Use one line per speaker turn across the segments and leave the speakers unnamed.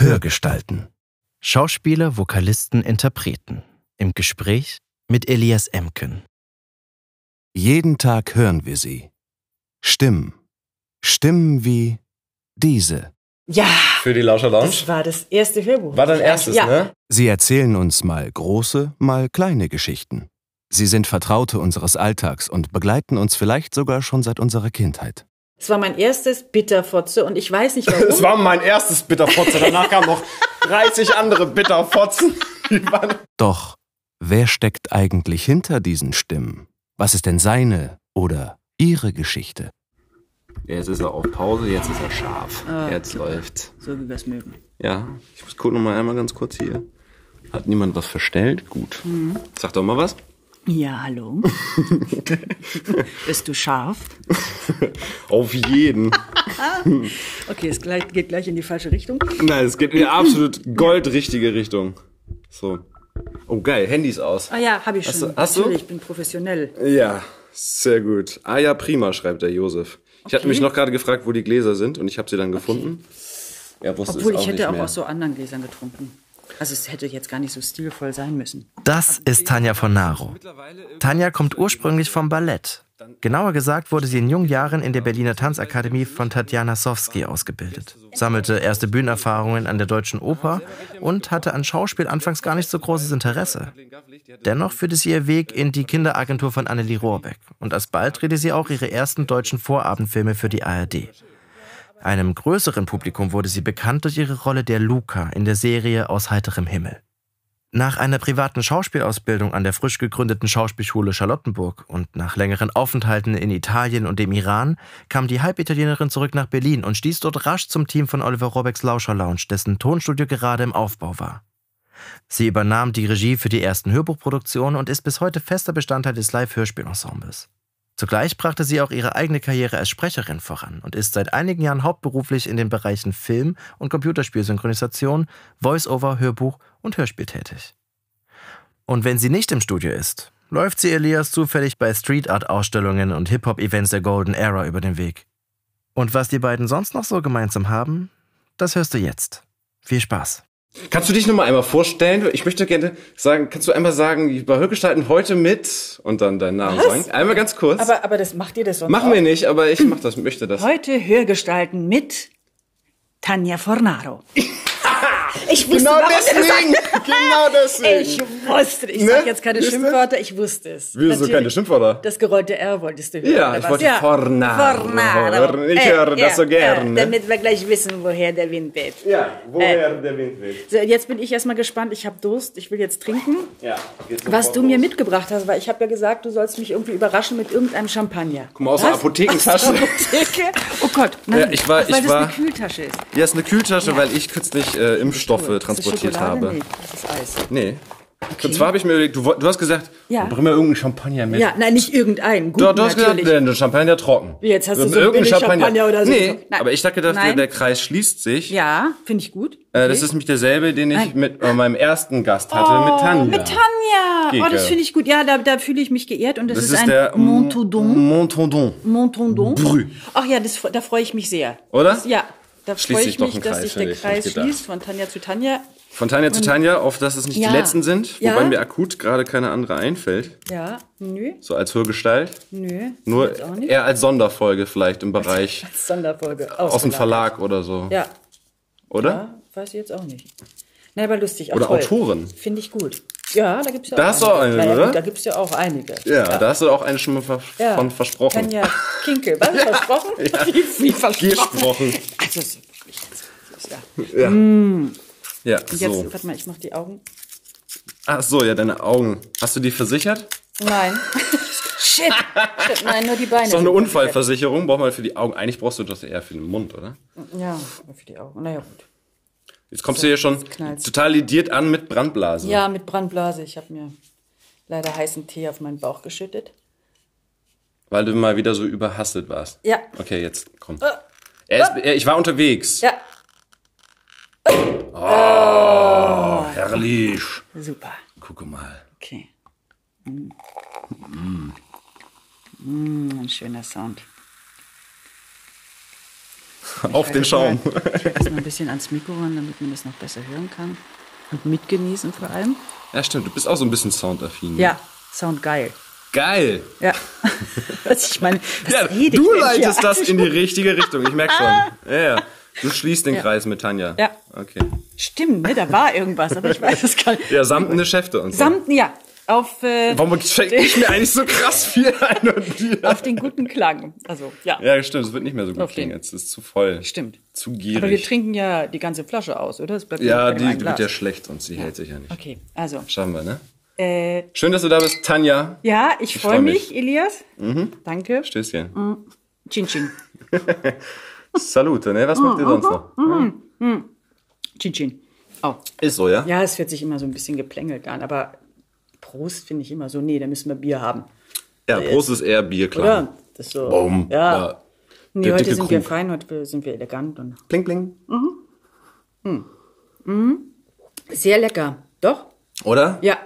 Hörgestalten. Schauspieler, Vokalisten, Interpreten. Im Gespräch mit Elias Emken.
Jeden Tag hören wir sie. Stimmen. Stimmen wie diese.
Ja,
Für die Lauscher Lounge.
das war das erste Hörbuch.
War dein erstes,
ja.
ne?
Sie erzählen uns mal große, mal kleine Geschichten. Sie sind Vertraute unseres Alltags und begleiten uns vielleicht sogar schon seit unserer Kindheit.
Es war mein erstes Bitterfotze und ich weiß nicht warum.
Es war mein erstes Bitterfotze. Danach kamen noch 30 andere Bitterfotzen.
Doch, wer steckt eigentlich hinter diesen Stimmen? Was ist denn seine oder ihre Geschichte?
Jetzt ist er auf Pause, jetzt ist er scharf.
Ah,
Jetzt läuft.
so wie wir es mögen.
Ja, ich muss gucken noch mal einmal ganz kurz hier. Hat niemand was verstellt? Gut. Sag doch mal was.
Ja, hallo. Bist du scharf?
Auf jeden.
Okay, es gleich, geht gleich in die falsche Richtung.
Nein, es geht in die absolut goldrichtige Richtung. So. Oh geil, Handys aus.
Ah ja, habe ich
Hast
schon.
du- hast du?
Natürlich, ich bin professionell.
Ja, sehr gut. Ah ja, prima, schreibt der Josef. Ich hatte
Okay.
mich noch gerade gefragt, wo die Gläser sind und ich habe sie dann gefunden. Er wusste
Obwohl
es auch
ich hätte
nicht
auch
mehr.
aus so anderen Gläsern getrunken. Also es hätte jetzt gar nicht so stilvoll sein müssen.
Das ist Tanja von Naro. Tanja kommt ursprünglich vom Ballett. Genauer gesagt wurde sie in jungen Jahren in der Berliner Tanzakademie von Tatjana Sowski ausgebildet, sammelte erste Bühnenerfahrungen an der Deutschen Oper und hatte an Schauspiel anfangs gar nicht so großes Interesse. Dennoch führte sie ihr Weg in die Kinderagentur von Annelie Rohrbeck und alsbald drehte sie auch ihre ersten deutschen Vorabendfilme für die ARD. Einem größeren Publikum wurde sie bekannt durch ihre Rolle der Luca in der Serie Aus heiterem Himmel. Nach einer privaten Schauspielausbildung an der frisch gegründeten Schauspielschule Charlottenburg und nach längeren Aufenthalten in Italien und dem Iran kam die Halbitalienerin zurück nach Berlin und stieß dort rasch zum Team von Oliver Robecks Lauscher Lounge, dessen Tonstudio gerade im Aufbau war. Sie übernahm die Regie für die ersten Hörbuchproduktionen und ist bis heute fester Bestandteil des Live-Hörspielensembles. Zugleich brachte sie auch ihre eigene Karriere als Sprecherin voran und ist seit einigen Jahren hauptberuflich in den Bereichen Film- und Computerspielsynchronisation, Voice-Over, Hörbuch und Hörspiel tätig. Und wenn sie nicht im Studio ist, läuft sie Elias zufällig bei Street Art Ausstellungen und Hip-Hop-Events der Golden Era über den Weg. Und was die beiden sonst noch so gemeinsam haben, das hörst du jetzt. Viel Spaß.
Kannst du dich noch mal einmal vorstellen? Ich möchte gerne sagen, kannst du einmal sagen, bei Hörgestalten heute mit und dann deinen Namen
Was?
sagen? Einmal ganz kurz.
Aber, aber das macht ihr das sonst
Machen
auch?
wir nicht, aber ich mach das, möchte das.
Heute Hörgestalten mit Tanja Fornaro. ich wusste,
Genau deswegen, genau deswegen.
Ich wusste, ich
Ne?
sag jetzt keine
Siehste?
Schimpfwörter, ich wusste es.
Wieso
Natürlich.
keine Schimpfwörter?
Das gerollte R wolltest du hören.
Ja, ich
was?
wollte Fornaro hören. Ich höre das so gerne.
damit wir gleich wissen, woher der Wind weht.
Ja, woher der Wind weht.
So, jetzt bin ich erstmal gespannt. Ich habe Durst. Ich will jetzt trinken.
Ja,
Was du mir
los.
mitgebracht hast, weil ich habe ja gesagt, du sollst mich irgendwie überraschen mit irgendeinem Champagner.
Guck mal, aus der? Apothekentasche.
Aus der Apotheke? Oh Gott, nein,
Ja, ich war-
Ach, weil
ich
das
war-
eine Kühltasche ist.
Ja, ist eine Kühltasche, weil ich kürzlich äh, Impfstoffe
Das
transportiert habe.
Nee, das ist Eis.
Nee. Und zwar habe ich mir überlegt, du, du hast gesagt,
Ja.
bring mir irgendeinen Champagner mit.
Ja, nein, nicht irgendeinen. Guten
Du, du hast
natürlich.
gesagt, der Champagner trocken.
Jetzt hast du so
Irgendein
billig Champagner oder so.
Nee,
Nein.
aber ich dachte, der, der Kreis schließt sich.
ja, finde ich gut.
Äh, das
Okay.
ist nämlich derselbe, den ich
Nein.
mit äh, meinem ersten Gast hatte, mit Tanja.
Oh, mit Tanja.
Geke.
Oh, das finde ich gut. Ja, da, da fühle ich mich geehrt und das,
Das
ist,
ist
ein
der
Montaudoin.
Montaudoin.
Montaudoin.
Brü.
Ach ja, das, da freue ich mich sehr.
Oder?
Das, ja, da freue ich mich, dass
Kreis,
sich der Kreis schließt, von Tanja zu Tanja.
Von Tanja zu Tanja, auf dass es nicht
Ja.
die letzten sind,
Ja.
wobei mir akut gerade keine andere einfällt.
Ja, nö,
So als Hörgestalt.
nö.
Nur eher als Sonderfolge vielleicht im Bereich
Sonderfolge.
aus dem
ausgelagert.
Verlag oder so.
Ja,
Oder?
ja, weiß ich jetzt auch nicht. Na, aber lustig.
Oder
toll.
Autorin.
Finde ich gut. Ja, da gibt es ja
Da
auch
du auch eine, oder?
Da gibt es ja auch einige.
Ja, da hast du auch eine schon mal vers
Ja.
von versprochen.
Tanja Kinkel, was? Versprochen? Wie, wie versprochen?
Gesprochen.
Also, ja.
Ja, ja
Jetzt,
so.
warte mal, ich mach die Augen.
Ach so, ja, deine Augen. Hast du die versichert?
Nein. Shit. Shit. Nein, nur die Beine.
ist doch eine Unfallversicherung. Braucht man für die Augen. Eigentlich brauchst du das eher für den Mund, oder?
Ja, für die Augen. Naja, gut.
Jetzt kommst du hier schon total lidiert an mit Brandblase.
Ja, mit Brandblase. Ich habe mir leider heißen Tee auf meinen Bauch geschüttet.
Weil du mal wieder so überhastet warst.
Ja.
Okay, jetzt komm. Er ist, er, ich war unterwegs.
Ja,
Herrlich.
super.
Gucke mal.
Okay. Mm. Mm, ein schöner Sound.
Auf den Schaum.
Ich halte das mal ein bisschen ans Mikro ran, damit man das noch besser hören kann. Und mitgenießen vor allem.
Ja, stimmt. Du bist auch so ein bisschen soundaffin.
Ja, Sound geil.
Geil.
Ja. Was ich meine,
Ja, du leitest das in die richtige Richtung. Ich merk schon. Ja, ja. Du schließt den Kreis mit Tanja.
Ja.
Okay.
Stimmt, ne, da war irgendwas, aber ich weiß es gar nicht.
Ja, samtene Schäfte und so.
Samt, ja, auf, äh,
Warum schenke ich mir eigentlich so krass viel ein und dir?
auf den guten Klang. Also, ja,
Ja, stimmt. Es wird nicht mehr so gut
Auf den-
klingen. Jetzt ist zu voll.
stimmt.
Zu
Aber wir
gierig.
trinken ja die ganze Flasche aus, oder?
Ja, die wird ja schlecht und sie hält sich ja nicht.
Okay, also,
Schaffen wir, ne?
äh,
Schön, dass du da bist, Tanja.
ja, ich,
freu
freue
mich.
mich, Elias. Danke.
Stößchen.
Chin Chin.
Salute, ne? Was macht ihr sonst noch?
Chin Chin. Oh.
Ist so, ja?
Ja, es hört sich immer so ein bisschen geplängelt an, aber Prost finde ich immer so, nee, da müssen wir Bier haben.
Ja, Prost ist eher Bier, klar.
Oder? Das ist so.
Boom.
Ja. Nee,
Der
heute sind wir
Krug.
fein, heute sind wir elegant und
Bling, bling.
sehr lecker. Doch?
Oder?
Ja.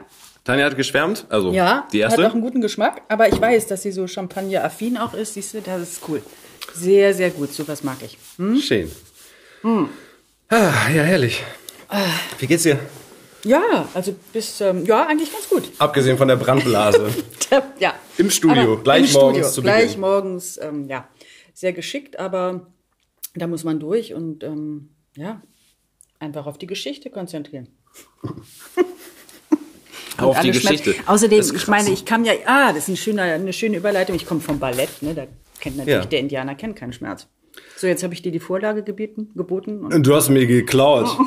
Tanja hat geschwärmt. Also,
Ja,
die
hat
erste.
auch einen guten Geschmack, aber ich weiß, dass sie so Champagner-affin auch ist. Siehst du, das ist cool. Sehr, sehr gut. Sowas mag ich.
Schön.
Hm.
Ah, ja, herrlich. Wie geht's dir?
Ja, also bis, ähm, ja, eigentlich ganz gut.
Abgesehen von der Brandblase.
ja.
Im Studio,
Aber
gleich
im
morgens
Studio,
zu
Gleich
Beginn.
morgens, ähm, ja. Sehr geschickt, aber da muss man durch und ähm, ja, einfach auf die Geschichte konzentrieren.
Auf die. Geschichte.
Außerdem,
Das ist
ich meine, ich kam ja, ah, das ist ein schöner, eine schöne Überleitung. Ich komme vom Ballett, ne? Da kennt natürlich
Ja.
der Indianer kennt keinen Schmerz. So, jetzt habe ich dir die Vorlage gebeten, geboten. Und
Du hast mir geklaut.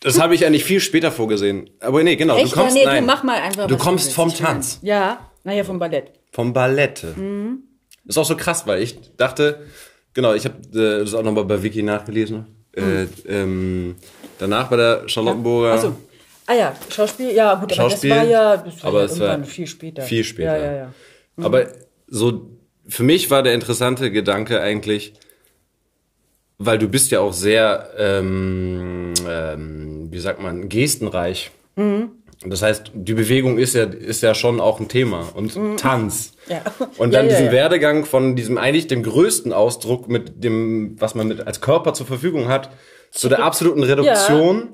Das habe ich eigentlich viel später vorgesehen. Aber nee, genau.
Echt?
du kommst,
ja, nee,
nein.
du mach mal einfach.
Du kommst vom Tanz.
Ja, naja, vom Ballett.
Vom Ballette.
Mhm.
Ist auch so krass, weil ich dachte, genau, ich habe äh, das auch nochmal bei Wiki nachgelesen. Äh, ähm, danach bei der Charlottenburger.
Also, ah ja, Schauspiel, ja gut, aber
Schauspiel,
das war ja, das war
aber
ja
es war
irgendwann viel später.
Viel später.
Ja, ja, ja.
Aber so, für mich war der interessante Gedanke eigentlich, weil du bist ja auch sehr, ähm, ähm, wie sagt man, gestenreich.
Mhm.
Das heißt, die Bewegung ist ja, ist ja schon auch ein Thema und Tanz.
Mhm. Ja.
Und dann
ja,
diesen
ja.
Werdegang von diesem eigentlich dem größten Ausdruck mit dem, was man mit als Körper zur Verfügung hat, zu der absoluten Reduktion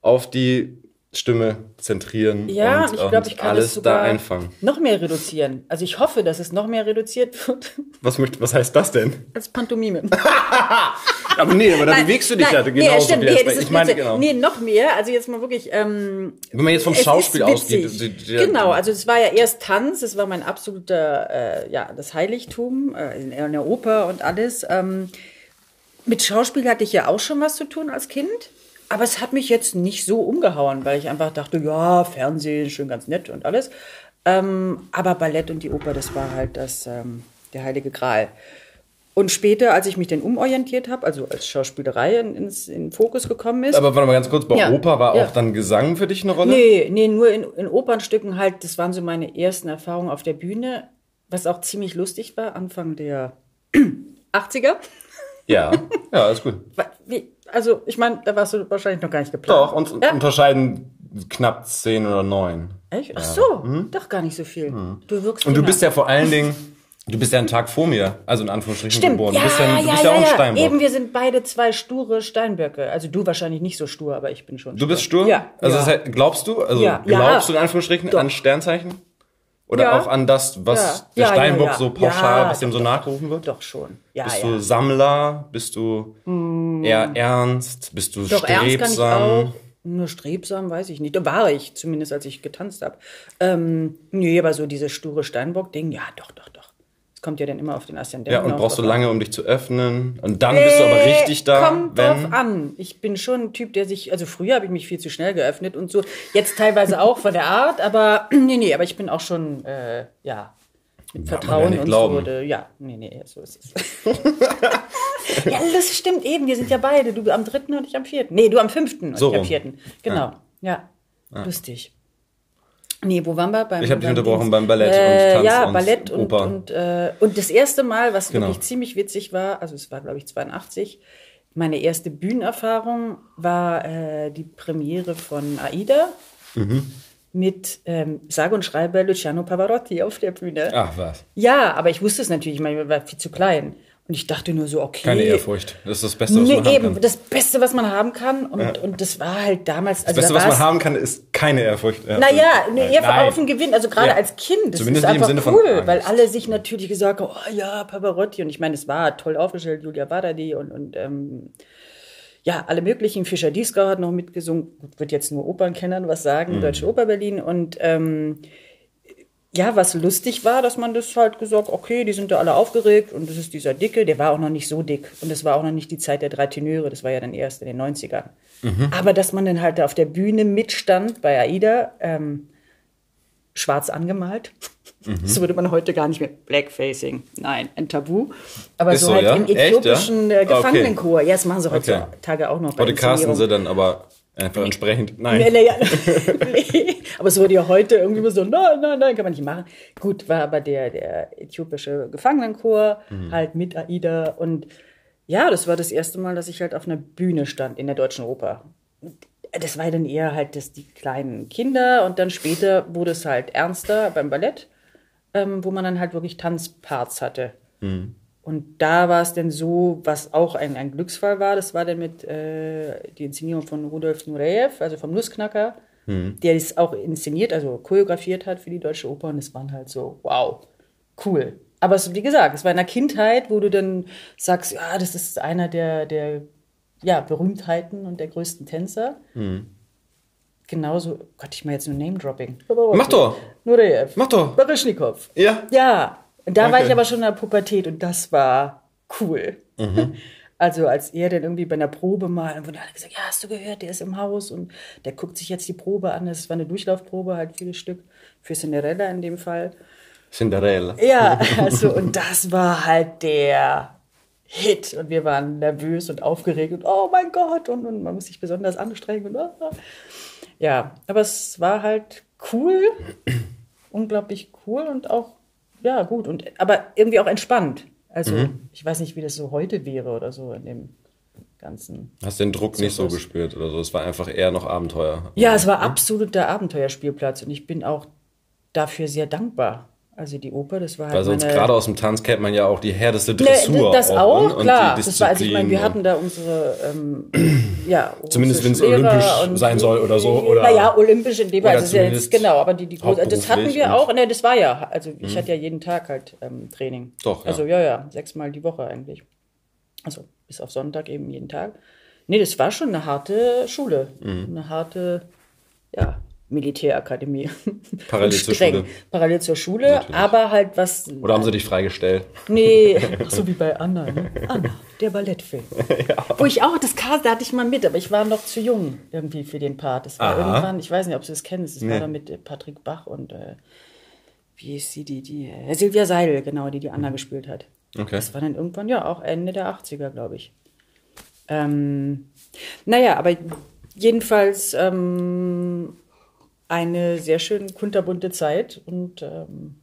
auf die Stimme zentrieren
Ja,
und,
ich glaube, ich kann
alles da einfangen.
noch mehr reduzieren. Also ich hoffe, dass es noch mehr reduziert wird
Was, möcht, was heißt das denn?
als Pantomime.
Aber nee, aber da
Nein,
bewegst du dich
nein,
ja
nee,
genauso
stimmt,
wie
nee, das
Ich meine, genau.
Nee, noch mehr. Also jetzt mal wirklich, ähm,
Wenn man jetzt vom Schauspiel ausgeht. die- die-
Genau, also es war ja erst Tanz, es war mein absoluter, äh, ja, das Heiligtum äh, in, in der Oper und alles. Ähm, mit Schauspiel hatte ich ja auch schon was zu tun als Kind, aber es hat mich jetzt nicht so umgehauen, weil ich einfach dachte, ja, Fernsehen, schön ganz nett und alles. Ähm, aber Ballett und die Oper, das war halt das, ähm, der heilige Gral. Und später, als ich mich dann umorientiert habe, also als Schauspielerei in, ins, in den Fokus gekommen ist,
Aber warte mal ganz kurz, bei
Ja,
Oper war
ja.
auch dann Gesang für dich eine Rolle?
Nee, nee, nur in, in Opernstücken halt, das waren so meine ersten Erfahrungen auf der Bühne, was auch ziemlich lustig war, Anfang der 80er.
Ja, ja, ist gut.
Wie, also, ich meine, da warst du wahrscheinlich noch gar nicht geplant.
Doch, und
Ja?
unterscheiden knapp zehn oder neun.
Echt? Ach so, doch gar nicht so viel. Du wirkst
Mhm. Und du bist ja vor allen Dingen, du bist ja einen Tag vor mir, also in Anführungsstrichen
Stimmt,
geboren.
ja,
du bist ja, du
ja,
bist
ja,
ja, auch ein. Steinbock.
Eben, wir sind beide zwei sture Steinböcke. Also du wahrscheinlich nicht so stur, aber ich bin schon
Du bist stur?
Ja.
Also
ja.
heißt, glaubst du, also glaubst du in Anführungsstrichen
Doch.
an Sternzeichen? Oder auch an das, was der Steinbock so pauschal, was dem so nachgerufen wird?
Doch schon. Ja,
Bist du Sammler? Bist du eher ernst? Bist du
Doch, ernst kann ich
strebsam?
auch. Nur strebsam, weiß ich nicht. Da war ich, zumindest als ich getanzt habe. Ähm, nee, aber so dieses sture Steinbock-Ding, ja, doch, doch, kommt ja dann immer auf den Aszendenten.
ja, und
auch
brauchst du lange, um dich zu öffnen. Und dann bist du aber richtig da,
Kommt
wenn.
drauf an. Ich bin schon ein Typ, der sich, also früher habe ich mich viel zu schnell geöffnet und so. Jetzt teilweise auch von der Art, aber nee, nee, aber ich bin auch schon, äh, ja, mit Vertrauen
nicht
und
glauben.
so. wurde- Ja, nee, nee, so ist es. ja, das stimmt eben. Wir sind ja beide. Du am dritten und ich am vierten. Nee, du am fünften und
So
ich am vierten. Genau. Ja. Lustig. Nee, wo waren wir? Beim,
Ich hab dich unterbrochen
Dings.
beim Ballett
äh,
und Tanz
Ja,
und
Ballett und,
Oper.
und, äh, und das erste Mal, was
Genau.
wirklich ziemlich witzig war, also es war, glaube ich, 82, meine erste Bühnenerfahrung war äh, die Premiere von Aida
Mhm.
mit ähm, sage und schreibe Luciano Pavarotti auf der Bühne.
Ach was.
Ja, aber ich wusste es natürlich, ich meine, ich war viel zu klein. Und ich dachte nur so, okay.
Keine Ehrfurcht. Das ist das Beste, was
Nee,
man haben
eben,
kann.
das Beste, was man haben kann. Und, und das war halt damals. Also
Das Beste,
da
was man haben kann, ist keine Ehrfurcht. Ja.
Naja, eher
Nein.
auf den Gewinn, also gerade
Ja.
als Kind. Das
Zumindest
ist
nicht im
einfach
Sinne von
cool,
Angst.
weil alle sich natürlich gesagt haben, oh ja, Pavarotti. Und ich meine, es war toll aufgestellt, Julia Badadi und, und ähm, ja, alle möglichen. Fischer Dieskau hat noch mitgesungen. Wird jetzt nur Opernkennern was sagen,
Mhm.
Deutsche Oper Berlin. Und ähm, ja, was lustig war, dass man das halt gesagt, okay, die sind da alle aufgeregt und das ist dieser Dicke, der war auch noch nicht so dick und das war auch noch nicht die Zeit der drei Tenöre, das war ja dann erst in den 90ern. Aber dass man dann halt da auf der Bühne mitstand bei AIDA, ähm, schwarz angemalt, das würde man heute gar nicht mehr, Blackfacing, nein, ein Tabu, aber so,
so,
halt
ja?
im
Echt, ja?
äthiopischen äh,
Ah, okay.
Gefangenenchor, ja, das machen sie
Okay.
heutzutage auch noch bei
Heute casten sie dann aber einfach entsprechend. Nein.
Nee, nee, ja. nee. Aber es wurde ja heute irgendwie so, nein, nein, nein, kann man nicht machen. Gut, war aber der, der äthiopische Gefangenenchor, halt mit AIDA. Und ja, das war das erste Mal, dass ich halt auf einer Bühne stand in der Deutschen Oper. Das war dann eher halt das, die kleinen Kinder und dann später wurde es halt ernster beim Ballett, ähm, wo man dann halt wirklich Tanzparts hatte. Und da war es dann so, was auch ein, ein Glücksfall war, das war dann mit äh, die Inszenierung von Rudolf Nureyev, also vom Nussknacker, der es auch inszeniert, also choreografiert hat für die Deutsche Oper. Und es waren halt so, wow, cool. Aber es, wie gesagt, es war in der Kindheit, wo du dann sagst, ja, das ist einer der, der ja, Berühmtheiten und der größten Tänzer. Genauso, Gott, ich mache jetzt nur Name-Dropping.
Mach doch.
Nureyev.
Mach doch.
Baryschnikow.
Ja.
Ja, und da war
Okay.
ich aber schon in der Pubertät und das war cool.
Mhm.
Also als er dann irgendwie bei einer Probe mal, wurde alle gesagt, ja, hast du gehört, der ist im Haus und der guckt sich jetzt die Probe an. Das war eine Durchlaufprobe, halt vieles Stück für Cinderella in dem Fall.
Cinderella.
Ja, also und das war halt der Hit und wir waren nervös und aufgeregt und oh mein Gott und, und man muss sich besonders anstrengen und ah. ja, aber es war halt cool, unglaublich cool und auch ja gut und aber irgendwie auch entspannt. Also ich weiß nicht, wie das so heute wäre oder so in dem ganzen.
Hast den Druck nicht so gespürt oder so. Es war einfach eher noch Abenteuer.
Ja, es war absolut der Abenteuerspielplatz und ich bin auch dafür sehr dankbar. Also die Oper, das war halt
Weil sonst gerade aus dem Tanz kennt man ja auch die härteste
Ne,
Dressur.
das auch,
ne? Und
klar. Das war, also ich meine, wir hatten da unsere, ähm, ja,
Zumindest wenn's
Lehrer
olympisch sein soll oder so, oder-
naja, olympisch in dem Fall, also ja jetzt, genau, aber die, die große, das hatten wir auch, ne, das war ja, also ich hatte ja jeden Tag halt ähm, Training.
Doch, ja.
Also ja, ja, sechsmal die Woche eigentlich. Also bis auf Sonntag eben jeden Tag. Nee, das war schon eine harte Schule.
Mhm.
Eine harte, ja, Militärakademie.
Parallel zur. Schule.
Parallel zur Schule, aber halt was
Oder haben sie dich freigestellt?
Nee, ach, so wie bei Anna. Ne? Anna, der Ballettfilm. Wo ich auch, das Cast, da hatte ich mal mit, aber ich war noch zu jung irgendwie für den Part. Das war
Aha.
irgendwann, ich weiß nicht, ob Sie das kennen, das
Nee.
war da mit äh, Patrick Bach und äh, wie ist sie, die, die, äh, Silvia Seidel, genau, die die Anna gespielt hat.
Okay.
Das war dann irgendwann, ja, auch Ende der 80er, glaube ich. Ähm, naja, aber jedenfalls ähm, eine sehr schön kunterbunte Zeit und ähm,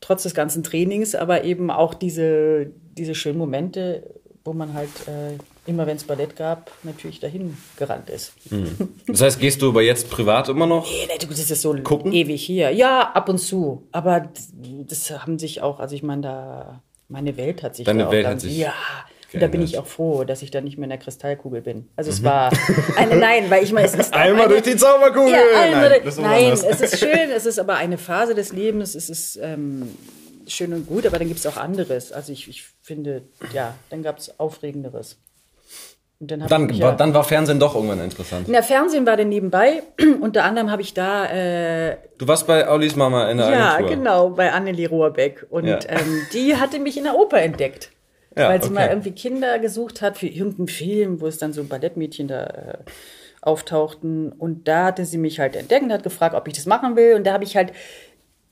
trotz des ganzen Trainings, aber eben auch diese, diese schönen Momente, wo man halt äh, immer, wenn es Ballett gab, natürlich dahin gerannt ist.
Das heißt, gehst du aber jetzt privat immer noch?
Nee, nee, du, das ist so
Gucken?
ewig hier. Ja, ab und zu. Aber das, haben sich auch, also ich meine, da, meine Welt hat sich
Deine
da auch
Welt hat sich
Ja. Und da bin ich auch froh, dass ich da nicht mehr in der Kristallkugel bin. Also es war eine, nein, weil ich meine, es ist
Einmal
eine,
durch die Zauberkugel!
Ja, einmal,
Nein, ist
nein, es ist schön, es ist aber eine Phase des Lebens, es ist ähm, schön und gut, aber dann gibt es auch anderes. Also ich, ich finde, ja, dann gab es Aufregenderes. Und dann, ich
Dann, war,
ja,
dann war Fernsehen doch irgendwann interessant.
in der Fernsehen war dann nebenbei. Unter anderem habe ich da äh,
Du warst bei Aulis Mama in der
ja,
Agentur.
genau, bei Annelie Rohrbeck. Und
Ja.
ähm, die hatte mich in der Oper entdeckt.
Ja,
weil sie
okay.
mal irgendwie Kinder gesucht hat für irgendeinen Film, wo es dann so Ballettmädchen da äh, auftauchten. Und da hatte sie mich halt entdeckt und hat gefragt, ob ich das machen will. Und da habe ich halt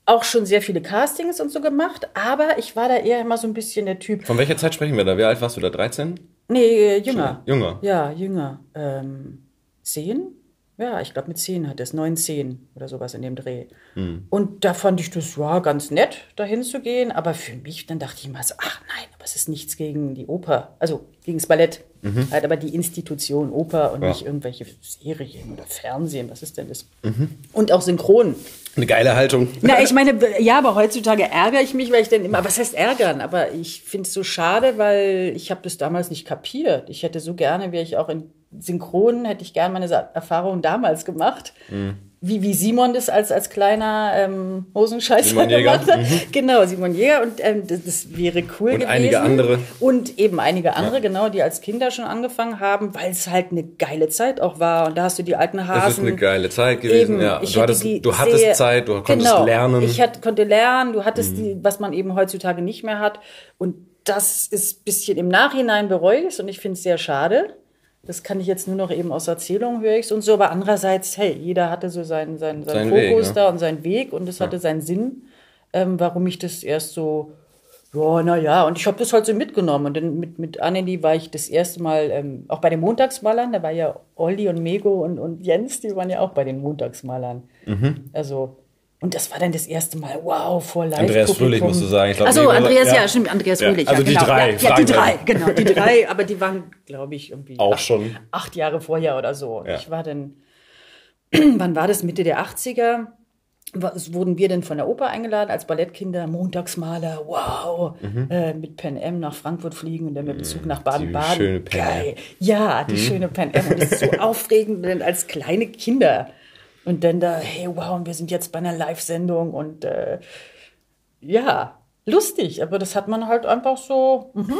auch schon sehr viele Castings und so gemacht. Aber ich war da eher immer so ein bisschen der Typ,
Von welcher Zeit sprechen wir da? Wie alt warst du da? 13?
nee, äh, jünger.
Jünger.
Ja, jünger. Ähm, zehn? Ja, ich glaube mit zehn hat es, neun, zehn oder sowas in dem Dreh. Mhm. Und da fand ich das ja ganz nett, dahin zu gehen. Aber für mich, dann dachte ich immer so, ach nein, aber es ist nichts gegen die Oper, also gegen das Ballett. Mhm. Halt aber die Institution Oper und ja. nicht irgendwelche Serien oder Fernsehen. Was ist denn das? Mhm. Und auch Synchron.
Eine geile Haltung.
Na, ich meine, ja, aber heutzutage ärgere ich mich, weil ich dann immer, was heißt ärgern? Aber ich finde es so schade, weil ich habe das damals nicht kapiert. Ich hätte so gerne, wäre ich auch in Synchron hätte ich gerne meine Erfahrung damals gemacht. Mhm. Wie, wie Simon das als, als kleiner ähm, Hosenscheißer gemacht hat. Mhm. Genau, Simon Jäger. Und ähm, das, das, wäre cool
und
gewesen. Und
einige andere.
Und eben einige andere, ja. genau, die als Kinder schon angefangen haben, weil es halt eine geile Zeit auch war. Und da hast du die alten Hasen. Es
ist eine geile Zeit gewesen, eben, ja. Du hattest, du hattest sehr, Zeit, du konntest genau, lernen.
Ich hat, konnte lernen, du hattest mhm. die, was man eben heutzutage nicht mehr hat. Und das ist ein bisschen im Nachhinein bereue ich und ich finde es sehr schade das kann ich jetzt nur noch eben aus Erzählungen höre ich und so, aber andererseits, hey, jeder hatte so seinen, seinen, seinen Sein Fokus Weg, ne? da und seinen Weg und es ja. hatte seinen Sinn, ähm, warum ich das erst so, ja, naja, und ich habe das halt so mitgenommen. Und dann mit, mit Annelie war ich das erste Mal ähm, auch bei den Montagsmalern, da war ja Olli und Mego und, und Jens, die waren ja auch bei den Montagsmalern. Mhm. Also und das war dann das erste Mal, wow, vor live
Andreas Fröhlich, musst du sagen.
Ich glaub, Achso, Andreas, ja. ja, stimmt, Andreas Fröhlich.
Also
ja,
genau. die drei.
Ja, ja die drei, genau, die drei, aber die waren, glaube ich, irgendwie
auch acht, schon
acht Jahre vorher oder so. Ich war dann, wann war das, Mitte der 80er? Was, wurden wir denn von der Oper eingeladen als Ballettkinder, Montagsmaler, wow, mhm. äh, mit Pen M nach Frankfurt fliegen und dann mit Bezug nach Baden-Baden.
Schöne Pen Geil.
Ja, die mhm. schöne Pen M. Und das ist so aufregend, denn als kleine Kinder und dann da, hey, wow, und wir sind jetzt bei einer Live-Sendung und äh, ja, lustig, aber das hat man halt einfach so, mh,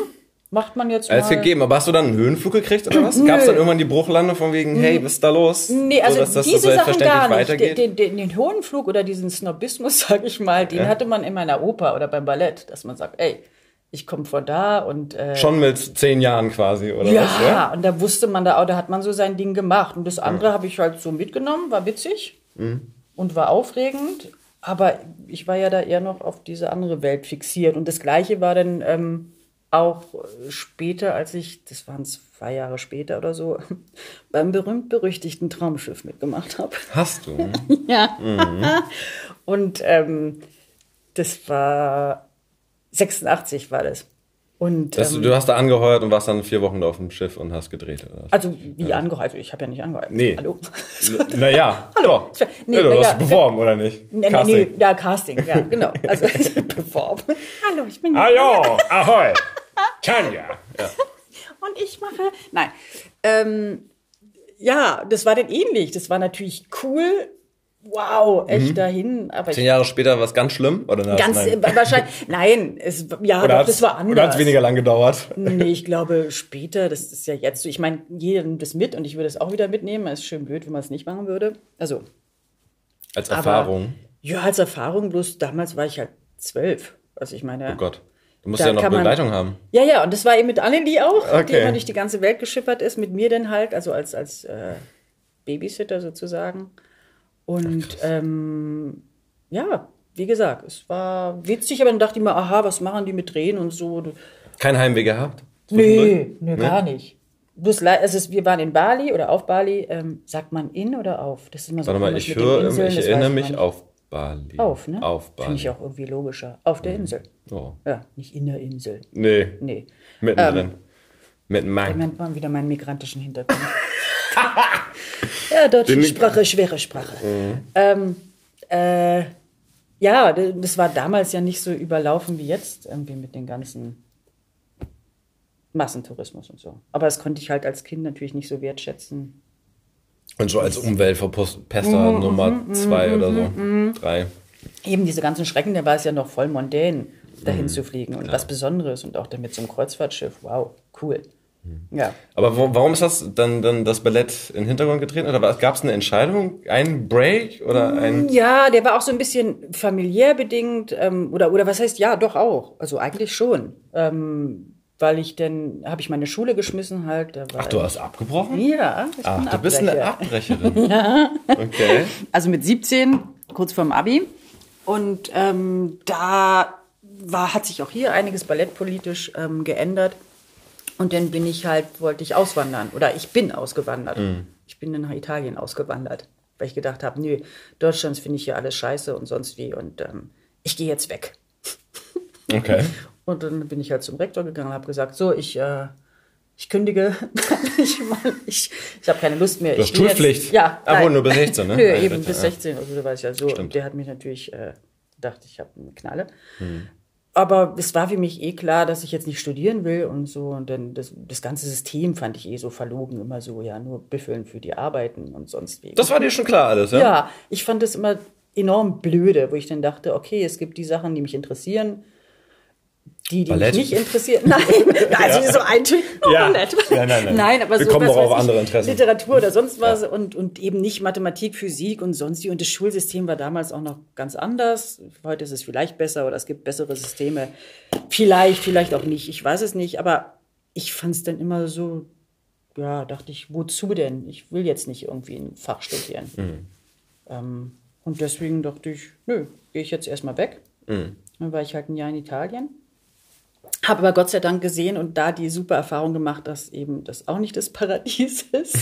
macht man jetzt mal.
Alles gegeben, aber hast du dann einen Höhenflug gekriegt oder was? Gab es dann irgendwann die Bruchlande von wegen, hey, was ist da los?
Nee, also so, dass das diese so Sachen gar nicht. Weitergeht? Den, den, den Höhenflug oder diesen Snobismus, sag ich mal, den ja. hatte man in meiner Oper oder beim Ballett, dass man sagt, ey, ich komme von da und äh,
schon mit zehn Jahren quasi oder
ja,
was? Ja,
und da wusste man da auch, da hat man so sein Ding gemacht und das andere mhm. habe ich halt so mitgenommen, war witzig mhm. und war aufregend, aber ich war ja da eher noch auf diese andere Welt fixiert und das Gleiche war dann ähm, auch später, als ich, das waren zwei Jahre später oder so, beim berühmt berüchtigten Traumschiff mitgemacht habe.
Hast du?
ja. Mhm. und ähm, das war 86 war das. Und,
das, ähm, du hast da angeheuert und warst dann vier Wochen auf dem Schiff und hast gedreht. Oder?
Also wie ja. angeheuert? Ich habe ja nicht angeheuert.
Nee.
Hallo?
Naja.
Hallo.
Doch. Nee, ja, du hast ja, beworben, oder nicht?
Nee, Casting. nee, ja, Casting, ja, genau. Also beworben. Hallo, ich bin
Hallo, ahoi. Tanja. Ja.
Und ich mache. Nein. Ähm, ja, das war dann ähnlich. Das war natürlich cool wow, echt mhm. dahin.
Aber Zehn Jahre später war es ganz schlimm? Oder
ganz nein? wahrscheinlich. Nein, es, ja,
oder
doch, das war anders.
Oder hat es weniger lang gedauert?
Nee, ich glaube später, das ist ja jetzt so. Ich meine, jeder nimmt das mit und ich würde es auch wieder mitnehmen. Es ist schön blöd, wenn man es nicht machen würde. Also.
Als Erfahrung? Aber,
ja, als Erfahrung, bloß damals war ich halt zwölf. Also ich meine.
Oh Gott. Du musst ja noch Begleitung
man,
haben.
Ja, ja, und das war eben mit Annelie auch,
okay.
die immer durch die ganze Welt geschippert ist, mit mir dann halt, also als, als äh, Babysitter sozusagen. Und ähm, ja, wie gesagt, es war witzig, aber dann dachte ich mir, aha, was machen die mit Drehen und so.
Kein Heimweh gehabt?
Nee, nee, gar nicht. Bloß, also wir waren in Bali oder auf Bali. Ähm, sagt man in oder auf?
Das ist immer so. Warte mal, ich höre, Inseln, ich erinnere mich auf Bali.
Auf, ne?
Auf Bali.
Finde ich auch irgendwie logischer. Auf der mhm. Insel.
Oh.
Ja, nicht in der Insel.
Nee.
Nee.
Mittendrin. Ähm, Mit Mang.
Ich meine wieder meinen migrantischen Hintergrund. ja, deutsche Den Sprache, schwere Sprache. Mhm. Ähm, äh, ja, das war damals ja nicht so überlaufen wie jetzt, irgendwie mit den ganzen Massentourismus und so. Aber das konnte ich halt als Kind natürlich nicht so wertschätzen.
Und so als Umweltverpester mhm, Nummer mhm, zwei mhm, oder so, mhm. drei.
Eben diese ganzen Schrecken, da war es ja noch voll mondän, dahin zu fliegen und was Besonderes und auch dann mit so einem Kreuzfahrtschiff. Wow, cool.
Mhm. Ja. Aber wo, warum ist das dann, dann das Ballett in den Hintergrund getreten? Oder gab es eine Entscheidung, ein Break oder ein?
Ja, der war auch so ein bisschen familiär bedingt ähm, oder oder was heißt ja, doch auch. Also eigentlich schon, ähm, weil ich dann habe ich meine Schule geschmissen halt.
Ach, du hast abgebrochen?
Ja,
ich Ach, du bist eine Abbrecherin.
ja.
Okay.
Also mit 17, kurz vorm Abi und ähm, da war hat sich auch hier einiges ballettpolitisch ähm, geändert. Und dann bin ich halt, wollte ich auswandern oder ich bin ausgewandert. Mhm. Ich bin dann nach Italien ausgewandert, weil ich gedacht habe, nö, Deutschland finde ich ja alles scheiße und sonst wie und ähm, ich gehe jetzt weg.
Okay.
Und dann bin ich halt zum Rektor gegangen und habe gesagt, so, ich, äh, ich kündige. ich ich, ich habe keine Lust mehr.
Du hast
Ich will jetzt-
Schulpflicht.
Ja.
Aber nur bis 16, ne?
Nö, eben
richtig,
bis
ja.
16. Also du weißt ja so. Und der hat mich natürlich äh, gedacht, ich habe eine Knalle.
Hm.
Aber es war für mich eh klar, dass ich jetzt nicht studieren will und so. Und dann das, das ganze System fand ich eh so verlogen, immer so, ja, nur büffeln für die Arbeiten und sonst wie.
Das war dir schon klar alles, ja?
Ja, ich fand das immer enorm blöde, wo ich dann dachte, okay, es gibt die Sachen, die mich interessieren, die, die
Ballett?
mich nicht interessieren. Nein, also so ein Typ. Oh,
Ja.
Ballett.
Ja, nein, nein.
nein, aber
Wir
so
kommen
was
auf andere Interessen.
Literatur oder sonst was und, und eben nicht Mathematik, Physik und sonst wie. Und das Schulsystem war damals auch noch ganz anders. Heute ist es vielleicht besser oder es gibt bessere Systeme. Vielleicht, vielleicht auch nicht. Ich weiß es nicht. Aber ich fand es dann immer so, ja, dachte ich, wozu denn? Ich will jetzt nicht irgendwie ein Fach studieren.
Mhm.
Ähm, und deswegen dachte ich, nö, gehe ich jetzt erstmal weg.
Mhm.
Dann war ich halt ein Jahr in Italien. Habe aber Gott sei Dank gesehen und da die super Erfahrung gemacht, dass eben das auch nicht das Paradies ist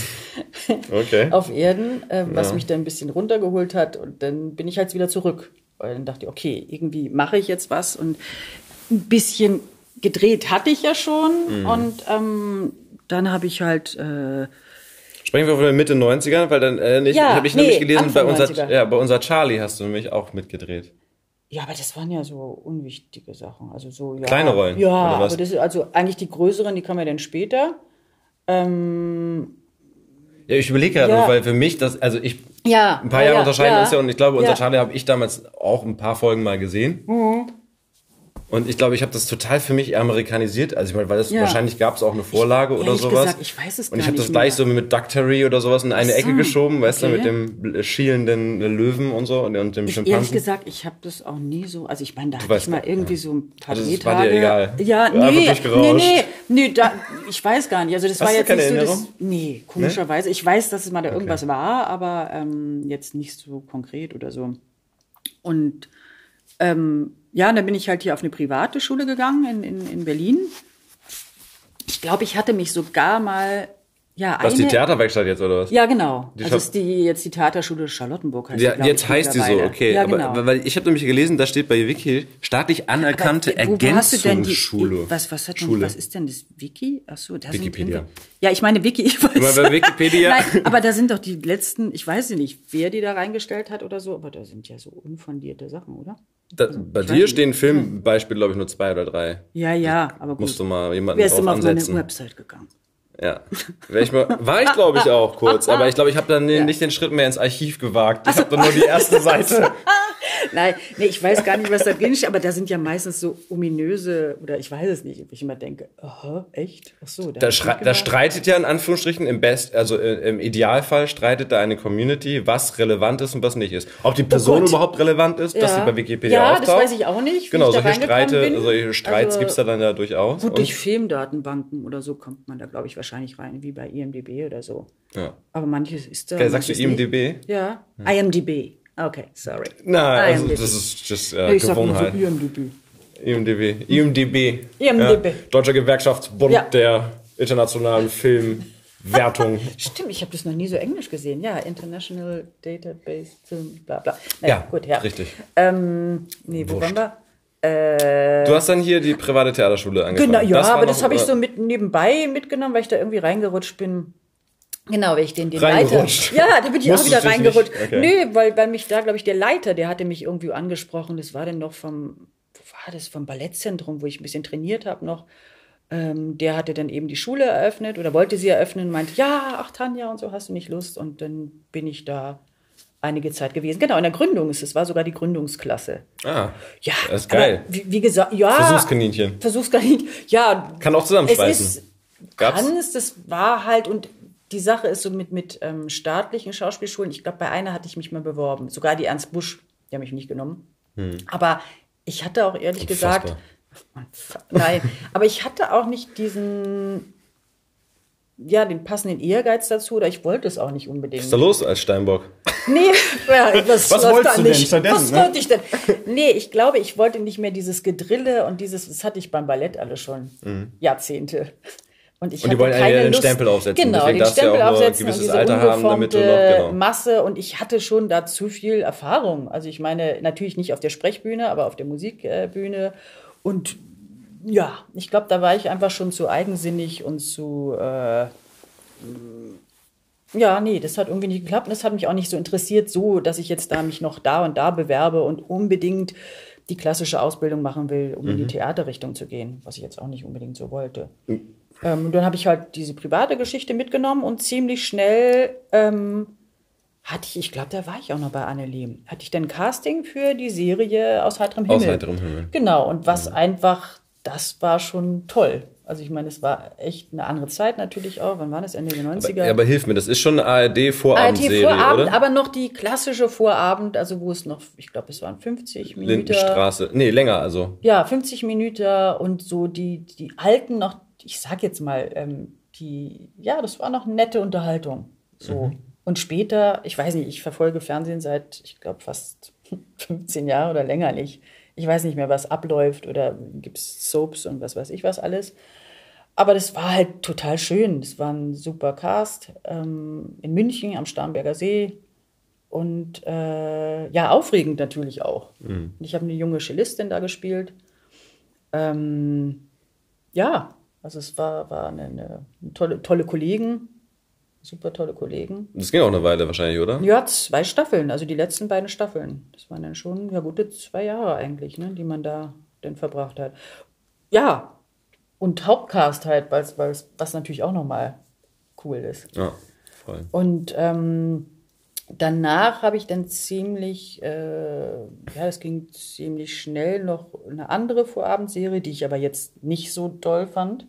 Okay.
auf Erden, äh, was mich dann ein bisschen runtergeholt hat. Und dann bin ich halt wieder zurück. Weil dann dachte ich, okay, irgendwie mache ich jetzt was. Und ein bisschen gedreht hatte ich ja schon.
Mhm.
Und ähm, dann habe ich halt äh,
Sprechen wir von Mitte 90er, weil dann äh,
Ja,
habe ich
nee,
nämlich gelesen, bei
Anfang
unser,
90er.
ja, bei unser Charlie hast du nämlich auch mitgedreht.
Ja, aber das waren ja so unwichtige Sachen. Also so ja,
Kleine Rollen,
Ja, aber das ist also eigentlich die größeren, die kamen ja dann später. Ähm,
Ja, ich überlege gerade
Ja.
noch, weil für mich das, also ich,
ja,
ein paar Jahre
ja,
unterscheiden uns ja und ich glaube, unser
ja.
Charlie habe ich damals auch ein paar Folgen mal gesehen. Und ich glaube, ich habe das total für mich amerikanisiert. Also ich meine, weil das
Ja.
wahrscheinlich gab es auch eine Vorlage oder
ehrlich
sowas.
gesagt, ich weiß es
Und ich habe das gleich
mehr.
so mit Ductery oder sowas in eine
so,
Ecke geschoben, weißt
okay.
du, mit dem schielenden Löwen und so und, und dem
Ich, ehrlich
Schimpansen.
gesagt, ich habe das auch nie so, also ich meine, da hatte
weißt
ich mal irgendwie so ein paar
Also
Drehtage.
war dir egal?
Ja, nee, nee,
durchgerauscht?
nee, nee, da, ich weiß gar nicht. Also das
Hast
war jetzt
keine
nicht so das,
Erinnerung?
nee, komischerweise. Ich weiß, dass es mal da irgendwas war, aber ähm, jetzt nicht so konkret oder so. Und ähm, ja, und dann bin ich halt hier auf eine private Schule gegangen in, in, in Berlin. Ich glaube, ich hatte mich sogar mal, ja,
Was, die
eine-
Theaterwerkstatt jetzt oder was?
Ja, genau.
Die
also ist die jetzt die Theaterschule Charlottenburg heißt
Ja,
die,
jetzt heißt die so, okay.
Ja,
aber,
genau.
Weil ich habe nämlich gelesen, da steht bei Wiki staatlich anerkannte
Aber, denn die-
Ergänzungsschule.
Was, was, hat denn,
Schule.
was ist denn das Wiki? Ach so, da
Wikipedia.
Sind, ja, ich meine Wiki. Ich weiß.
Bei Wikipedia.
Nein, aber da sind doch die letzten, ich weiß nicht, wer die da reingestellt hat oder so, aber da sind ja so unfundierte Sachen, oder?
Da, bei
weiß
dir stehen Filmbeispiele, glaube ich, nur zwei oder drei.
Ja, ja, aber gut.
Musst du mal jemanden
ist
drauf
immer auf meine
ansetzen.
Website gegangen?
Ja. Wär ich mal, war ich, glaube ich, auch kurz. Aber ich glaube, ich habe dann nicht den Schritt mehr ins Archiv gewagt. Ich habe dann nur die erste Seite.
Nein, nee, ich weiß gar nicht, was da drin steht, aber da sind ja meistens so ominöse, oder ich weiß es nicht, ob ich immer denke, aha, echt? Ach so,
Da, da streitet ja in Anführungsstrichen im Best, also äh, im Idealfall streitet da eine Community, was relevant ist und was nicht ist. Ob die Person
Oh
überhaupt relevant ist, dass
Ja.
sie bei Wikipedia
Ja,
auftaucht.
das weiß ich auch nicht,
Genau, solche Streite, solche Streits
Also,
gibt's da dann ja durchaus.
Gut,
Und-
durch Filmdatenbanken oder so kommt man da, glaube ich, wahrscheinlich rein, wie bei IMDB oder so.
ja.
Aber manches ist da.
Okay, sagst du
manches nicht.
IMDb?
Ja. IMDb. Okay, sorry.
Nein, also das ist just, äh,
ich sag nur so
Gewohnheit.
IMDb.
IMDb. IMDb.
IMDb.
Ja, Deutscher Gewerkschaftsbund
Ja.
der internationalen Filmwertung.
Stimmt, ich habe das noch nie so englisch gesehen. Ja, International Database, Film, bla bla. Naja,
ja,
gut, ja.
richtig.
Ähm, nee, wo
Wurscht.
waren wir?
Du hast dann hier die private Theaterschule angefangen.
Genau, ja,
war
aber das habe ich
äh,
so mit nebenbei mitgenommen, weil ich da irgendwie reingerutscht bin. Genau, weil ich den, den Leiter. Ja, da bin ich auch
Musstest
wieder
du dich
reingerutscht.
Okay.
Nö, weil, weil mich da, glaube ich, der Leiter, der hatte mich irgendwie angesprochen. Das war denn noch vom, wo war das, vom Ballettzentrum, wo ich ein bisschen trainiert habe noch. Ähm, der hatte dann eben die Schule eröffnet oder wollte sie eröffnen und meinte, ja, ach Tanja und so, hast du nicht Lust? Und dann bin ich da einige Zeit gewesen. Genau, in der Gründung ist es, war sogar die Gründungsklasse.
Ah,
Ja,
das ist geil.
Wie, wie gesagt, ja.
Versuchskaninchen.
Versuchskaninchen. Ja.
Kann auch zusammenschweißen.
Es ist,
Gab's?
kann es, das war halt, und die Sache ist so mit, mit ähm, staatlichen Schauspielschulen, ich glaube, bei einer hatte ich mich mal beworben. Sogar die Ernst Busch, die haben mich nicht genommen. Aber ich hatte auch ehrlich gesagt,
Unfassbar.
nein, aber ich hatte auch nicht diesen, ja, den passenden Ehrgeiz dazu, oder ich wollte es auch nicht unbedingt.
Was ist da los als Steinbock?
Nee, ja, das
Was
läuft
wolltest du denn
nicht.
stattdessen,
Was
ne?
wollte ich denn? Nee, ich glaube, ich wollte nicht mehr dieses Gedrille und dieses, das hatte ich beim Ballett alle schon
Mhm.
Jahrzehnte. Und, ich
und die wollen
keine Lust,
Stempel aufsetzen.
Genau,
Deswegen
den
ja
Stempel
ein
aufsetzen und
gewisses
diese
Alter haben, damit du noch, genau.
Masse. Und ich hatte schon da zu viel Erfahrung. Also ich meine, natürlich nicht auf der Sprechbühne, aber auf der Musikbühne. Und ja, ich glaube, da war ich einfach schon zu eigensinnig und zu... Äh, ja, nee, das hat irgendwie nicht geklappt und das hat mich auch nicht so interessiert, so, dass ich jetzt da mich noch da und da bewerbe und unbedingt die klassische Ausbildung machen will, um in die Theaterrichtung zu gehen, was ich jetzt auch nicht unbedingt so wollte. Ähm, und dann habe ich halt diese private Geschichte mitgenommen und ziemlich schnell ähm, hatte ich, ich glaube, da war ich auch noch bei Annelie, hatte ich dann Casting für die Serie aus heiterem Himmel.
Aus heiterem Himmel.
Genau, und was einfach, das war schon toll. Also ich meine, es war echt eine andere Zeit natürlich auch. Wann war das? Ende der 90er?
Ja, aber hilf mir, das ist schon eine
ARD
ARD-Vorabendserie,
Vorabend,
oder?
aber noch die klassische Vorabend, also wo es noch, ich glaube, es waren 50 Minuten.
Lindenstraße. Nee, länger also.
Ja, 50 Minuten und so die, die alten noch, ich sag jetzt mal, ähm, die, ja, das war noch nette Unterhaltung. So. Und später, ich weiß nicht, ich verfolge Fernsehen seit, ich glaube, fast 15 Jahren oder länger nicht. Ich weiß nicht mehr, was abläuft oder gibt es Soaps und was weiß ich was alles. Aber das war halt total schön. Das war ein super Cast ähm, in München am Starnberger See. Und äh, ja, aufregend natürlich auch. Und ich habe eine junge Cellistin da gespielt. Ähm, ja, also es war, war eine, eine tolle, tolle Kollegen, super tolle Kollegen.
Das ging auch eine Weile wahrscheinlich, oder?
Ja, zwei Staffeln, also die letzten beiden Staffeln. Das waren dann schon ja gute zwei Jahre eigentlich, ne, die man da dann verbracht hat. Ja, und Hauptcast halt, weil's, weil's, was natürlich auch nochmal cool ist.
Ja, voll.
Und ähm, danach habe ich dann ziemlich, äh, ja, das ging ziemlich schnell noch eine andere Vorabendserie, die ich aber jetzt nicht so doll fand.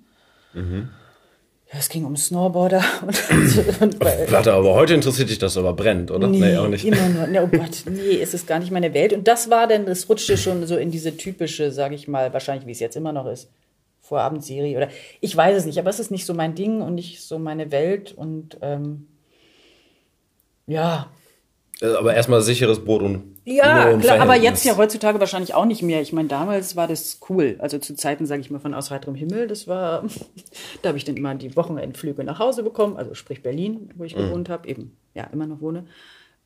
Ja, es ging um Snowboarder. Und, und,
Warte, aber heute interessiert dich das aber brennt, oder?
Nee,
auch nicht.
immer nur. Ne, oh Gott, nee, es ist gar nicht meine Welt. Und das war dann, das rutschte schon so in diese typische, sage ich mal, wahrscheinlich wie es jetzt immer noch ist, Vorabendserie oder ich weiß es nicht, aber es ist nicht so mein Ding und nicht so meine Welt und ähm, ja,
Äh, Aber erstmal sicheres Boot und
ja, klar, aber jetzt ja heutzutage wahrscheinlich auch nicht mehr. Ich meine, damals war das cool. Also zu Zeiten, sage ich mal, von aus heiterem Himmel, das war, da habe ich dann immer die Wochenendflüge nach Hause bekommen, also sprich Berlin, wo ich gewohnt habe, eben, ja, immer noch wohne.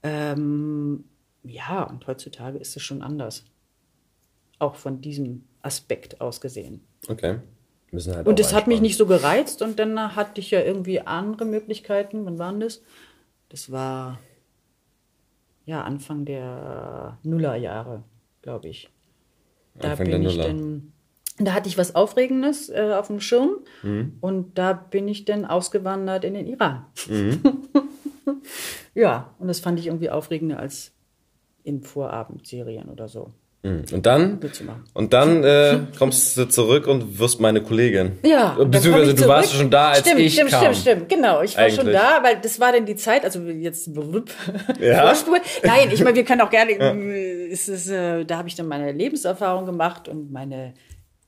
Ähm, ja, und heutzutage ist es schon anders. Auch von diesem Aspekt aus gesehen.
Okay. Müssen halt
Und das hat mich nicht so gereizt und dann hatte ich ja irgendwie andere Möglichkeiten. Wann waren das? Das war ja Anfang der Nullerjahre, glaube ich. Da
Anfang
bin
der
ich dann, da hatte ich was Aufregendes äh, auf dem Schirm
Mhm.
und da bin ich dann ausgewandert in den Iran.
Mhm.
ja, und das fand ich irgendwie aufregender als in Vorabendserien oder so
Und dann, und dann äh, kommst du zurück und wirst meine Kollegin.
Ja,
Beziehungsweise du warst schon da, als
stimmt,
ich
stimmt,
kam.
Stimmt, stimmt, genau. Ich war schon
Eigentlich.
da, weil das war dann die Zeit, also jetzt
Ja?
Vorspur. Nein, ich meine, wir können auch gerne, es ist, äh, da habe ich dann meine Lebenserfahrung gemacht und meine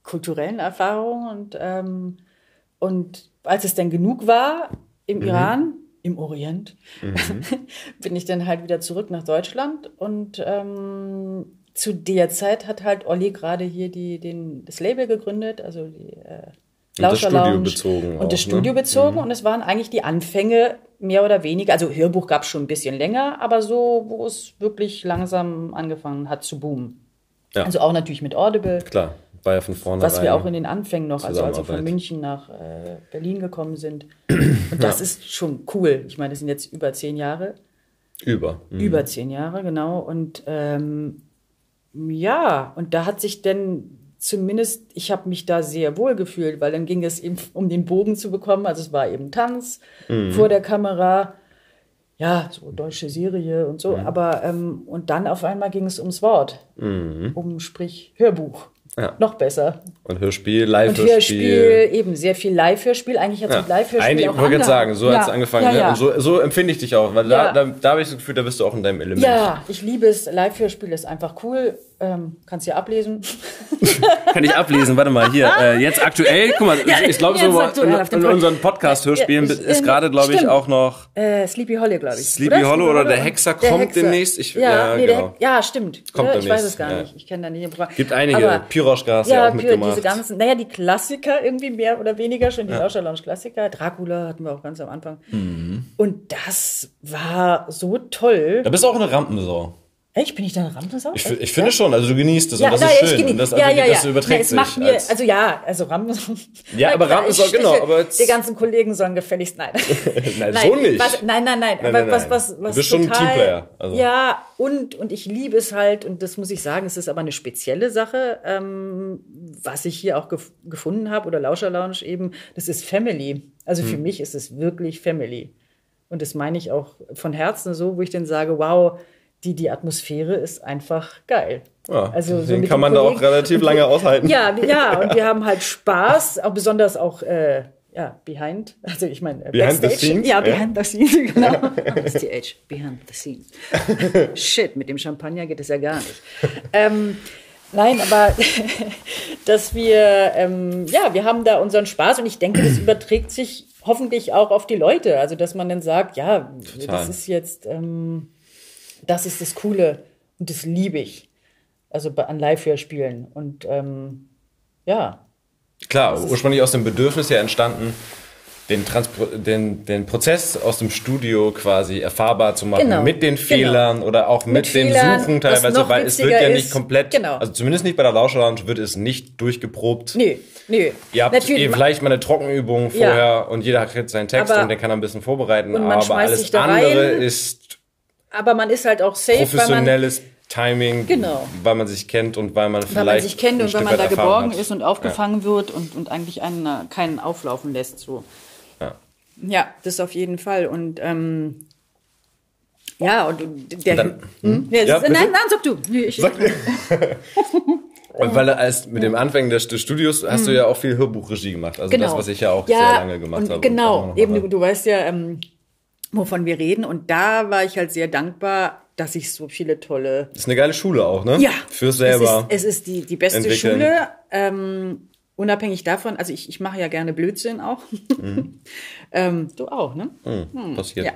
kulturellen Erfahrungen und, ähm, und als es dann genug war im
Mhm.
Iran, im Orient, bin ich dann halt wieder zurück nach Deutschland und ähm, zu der Zeit hat halt Olli gerade hier die, den, das Label gegründet, also die äh,
das
Lauscher
Studio
Lounge
bezogen
und
auch,
das Studio
ne?
bezogen und es waren eigentlich die Anfänge mehr oder weniger, also Hörbuch gab es schon ein bisschen länger, aber so, wo es wirklich langsam angefangen hat zu boomen.
Ja.
Also auch natürlich mit Audible,
Klar, war ja von vorne
was wir auch in den Anfängen noch, also als wir von. München nach äh, Berlin gekommen sind. Und das ist schon cool. Ich meine, das sind jetzt über zehn Jahre.
Über. Mhm.
Über zehn Jahre, genau. Und ähm, ja, und da hat sich denn zumindest, ich habe mich da sehr wohl gefühlt, weil dann ging es eben um den Bogen zu bekommen. Also es war eben Tanz vor der Kamera, ja, so deutsche Serie und so. Aber ähm, und dann auf einmal ging es ums Wort, um sprich Hörbuch.
Ja.
Noch besser.
Und Hörspiel,
Und
Live-Hörspiel.
Hörspiel, eben sehr viel Live-Hörspiel. Eigentlich hat
Ja.
sich Live-Hörspiel
Eigentlich,
auch
ich wollte sagen, so
ja,
hat es angefangen.
Ja,
ne?
ja.
Und so, so empfinde ich dich auch, weil da, da, da habe ich das Gefühl, da bist du auch in deinem Element.
Ja, ich liebe es. Live-Hörspiel ist einfach cool. Ähm, kannst du ja ablesen.
Kann ich ablesen, warte mal, hier. Äh, jetzt aktuell, guck mal,
Ja,
ich glaube so in, in unseren Podcast-Hörspielen
Ja,
ist
äh,
gerade, glaube ich, auch noch
Äh, Sleepy Hollow, glaube ich.
Sleepy Hollow oder der Hexer kommt demnächst. Ich- ja,
nee, der
genau.
Ja, stimmt.
Kommt
ja, ich weiß
demnächst,
es gar
ja.
nicht. Ich kenne da nicht. Programm.
Gibt einige.
Aber-
Piroschka hast du ja auch mitgemacht.
diese ganzen, naja, die Klassiker irgendwie mehr oder weniger, schon die Lauscher Lounge Klassiker. Dracula hatten wir auch ganz am Anfang.
Mhm.
Und das war so toll.
Da bist du auch eine Rampensau.
Echt, bin ich da eine Rampensau?
Ich, ich finde schon, also du genießt es
Ja,
und das
na,
ist
ich
schön. Und das,
ja,
also,
ja,
das
ja.
überträgt
Nee, es macht
sich.
mir,
als-
also ja, also Rampensau.
Ja, aber Rampensau, genau, aber
Die ganzen Kollegen sollen gefälligst, nein.
Nein, so nicht.
Was, nein, nein, nein,
Nein,
aber
nein,
was,
nein.
was,
Du
was
bist schon ein
total,
Teamplayer, also.
Ja, und, und ich liebe es halt, und das muss ich sagen, es ist aber eine spezielle Sache, ähm, was ich hier auch gef gefunden habe, oder Lauscher Lounge eben, das ist Family. Also
Hm.
für mich ist es wirklich Family. Und das meine ich auch von Herzen so, wo ich dann sage, wow, die, die Atmosphäre ist einfach geil.
Ja,
also so
den kann man da auch relativ lange aushalten.
Ja, ja, und wir haben halt Spaß, auch besonders auch äh, ja, behind, also ich meine äh,
Behind the
Backstage.
scenes,
Ja,
ja.
behind the scenes, genau. STH, behind the scenes. Shit, mit dem Champagner geht es ja gar nicht. Ähm, nein, aber dass wir, ähm, ja, wir haben da unseren Spaß und ich denke, das überträgt sich hoffentlich auch auf die Leute. Also, dass man dann sagt, ja, das ist jetzt, ähm, das ist das Coole und das liebe ich. Also an Live-Hörspielen. Und ähm, ja,
Klar, ursprünglich aus dem Bedürfnis ja entstanden, den, Transpro den, den Prozess aus dem Studio quasi erfahrbar zu machen
Genau,
mit den
genau.
Fehlern oder auch mit,
Mit
dem
Fehlern,
Suchen teilweise, weil es wird ja
ist,
nicht komplett,
genau.
also zumindest nicht bei der Lauscher Lounge wird es nicht durchgeprobt.
nee, nee.
Ihr habt
Natürlich,
vielleicht mal eine Trockenübung
Ja.
vorher und jeder kriegt seinen Text
Aber-
und den kann er ein bisschen vorbereiten, aber alles andere ist
aber man ist halt auch safe, weil man,
professionelles Timing,
Genau.
weil man sich kennt und weil man vielleicht
weil man sich kennt und weil man da
Erfahrung
geborgen
hat.
ist und aufgefangen wird und, und eigentlich einen äh, keinen auflaufen lässt. So.
Ja.
Ja, das auf jeden Fall. Und ähm, ja, und der.
Und dann-
hm? Ja,
Ja,
das- nein, nein, sag du. Nee, Ich,
Und weil als mit dem Anfängen des, Studios hast du ja auch viel Hörbuchregie gemacht. Also das, was ich ja auch sehr lange gemacht habe.
Genau, eben du, du weißt ja, ähm, wovon wir reden. Und da war ich halt sehr dankbar, dass ich so viele tolle
Das ist eine geile Schule auch, ne?
Ja.
Fürs selber.
Es ist, es ist die, die beste
entwickeln.
Schule. Ähm, unabhängig davon, also ich, ich mache ja gerne Blödsinn auch. ähm, du auch, ne?
Hm, passiert.
Ja.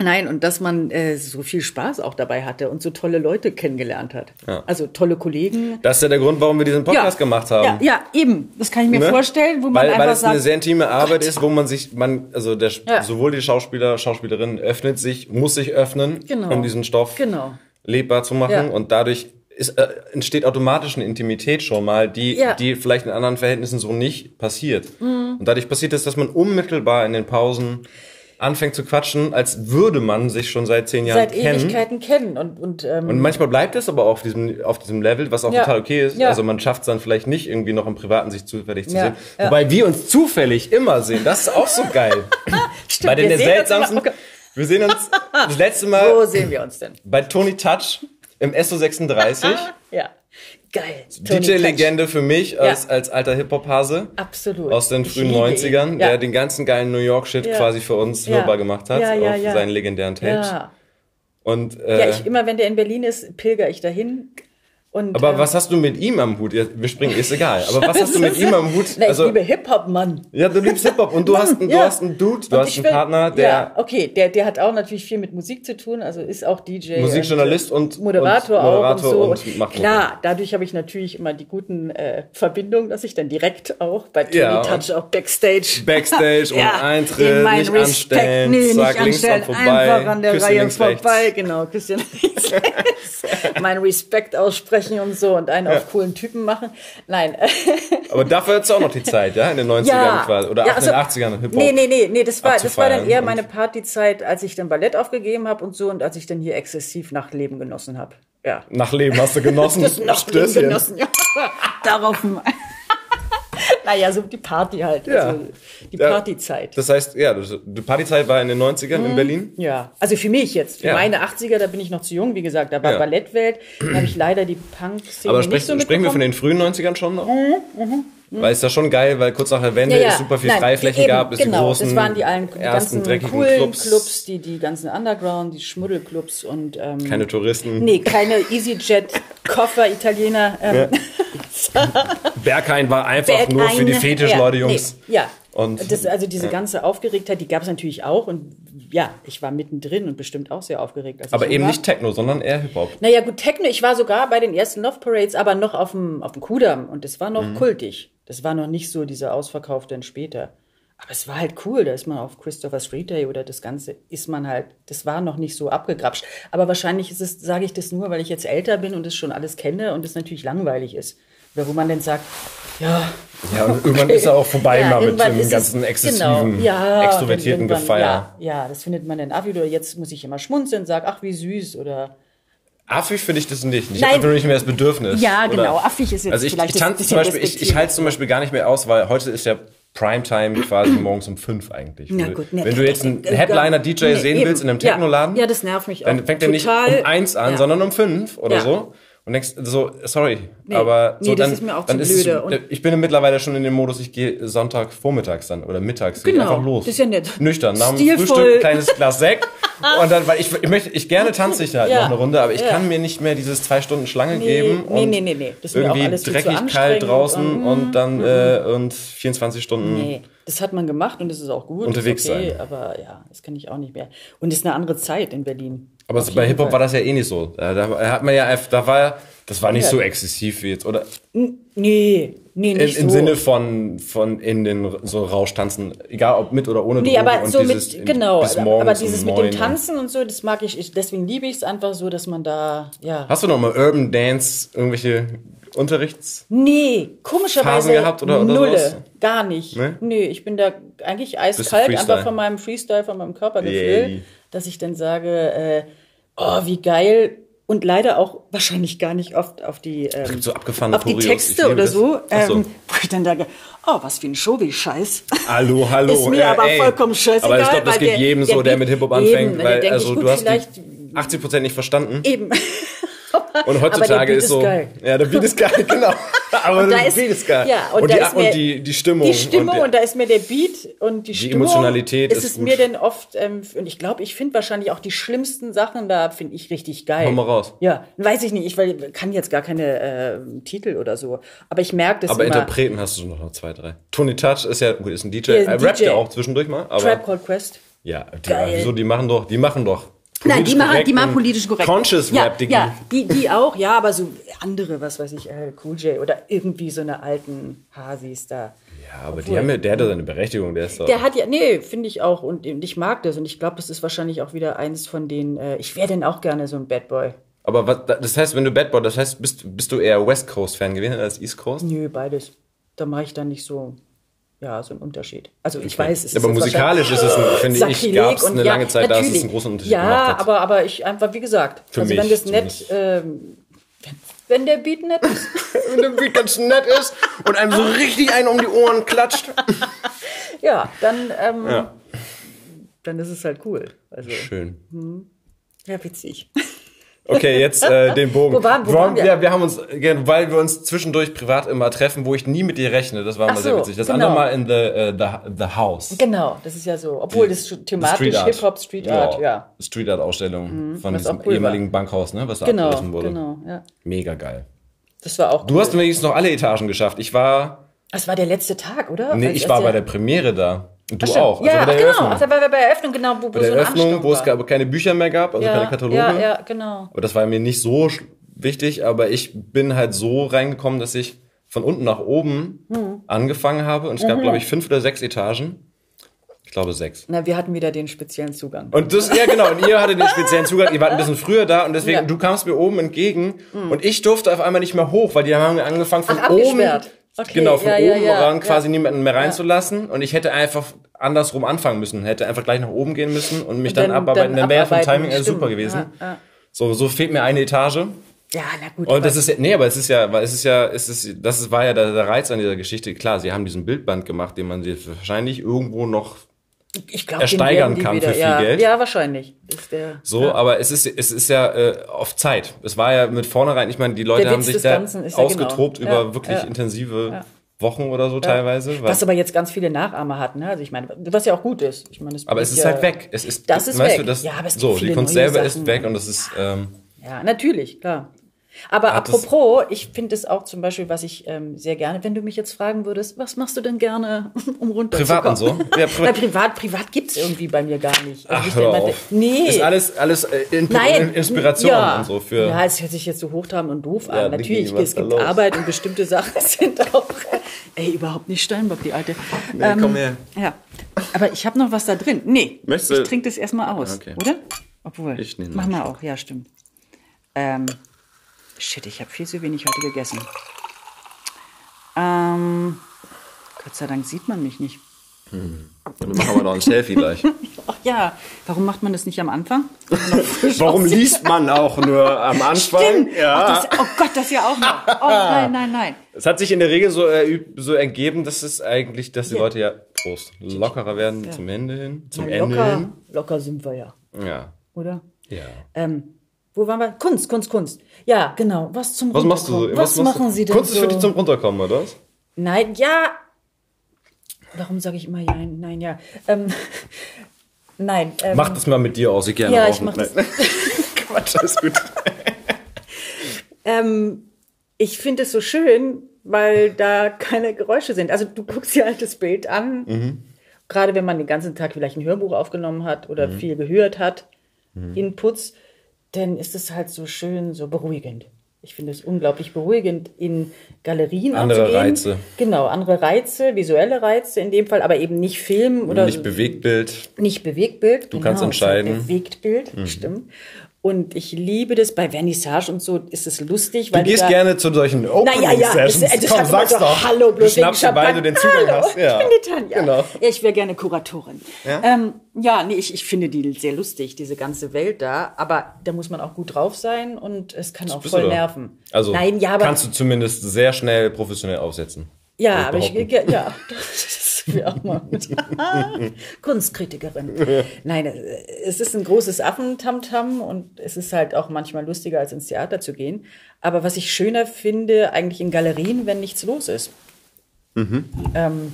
Nein, und dass man äh, so viel Spaß auch dabei hatte und so tolle Leute kennengelernt hat.
Ja.
Also tolle Kollegen.
Das ist ja der Grund, warum wir diesen Podcast gemacht haben.
Ja, ja, eben. Das kann ich mir
Ne?
vorstellen, wo man
weil,
einfach
weil es
sagt,
eine sehr intime Arbeit ist, wo man sich, man, also der,
Ja.
sowohl die Schauspieler, Schauspielerin öffnet sich, muss sich öffnen,
Genau.
um diesen Stoff
Genau.
lebbar zu machen
Ja.
und dadurch ist, äh, entsteht automatisch eine Intimität schon mal, die,
Ja. Mhm.
die vielleicht in anderen Verhältnissen so nicht passiert. Und dadurch passiert es, dass man unmittelbar in den Pausen anfängt zu quatschen, als würde man sich schon seit zehn Jahren
seit
kennen.
Ewigkeiten kennen. Und, und, ähm,
Und manchmal bleibt es aber auch auf diesem, auf diesem Level, was auch
Ja.
total okay ist.
Ja.
Also man schafft es dann vielleicht nicht irgendwie noch im Privaten sich zufällig zu
Ja.
sehen.
Ja.
Wobei wir uns zufällig immer sehen. Das ist auch so geil.
Stimmt,
Bei den
wir sehen uns
seltsamsten. Wir sehen uns das letzte
Wo
Mal
sehen wir uns denn?
bei Tony Touch im SO36.
Ja. Geil.
DJ-Legende für mich als, als alter Hip-Hop-Hase.
Absolut.
Aus den frühen
liebe ihn.
90ern,
Ja.
der den ganzen geilen New York-Shit
Ja.
quasi für uns
Ja.
hörbar gemacht hat.
Ja, ja,
auf
ja.
seinen legendären Tapes.
Ja.
Und, äh,
Ja, ich, immer wenn der in Berlin ist, pilger ich dahin. Und,
aber
ähm,
was hast du mit ihm am Hut? Wir springen, ist egal. Aber was hast du mit ihm am Hut?
Na, ich
Also,
liebe Hip-Hop, Mann.
ja, du liebst Hip-Hop und du hast, einen, du
Ja.
hast einen Dude, du
Und
hast einen
will-
Partner, der
Ja, okay, der, der hat auch natürlich viel mit Musik zu tun, also ist auch DJ.
Musikjournalist und-
Moderator,
und
auch
Moderator
und so.
und macht
Klar, dadurch habe ich natürlich immer die guten äh, Verbindungen, dass ich dann direkt auch bei Tony
Ja,
Touch auch Backstage.
Backstage und
Ja,
Eintritt, nicht
Respekt,
anstellen,
nee,
zack,
nicht
links
anstellen,
vorbei,
einfach an der
Küsschen
Reihe
rechts.
vorbei, genau, rechts. mein Respekt aussprechen und so und einen auf coolen Typen machen. Nein,
Aber dafür hattest du auch noch die Zeit, ja, in den 90ern quasi. Oder
ja,
auch in den
also-
80ern Hip-Hop.
Nee, nee, nee, nee, das war, das war dann eher meine Partyzeit, als ich dann Ballett aufgegeben habe und so und als ich dann hier exzessiv Nachtleben genossen habe. Ja.
Nach Leben hast du genossen.
Das Nachtleben
Stößchen.
genossen, ja. Darauf. Naja, so die Party halt.
Ja.
Also die
Ja.
Partyzeit.
Das heißt, ja, die Partyzeit war in den 90ern in Berlin.
Ja, also für mich jetzt, für
Ja.
meine 80er, da bin ich noch zu jung, wie gesagt, da war
Ja.
Ballettwelt, da habe ich leider die Punk-Szene
Aber
nicht
sprich,
so
sprechen wir von den frühen 90ern schon noch? Weil es da schon geil, weil kurz nach der Wende
Ja, ja.
es super viel
Nein,
Freiflächen
eben,
gab, es
genau,
die großen
das waren die, allen, die
ersten
ganzen
dreckigen
coolen
Clubs.
Clubs, die, die ganzen Underground, die Schmuddelclubs und ähm,
Keine Touristen.
nee, keine EasyJet-Koffer, Italiener. Ähm,
Berghain war einfach
Bad
nur für die Fetischleute,
ja,
Jungs.
Nee, ja.
Und-
das, also diese ganze Aufgeregtheit, die gab es natürlich auch. Und ja, ich war mittendrin und bestimmt auch sehr aufgeregt. Als
Aber eben
war.
nicht Techno, sondern eher Hip-Hop.
Naja, gut, Techno, ich war sogar bei den ersten Love Parades, aber noch auf dem, auf dem Kudamm und das war
Mhm.
noch kultig. Das war noch nicht so dieser ausverkaufte dann später. Aber es war halt cool, da ist man auf Christopher Street Day oder das Ganze ist man halt, das war noch nicht so abgegrapscht. Aber wahrscheinlich ist es, sage ich das nur, weil ich jetzt älter bin und es schon alles kenne und es natürlich langweilig ist. Oder wo man dann sagt, ja,
Ja, und irgendwann ist er auch vorbei
ja,
mal mit dem
es-
ganzen exzessiven,
genau, ja,
extrovertierten Gefeier.
Ja, ja, das findet man dann ab oder jetzt muss ich immer schmunzeln und sage, ach wie süß oder
Affig finde ich das nicht. Ich habe einfach nicht mehr das Bedürfnis.
Ja,
Oder-
genau. Affig ist jetzt
Also ich,
vielleicht
ich tanze zum Beispiel, ich, ich halte es zum Beispiel gar nicht mehr aus, weil heute ist ja Primetime quasi morgens um fünf eigentlich.
Na
Wenn du-
gut, ne,
Wenn du jetzt einen
äh,
Headliner-DJ sehen
eben.
willst in einem
Ja.
Technoladen,
Ja, das nervt mich
dann
auch.
fängt er nicht um eins an,
Ja.
sondern um fünf oder
Ja.
so. Und denkst so, sorry,
Nee.
aber so
Nee,
dann, dann ist
blöde.
Es, ich bin mittlerweile schon in dem Modus, ich gehe Sonntag vormittags dann oder mittags
Genau,
einfach los.
das ist ja nett.
Nüchtern, nach dem. Frühstück kleines Glas Sekt und dann, weil ich, ich möchte, ich gerne tanze ich halt
Ja.
noch eine Runde, aber ich
Ja.
kann mir nicht mehr dieses zwei Stunden Schlange
Nee,
geben
nee,
und
nee, nee, nee. Das ist mir auch
irgendwie dreckig kalt draußen
und,
und, dann äh, und 24 Stunden.
Nee, das hat man gemacht und das ist auch gut.
Unterwegs
okay,
sein.
Aber ja, das kann ich auch nicht mehr. Und es ist eine andere Zeit in Berlin.
Aber bei Hip Hop war das ja eh nicht so. Da, hat man ja da war ja, das war nicht
Ja.
so exzessiv wie jetzt oder
Nee, nee,
in,
nicht
im
so.
Sinne von von in den so Rauschtanzen, egal ob mit oder ohne
Nee,
Drogen
aber so mit,
in-
genau, aber dieses mit dem. Tanzen und so, das mag ich, ich deswegen liebe ich es einfach so, dass man da, ja.
Hast du noch mal Urban Dance irgendwelche Unterrichts?
Nee, komischerweise
Phasen gehabt oder- oder
nulle,
sowas?
gar nicht.
Nee?
Nee, ich bin da eigentlich eiskalt, einfach von meinem Freestyle, von meinem Körpergefühl,
Yay.
dass ich dann sage, äh, oh, wie geil. Und leider auch wahrscheinlich gar nicht oft auf die, ähm,
so
auf die Texte oder
das.
so,
Ach so.
ähm, wo ich dann sage, oh, was für ein Show, wie scheiß.
Hallo, hallo.
Ist mir
äh,
aber
ey.
vollkommen scheißegal.
Aber ich glaube, das geht
der-
jedem
der
so, der
Beat-
mit Hip-Hop
eben,
anfängt,
da
weil also
gut,
du hast
vielleicht-
die 80% nicht verstanden.
Eben.
Und heutzutage
Beat
ist so.
geil.
Ja, der Beat ist geil, genau. Aber
Und
der
ist-
Beat ist geil.
ja, und
und,
da
die,
ist mir
und die, die Stimmung.
Die Stimmung
und,
und, da ist mir der Beat und die, Stimmung.
Emotionalität
ist
ist gut.
mir denn oft, ähm, und ich glaube, ich finde wahrscheinlich auch die schlimmsten Sachen da, finde ich richtig geil.
Hau mal raus.
Ja, weiß ich nicht, ich weil, kann jetzt gar keine äh, Titel oder so, aber ich merke das
aber
immer.
Interpreten hast du noch noch zwei, drei. Tony Touch ist ja, gut, ist ein DJ.
Ja, ist
Er
ein
rappt
DJ.
ja auch zwischendurch mal. Aber
Trap Called Quest.
ja, die, wieso, die machen doch, die machen doch.
Nein, die machen, die machen politisch korrekt.
Conscious
ja,
Rap, Diggi.
Ja, die, die auch, ja, aber so andere, was weiß ich, äh, Cool J oder irgendwie so eine alten Hasis da.
Ja, aber die
Obwohl-
haben ja, der hat ja seine Berechtigung, der ist doch.
Der hat ja, nee, finde ich auch und, und ich mag das und ich glaube, das ist wahrscheinlich auch wieder eines von den, äh, ich wäre denn auch gerne so ein Bad Boy.
aber was, das heißt, wenn du Bad Boy, das heißt, bist, bist du eher West Coast Fan gewesen als East Coast?
Nö, beides. Da mache ich dann nicht so, ja, so einen Unterschied. Also ich weiß, es ist
aber
jetzt
musikalisch ist es, ein- finde ich,
Sakrileg
gab es eine
ja,
lange Zeit, da es einen großen Unterschied
ja,
gemacht hat.
aber, aber ich einfach, wie gesagt,
Für
also
mich
wenn das nett, ähm, wenn, der Beat nett ist,
wenn der Beat ganz nett ist und einem so richtig einen um die Ohren klatscht.
ja, dann, ähm,
Ja.
dann ist es halt cool. Also,
Schön.
ja, witzig.
Okay, jetzt äh, den Bogen.
Wo waren- wo waren wir?
Ja, wir haben uns, weil wir uns zwischendurch privat immer treffen, wo ich nie mit dir rechne. Das war immer
Ach
sehr
so,
witzig. Das
genau.
andere Mal in the, äh, the, the House.
Genau, das ist ja so, obwohl
Die-
das thematisch. Hip-Hop, Street Art, ja. Mhm,
Street Art Ausstellung von diesem
cool
ehemaligen Bankhaus, ne, was da
Genau,
abgerissen wurde.
genau, ja.
Mega geil.
Das war auch
Du
cool.
hast wenigstens noch alle Etagen geschafft. Ich war,
Das war der letzte Tag, oder?
nee,
Als-
ich war bei der Premiere da. Du
Ach,
auch.
Ja,
also bei der
genau.
Eröffnung.
War bei der Eröffnung, genau, wo, wo
bei der
so
Eröffnung, wo es gar keine Bücher mehr gab, also
ja,
keine Kataloge.
Ja, ja, genau.
Aber das war mir nicht so wichtig, aber ich bin halt so reingekommen, dass ich von unten nach oben
Hm.
angefangen habe und es
Mhm.
gab, glaube ich, fünf oder sechs Etagen. Ich glaube sechs.
Na, wir hatten wieder den speziellen Zugang.
Und das, ja genau, und ihr hattet den speziellen Zugang, ihr wart ein bisschen früher da und deswegen,
Ja.
Du kamst mir oben entgegen und ich durfte auf einmal nicht mehr hoch, weil die haben angefangen von
Ach,
oben.
Okay,
genau, von
ja,
oben
ja,
ran quasi niemanden mehr reinzulassen und ich hätte einfach andersrum anfangen müssen, hätte einfach gleich nach oben gehen müssen und mich dann,
dann-
abarbeiten,
dann
dann wäre vom Timing
stimmt.
super gewesen. So, so fehlt mir eine Etage.
Ja, na gut.
Und das ist nee, aber es ist ja, weil es ist ja, es ist, das war ja der, der Reiz an dieser Geschichte. Klar, sie haben diesen Bildband gemacht, den man sich wahrscheinlich irgendwo noch
ich glaub,
ersteigern kann
wieder,
für viel
ja,
Geld.
Ja, wahrscheinlich. Ist der,
so,
ja.
aber es ist, es ist ja äh, auf Zeit. Es war ja mit vornherein, ich meine, die Leute haben sich da
ja
ausgetobt
genau.
über
Ja,
wirklich intensive. Wochen oder so teilweise.
Was aber jetzt ganz viele Nachahmer hat, ne? Also ich meine, was ja auch gut ist. Ich meine,
aber es ist
ja,
halt weg. Es ist,
Das ist
weißt
weg.
Du, das,
Ja, aber es gibt
so, die Kunst selber
Sachen.
ist weg und das ist, ähm,
Ja, natürlich, klar. Aber
Hat
apropos, ich finde es auch zum Beispiel, was ich ähm, sehr gerne, wenn du mich jetzt fragen würdest, was machst du denn gerne, um runterzukommen?
Privat und so? Ja, privat.
Privat, privat gibt's irgendwie bei mir gar nicht. Also
ach, hör auf.
Nee.
Ist alles, alles äh, Input
Nein,
Inspiration
ja.
und so für.
Ja, es hört sich jetzt so hochtrabend und doof
Ja,
an. Natürlich, es gibt
los?
Arbeit und bestimmte Sachen sind auch. Ey, überhaupt nicht Steinbock, die alte. Nee,
komm her.
Ja, aber ich habe noch was da drin. Nee,
Möchtest du-
ich trinke das erstmal aus,
Okay.
oder? Obwohl,
Ich nehme
mach mal auch, ja, stimmt. Ähm, shit, ich habe viel zu wenig heute gegessen. Ähm, Gott sei Dank sieht man mich nicht.
Dann machen wir noch ein Selfie gleich.
Ach ja, warum macht man das nicht am Anfang?
Warum liest man auch nur am Anfang?
Stimmt. Ach, das, oh Gott, das ja auch noch. Oh nein, nein, nein.
Es hat sich in der Regel so, äh, so ergeben, dass es eigentlich, dass die Leute ja Prost, lockerer werden zum Ende hin. Zum
Na,
Ende
locker,
hin.
locker sind wir ja,
Ja.
oder?
Ja.
Ähm, wo waren wir? Kunst, Kunst, Kunst. Ja, genau. Was zum
Was machst du?
Was,
machst
machen
du?
Sie denn
Kunst ist für dich zum Runterkommen, oder was?
Nein, ja. Warum sage ich immer ja? Nein, ja. Ähm, nein. Ähm,
Mach das mal mit dir aus, ich gerne
Ja,
auch
ich mach das.
Quatsch, alles gut.
Ähm, ich finde es so schön, weil da keine Geräusche sind. Also du guckst dir halt das Bild an,
Mhm.
gerade wenn man den ganzen Tag vielleicht ein Hörbuch aufgenommen hat oder
Mhm.
viel gehört hat, Inputs, dann ist es halt so schön, so beruhigend. Ich finde es unglaublich beruhigend, in Galerien
Andere
zu gehen.
Reize.
Genau, andere Reize, visuelle Reize in dem Fall, aber eben nicht Film oder
Nicht Bewegtbild.
nicht Bewegtbild. Du
kannst entscheiden. Mhm.
Bewegtbild, stimmt. Und ich liebe das bei Vernissage und so ist es lustig, weil
Du gehst
da,
gerne zu solchen
naja, ja, das,
Sessions.
das
Komm,
hat immer
sag's
so,
doch.
Hallo,
du
bloß wegen
schnappst dir, weil du den. Zugang
Hallo,
hast. Ja.
Ich bin die Tanja.
Genau.
Ja, ich wäre gerne Kuratorin.
Ja?
Ähm, ja, nee, ich, ich finde die sehr lustig, diese ganze Welt da. Aber da muss man auch gut drauf sein und es kann auch
Bist
voll
du
nerven.
Also
Nein, ja, aber
kannst du zumindest sehr schnell professionell aufsetzen.
Ja, aber ich, ja, wäre auch mal mit. Kunstkritikerin. Nein, es ist ein großes Affentamtam und es ist halt auch manchmal lustiger, als ins Theater zu gehen. Aber was ich schöner finde, eigentlich in Galerien, wenn nichts los ist. Ähm,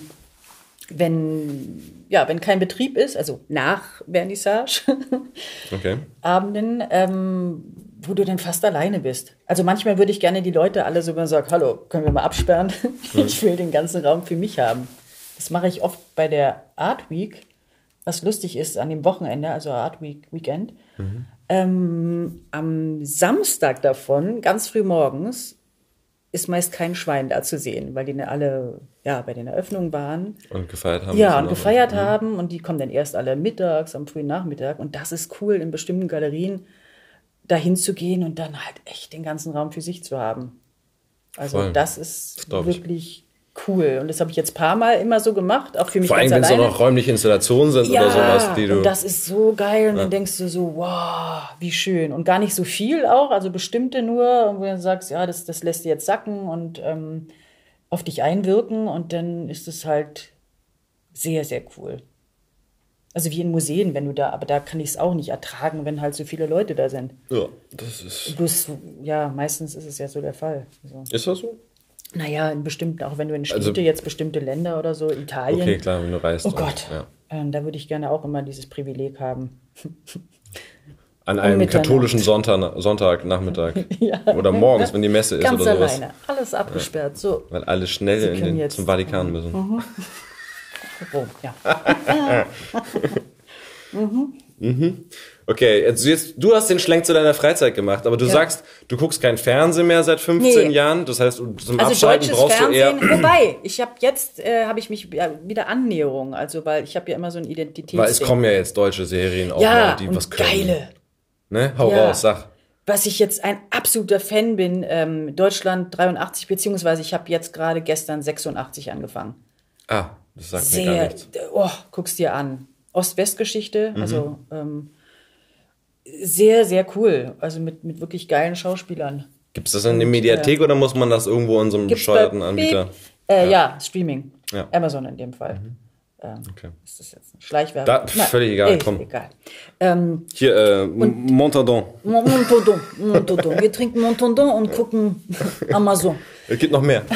wenn, ja, wenn kein Betrieb ist, also nach Vernissage,
Okay.
Abenden, ähm, wo du dann fast alleine bist. Also manchmal würde ich gerne die Leute alle sogar sagen, hallo, können wir mal absperren? Ich will den ganzen Raum für mich haben. Das mache ich oft bei der Art Week, was lustig ist an dem Wochenende, also Art Week Weekend. Ähm, am Samstag davon, ganz früh morgens, ist meist kein Schwein da zu sehen, weil die alle ja bei den Eröffnungen waren.
Und gefeiert haben.
Ja, und gefeiert haben und die kommen dann erst alle mittags, am frühen Nachmittag. Und das ist cool, in bestimmten Galerien dahin zu gehen und dann halt echt den ganzen Raum für sich zu haben. Also
Voll.
das ist
ich.
wirklich cool. Und das habe ich jetzt ein paar Mal immer so gemacht, auch für mich
Vor allem, wenn es auch noch räumliche Installationen sind
ja,
oder sowas, die du.
und das ist so geil. Und dann denkst du so, wow, wie schön. Und gar nicht so viel auch, also bestimmte nur, wo du sagst, ja, das, das lässt dir jetzt sacken und ähm, auf dich einwirken. Und dann ist es halt sehr, sehr cool. Also wie in Museen, wenn du da, aber da kann ich es auch nicht ertragen, wenn halt so viele Leute da sind.
ja, das ist.
Bloß, ja, meistens ist es ja so der Fall. Also,
Ist das so?
Naja, in bestimmten, auch wenn du in Städte
Also-
jetzt bestimmte Länder oder so, Italien.
Okay, klar, wenn du reist.
Oh Gott,
Ja.
ähm, da würde ich gerne auch immer dieses Privileg haben.
An einem katholischen Sonntag, Sonntagnachmittag. Oder morgens, wenn die Messe ist
Ganz
oder sowas.
alleine, alles abgesperrt, so.
Weil alle schnell den,
jetzt-
zum Vatikan müssen.
Rom, ja.
Okay, jetzt, jetzt, du hast den Schlenk zu deiner Freizeit gemacht, aber du sagst, du guckst kein Fernsehen mehr seit 15
Nee.
Jahren. Das heißt, zum
Also
Abschalten brauchst
Fernsehen,
du eher.
wobei, ich habe jetzt, äh, habe ich mich ja, wieder Annäherung, also weil ich habe ja immer so ein Identitätsding.
Weil es kommen ja jetzt deutsche Serien auch
ja,
mal, die
und
was können.
geile.
Ne? Hau
Ja.
raus, sag.
Was ich jetzt ein absoluter Fan bin, ähm, Deutschland 83, beziehungsweise ich habe jetzt gerade gestern 86 angefangen.
Ah, das sagt mir gar
Sehr,
nichts.
oh, guck's dir an. Ost-West-Geschichte,
Mhm.
also ähm, sehr, sehr cool. Also mit, mit wirklich geilen Schauspielern.
Gibt es das in der Mediathek oder muss man das irgendwo in so einem
Gibt's
bescheuerten Anbieter?
Äh, ja. Streaming.
Ja.
Amazon in dem Fall. Ähm,
Okay.
Ist das jetzt ein Schleichwerbung?
Da- völlig egal, komm.
Egal. Ähm,
Hier, äh, Montadon.
Mon- Montaudoin, Montaudoin. Wir trinken Montaudoin und gucken Amazon.
Es gibt noch mehr.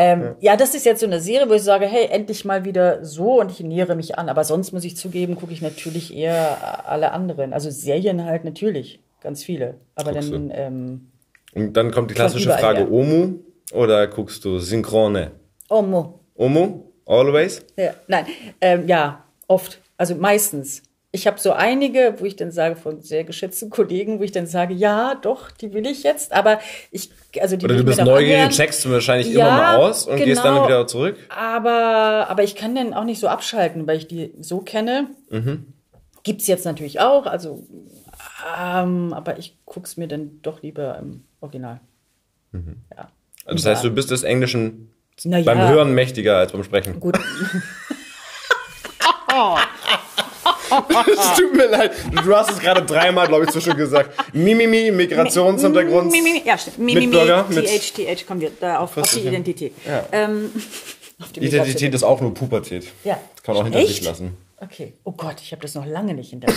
Ähm, ja. das ist jetzt so eine Serie, wo ich sage, hey, endlich mal wieder so und ich nähere mich an. Aber sonst muss ich zugeben, gucke ich natürlich eher alle anderen. Also Serien halt natürlich, ganz viele. Aber
Guckst
dann, ähm,
Und dann kommt die klassische Frage,
her.
Omu oder guckst du Synchrone?
Mo.
Omu? Always?
Ja, nein, ähm, ja, oft. Also meistens. Ich habe so einige, wo ich dann sage, von sehr geschätzten Kollegen, wo ich dann sage, ja, doch, die will ich jetzt, aber ich, also die
Oder du bist neugierig, checkst du wahrscheinlich
Ja,
immer mal aus und gehst dann
genau.
wieder zurück?
Aber, aber ich kann dann auch nicht so abschalten, weil ich die so kenne. Gibt's jetzt natürlich auch, also, ähm, aber ich guck's mir dann doch lieber im Original. Ja.
Also das heißt, du bist des Englischen
Na ja.
beim Hören mächtiger als beim Sprechen.
Gut.
Es tut mir leid. Du hast es gerade dreimal, glaube ich, zwischen gesagt. Mimimi, Migrationshintergrund.
Mi, mi, mi, ja, stimmt. Mi, mi, mi,
Mitbürger mit-
TH, TH, kommen wir da auf, auf die Identität. Ähm, auf die
Identität ist auch nur Pubertät.
Ja.
Das kann man auch hinter
Echt?
sich lassen.
Okay. Oh Gott, ich habe das noch lange nicht hinter mir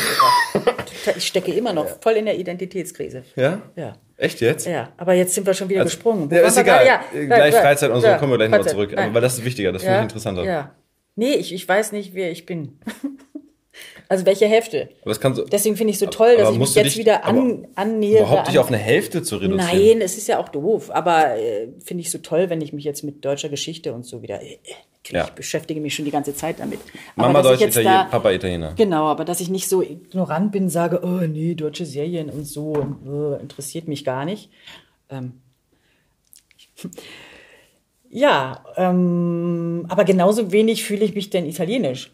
gebracht. Ich stecke immer noch voll in der Identitätskrise.
Ja?
Ja.
Echt jetzt?
Ja, aber jetzt sind wir schon wieder gesprungen. Wo
Ja, ist egal. Äh, Gleich
ja,
Freizeit und so,
ja,
kommen wir gleich noch
Freizeit.
zurück. Aber weil das ist wichtiger, das finde ich interessanter.
Ja. Nee, ich, ich weiß nicht, wer ich bin. also welche Hälfte.
Aber das kann so,
Deswegen finde ich so toll, dass ich mich jetzt
dich
wieder an, annähere.
überhaupt dich
an,
auf eine Hälfte zu reduzieren.
Nein, es ist ja auch doof, aber äh, finde ich so toll, wenn ich mich jetzt mit deutscher Geschichte und so wieder. Äh,
Ja.
beschäftige mich schon die ganze Zeit damit. Aber
Mama
ich
Deutsch,
jetzt
Italiener,
da-
Papa Italiener.
Genau, aber dass ich nicht so ignorant bin, sage, oh nee, deutsche Serien und so, und, äh, interessiert mich gar nicht. Ähm, ja, ähm, aber genauso wenig fühle ich mich denn italienisch.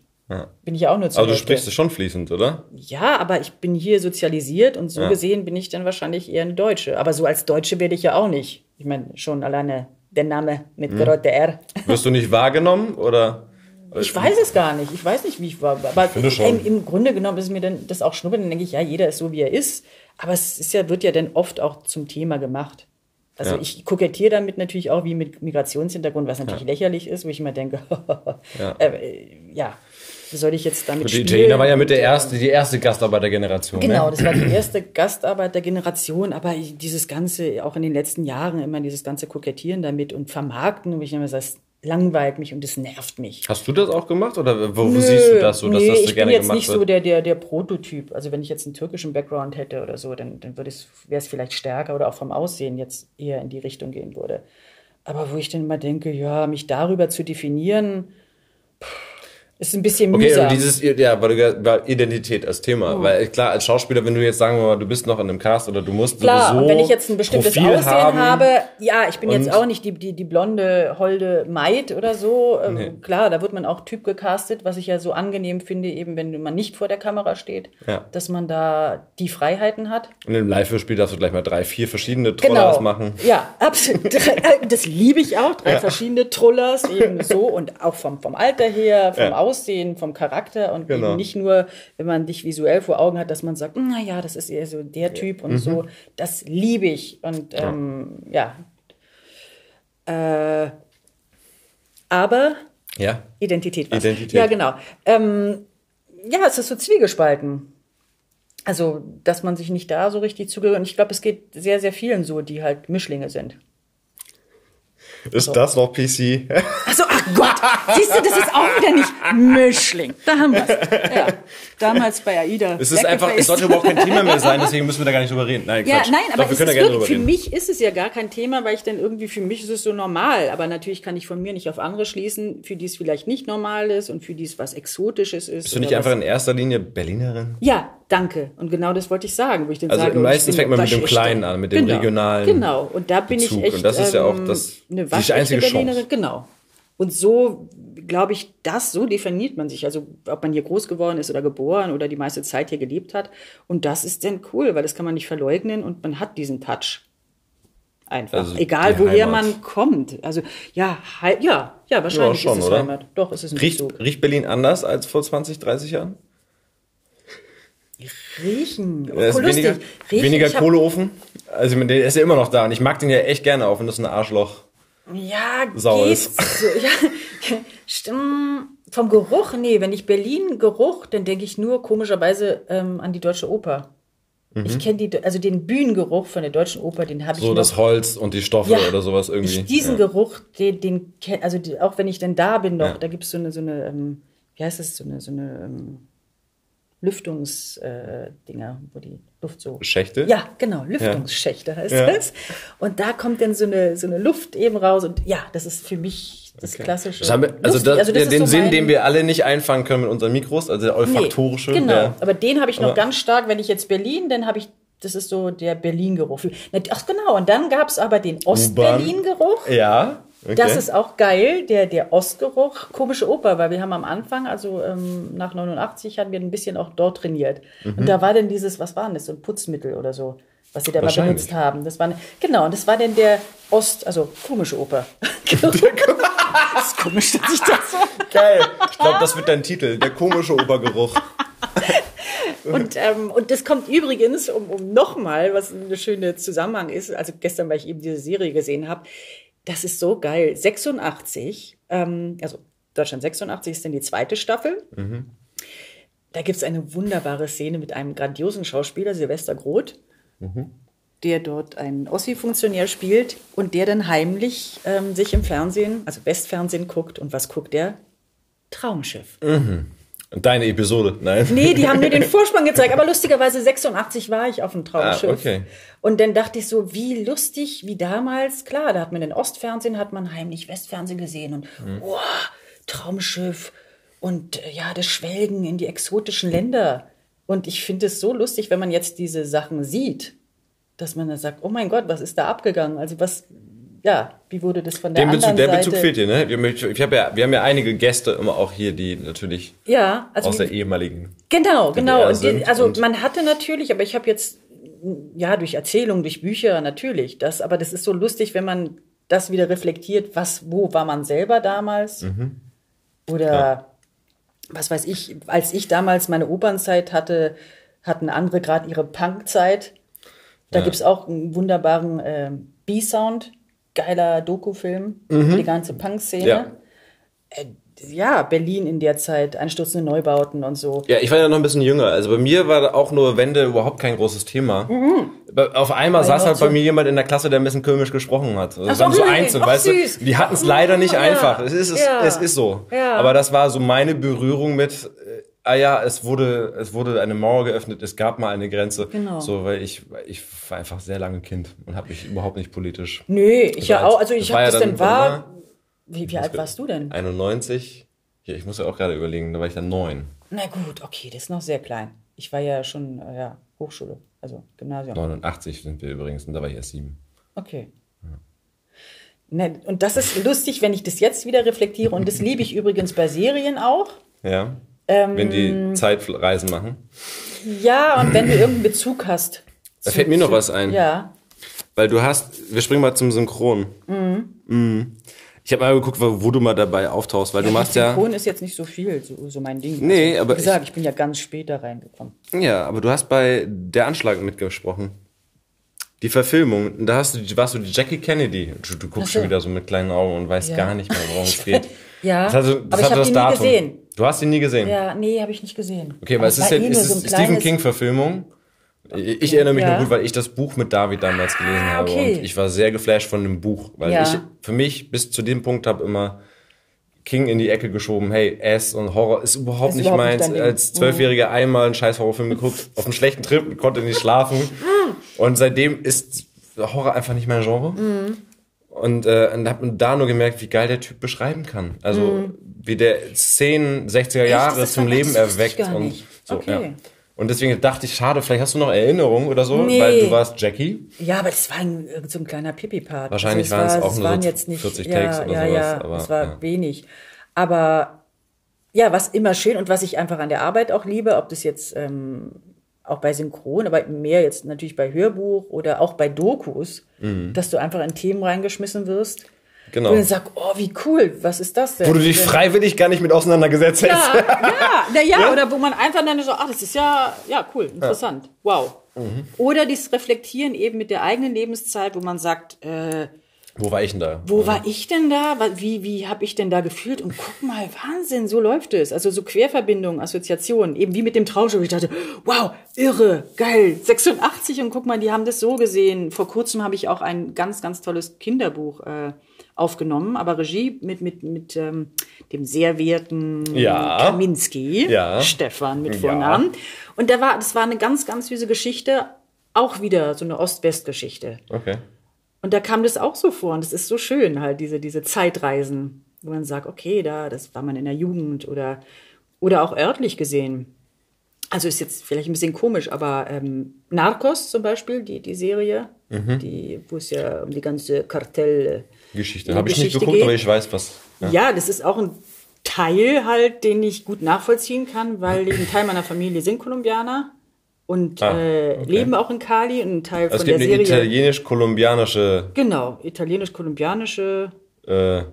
Bin ich ja auch nur zur
Aber du sprichst es schon fließend, oder?
Ja, aber ich bin hier sozialisiert und so
Ja.
gesehen bin ich dann wahrscheinlich eher eine Deutsche. Aber so als Deutsche werde ich ja auch nicht. Ich meine, schon alleine der Name mit
Hm.
Grotte R.
Wirst du nicht wahrgenommen oder?
Ich weiß es gar nicht. Ich weiß nicht, wie ich war. Aber
schon.
Im, im Grunde genommen ist mir dann das auch schnuppern. Dann denke ich, ja, jeder ist so, wie er ist. Aber es ist ja, wird ja dann oft auch zum Thema gemacht. Also
Ja.
ich kokettiere damit natürlich auch wie mit Migrationshintergrund, was natürlich lächerlich ist, wo ich immer denke,
Ja.
äh, ja, soll ich jetzt damit
Die
spielen?
Italiener war ja mit der erste, die erste Gastarbeitergeneration.
Genau,
Ne?
das war die erste Gastarbeitergeneration, aber dieses ganze, auch in den letzten Jahren, immer dieses ganze Kokettieren damit und Vermarkten, wo ich immer sage, das langweilt mich und das nervt mich.
Hast du das auch gemacht oder wo, wo siehst du das so, dass
nee,
das so
ich
gerne
bin jetzt
gemacht
nicht
wird?
so der, der, der Prototyp. Also wenn ich jetzt einen türkischen Background hätte oder so, dann, dann würde es, wäre es vielleicht stärker oder auch vom Aussehen jetzt eher in die Richtung gehen würde. Aber wo ich dann immer denke, ja, mich darüber zu definieren, pff, ist ein bisschen
Okay,
mühsam.
aber dieses, ja, weil du weil Identität als Thema,
Oh.
weil klar, als Schauspieler, wenn du jetzt sagen wir mal, du bist noch in einem Cast oder du musst
Klar,
sowieso
wenn ich jetzt ein bestimmtes
Profil
Aussehen
haben,
habe, ja, ich bin jetzt auch nicht die, die, die blonde, holde Maid oder so. Ähm,
Nee.
Klar, da wird man auch Typ gecastet, was ich ja so angenehm finde, eben wenn man nicht vor der Kamera steht,
Ja.
dass man da die Freiheiten hat.
Und im Live-Spiel darfst du gleich mal drei, vier verschiedene Trollers machen.
Ja, absolut. Das liebe ich auch. Drei verschiedene Trollers, eben so und auch vom, vom Alter her, vom
Ja.
Aussehen, vom Charakter und
Genau.
eben nicht nur, wenn man dich visuell vor Augen hat, dass man sagt, na ja, das ist eher so der Typ und so. Das liebe ich und ähm, ja. Äh, aber
Ja.
Identität was.
Identität.
Ja, genau. Ähm, ja, es ist so zwiegespalten. Also, dass man sich nicht da so richtig zugehört. Und ich glaube, es geht sehr, sehr vielen so, die halt Mischlinge sind.
Ist das noch PC?
Also, ach Gott, siehst du, das ist auch wieder nicht Mischling. Da haben wir Ja, damals bei AIDA.
Es ist einfach, es sollte überhaupt kein Thema mehr sein, deswegen müssen wir da gar nicht drüber reden. Nein,
Ja,
Quatsch.
nein, aber
Doch, wir können da gerne
wirklich,
drüber
für
reden.
mich ist es ja gar kein Thema, weil ich dann irgendwie, für mich ist es so normal. Aber natürlich kann ich von mir nicht auf andere schließen, für die es vielleicht nicht normal ist und für die es was Exotisches ist.
Bist du nicht einfach in erster Linie Berlinerin?
Ja, danke. Und genau das wollte ich sagen, wo ich dann
Also
sage,
meistens fängt man mit dem Kleinen an, mit dem
genau,
regionalen
Genau. Und da bin
Bezug.
ich echt
Und das ist ja auch
ähm,
das-
eine waschechte
Chance.
Berlinerin. Genau. Und so glaube ich, das so definiert man sich. Also ob man hier groß geworden ist oder geboren oder die meiste Zeit hier gelebt hat. Und das ist dann cool, weil das kann man nicht verleugnen und man hat diesen Touch. Einfach.
Also
Egal woher
Heimat.
man kommt. Also ja, ja, ja, wahrscheinlich
Ja, schon,
ist es
oder?
Heimat. Doch, es ist ein
Riecht,
Bezug.
riecht Berlin anders als vor 20, 30 Jahren?
Riechen. Oh,
Ja, ist
lustig.
weniger,
Riechen,
weniger Kohleofen. Also der ist ja immer noch da und ich mag den ja echt gerne, auch wenn das ein Arschloch.
Ja,
Sauer ist.
Ja, stimmt. Vom Geruch, nee, wenn ich Berlin Geruch, dann denke ich nur komischerweise ähm, an die Deutsche Oper. Ich kenne die, also den Bühnengeruch von der deutschen Oper, den habe ich
So
noch.
das Holz und die Stoffe
Ja,
oder sowas irgendwie.
Diesen
ja.
Geruch, den, den also die, auch wenn ich denn da bin noch,
Ja.
da gibt es so eine, so eine, ähm, wie heißt das, so eine, so eine ähm, Lüftungsdinger, äh, wo die Luft so.
Schächte?
Ja, genau, Lüftungsschächte heißt
Ja.
das. Und da kommt dann so eine, so eine Luft eben raus und ja, das ist für mich das klassische.
Das haben wir, also, das,
Also das
den
so
Sinn, den wir alle nicht einfangen können mit unseren Mikros, also der
Nee,
olfaktorische.
Genau,
Der,
aber den habe ich noch ganz stark, wenn ich jetzt Berlin, dann habe ich, das ist so der Berlin-Geruch. Ach genau, und dann gab es aber den Ost-Berlin-Geruch.
ja. Okay.
Das ist auch geil, der, der Ostgeruch. Komische Oper, weil wir haben am Anfang, also ähm, nach 89, hatten wir ein bisschen auch dort trainiert.
Mhm.
Und da war denn dieses, was war denn das, so ein Putzmittel oder so, was sie da mal benutzt haben. Das war, genau, und das war denn der Ost, also komische Oper. das ist komisch, dass ich das so
geil. Ich glaube, das wird dein Titel, der komische Obergeruch.
Und, ähm, und das kommt übrigens, um, um nochmal, was eine schöne Zusammenhang ist, also gestern, weil ich eben diese Serie gesehen habe, das ist so geil. 86, ähm, also Deutschland 86 ist dann die zweite Staffel. Da gibt es eine wunderbare Szene mit einem grandiosen Schauspieler, Silvester Groth, der dort einen Ossi-Funktionär spielt und der dann heimlich ähm, sich im Fernsehen, also Westfernsehen guckt. Und was guckt der? Traumschiff.
Und deine Episode, nein.
Nee, die haben mir den Vorspann gezeigt. Aber lustigerweise 86 war ich auf dem Traumschiff.
Ah, okay.
Und dann dachte ich so, wie lustig, wie damals. Klar, da hat man den Ostfernsehen, hat man heimlich Westfernsehen gesehen und
Mhm.
wow, Traumschiff und äh, ja, das Schwelgen in die exotischen Länder. Und ich finde es so lustig, wenn man jetzt diese Sachen sieht, dass man dann sagt, oh mein Gott, was ist da abgegangen? Also was, ja, wie wurde das von der
Den
anderen
Bezug, der
Seite?
Bezug fehlt dir, ne? Wir, ich, hab ja, wir haben ja einige Gäste immer auch hier, die natürlich
Ja, also
aus der ehemaligen.
Genau, genau. Und die, also
und-
man hatte natürlich, aber ich habe jetzt ja durch Erzählungen, durch Bücher natürlich das, aber das ist so lustig, wenn man das wieder reflektiert, was, wo war man selber damals?
Mhm.
Oder was weiß ich, als ich damals meine Opernzeit hatte, hatten andere gerade ihre Punkzeit. Da gibt's auch einen wunderbaren äh, B-Sound, geiler Doku-Film, die ganze Punk-Szene.
Mhm. Ja.
Ja, Berlin in der Zeit, einstürzende Neubauten und so.
Ja, ich war ja noch ein bisschen jünger. Also bei mir war auch nur Wende überhaupt kein großes Thema. Bei- Auf einmal saß halt bei mir jemand in der Klasse, der ein bisschen komisch gesprochen hat. Also das waren so einzeln, weißt
süß.
du? Die hatten es leider nicht
Ja.
einfach. Es ist, es,
Ja.
es ist so.
Ja.
Aber das war so meine Berührung mit, äh, ah ja, es wurde, es wurde eine Mauer geöffnet, es gab mal eine Grenze.
Genau.
So, weil ich, ich war einfach sehr lange Kind und habe mich überhaupt nicht politisch.
Nee, ich ja auch. Also ich
das war
habe
ja
das
dann-
dann war. Wie, wie alt warst du denn?
91. Ja, ich muss ja auch gerade überlegen, da war ich dann neun.
Na gut, okay, das ist noch sehr klein. Ich war ja schon, äh, ja, Hochschule, also Gymnasium.
89 sind wir übrigens und da war ich erst sieben.
Okay. Ne, und das ist lustig, wenn ich das jetzt wieder reflektiere. Und das liebe ich übrigens bei Serien auch.
Ja.
Ähm,
Wenn die Zeitreisen machen.
Ja, und wenn du irgendeinen Bezug hast.
Da fällt mir noch was ein.
Ja.
Weil du hast, wir springen mal zum Synchron. Mhm. Ich habe mal geguckt, wo, wo du mal dabei auftauchst, weil du machst ja.
Synchron ist jetzt nicht so viel, so, so mein Ding.
Nee,
also,
aber
Wie gesagt, ich bin ja ganz spät da reingekommen.
Ja, aber du hast bei Der Anschlag mitgesprochen. Die Verfilmung, da hast du, warst du die Jackie Kennedy. Du, du guckst schon wieder so mit kleinen Augen und weißt
Ja.
gar nicht mehr, worum es geht.
Ja,
Das hatte,
aber
das
ich
hatte
hab
das
die nie gesehen.
Du hast ihn nie gesehen.
Ja, nee, habe ich nicht gesehen.
Okay,
Aber
weil es ist ja
eh
es
nur
ist
so
Stephen
kleines-
King Verfilmung. Ich erinnere mich
Ja.
noch gut, weil ich das Buch mit David damals gelesen
Ah,
habe
okay.
und ich war sehr geflasht von dem Buch, weil
Ja.
ich für mich bis zu dem Punkt habe immer King in die Ecke geschoben. Hey, S und Horror ist überhaupt
Ist
nicht
überhaupt nicht
meins.
Ding.
Als Zwölfjähriger einmal einen scheiß Horrorfilm geguckt, auf einen schlechten Trip, konnte nicht schlafen und seitdem ist Horror einfach nicht mein Genre.
Mhm.
Und, äh, und hab da nur gemerkt, wie geil der Typ beschreiben kann. Also wie der Szenen 60er Jahre zum Leben erweckt und so.
Okay.
Ja. Und deswegen dachte ich, schade, vielleicht hast du noch Erinnerungen oder so,
Nee.
weil du warst Jackie.
Ja, aber das war ein, so ein kleiner Pipi-Part.
Wahrscheinlich
es
waren es auch
es
nur
waren
so
jetzt nicht,
40
ja,
Takes oder
ja,
sowas,
Ja,
aber,
es war
ja.
wenig. Aber ja, was immer schön und was ich einfach an der Arbeit auch liebe, ob das jetzt ähm, auch bei Synchron, aber mehr jetzt natürlich bei Hörbuch oder auch bei Dokus,
Mhm.
dass du einfach in Themen reingeschmissen wirst.
Genau.
Und dann sagst, oh, wie cool, was ist das denn?
Wo du dich freiwillig gar nicht mit auseinandergesetzt hast.
Ja, ja, na ja, oder wo man einfach dann so, ach, das ist ja, ja, cool, interessant, wow.
Mhm.
Oder dieses Reflektieren eben mit der eigenen Lebenszeit, wo man sagt, äh,
Wo war ich denn da?
Wo war ich denn da? Wie, wie habe ich denn da gefühlt? Und guck mal, Wahnsinn, so läuft es. Also so Querverbindungen, Assoziationen, eben wie mit dem Traumschiff. Ich dachte, wow, irre, geil, 86 und guck mal, die haben das so gesehen. Vor kurzem habe ich auch ein ganz, ganz tolles Kinderbuch äh, aufgenommen, aber Regie mit, mit, mit ähm, dem sehr werten
Ja.
Kaminski,
Ja.
Stefan mit
Ja.
Vornamen. Und da war, das war eine ganz, ganz süße Geschichte, auch wieder so eine Ost-West-Geschichte.
Okay.
Und da kam das auch so vor. Und das ist so schön, halt, diese, diese Zeitreisen, wo man sagt, okay, da, das war man in der Jugend oder, oder auch örtlich gesehen. Also ist jetzt vielleicht ein bisschen komisch, aber ähm, Narcos zum Beispiel, die, die Serie, die, wo es ja um die ganze Kartell.
Geschichte.
Die
Habe ich nicht geguckt,
geht.
aber ich weiß was. Ja.
Ja. das ist auch ein Teil halt, den ich gut nachvollziehen kann, weil ein Teil meiner Familie sind Kolumbianer und
Ah,
äh,
okay.
leben auch in Cali und ein Teil
Es
von
gibt
der
eine
Serie.
italienisch-kolumbianische
Genau, italienisch-kolumbianische
äh,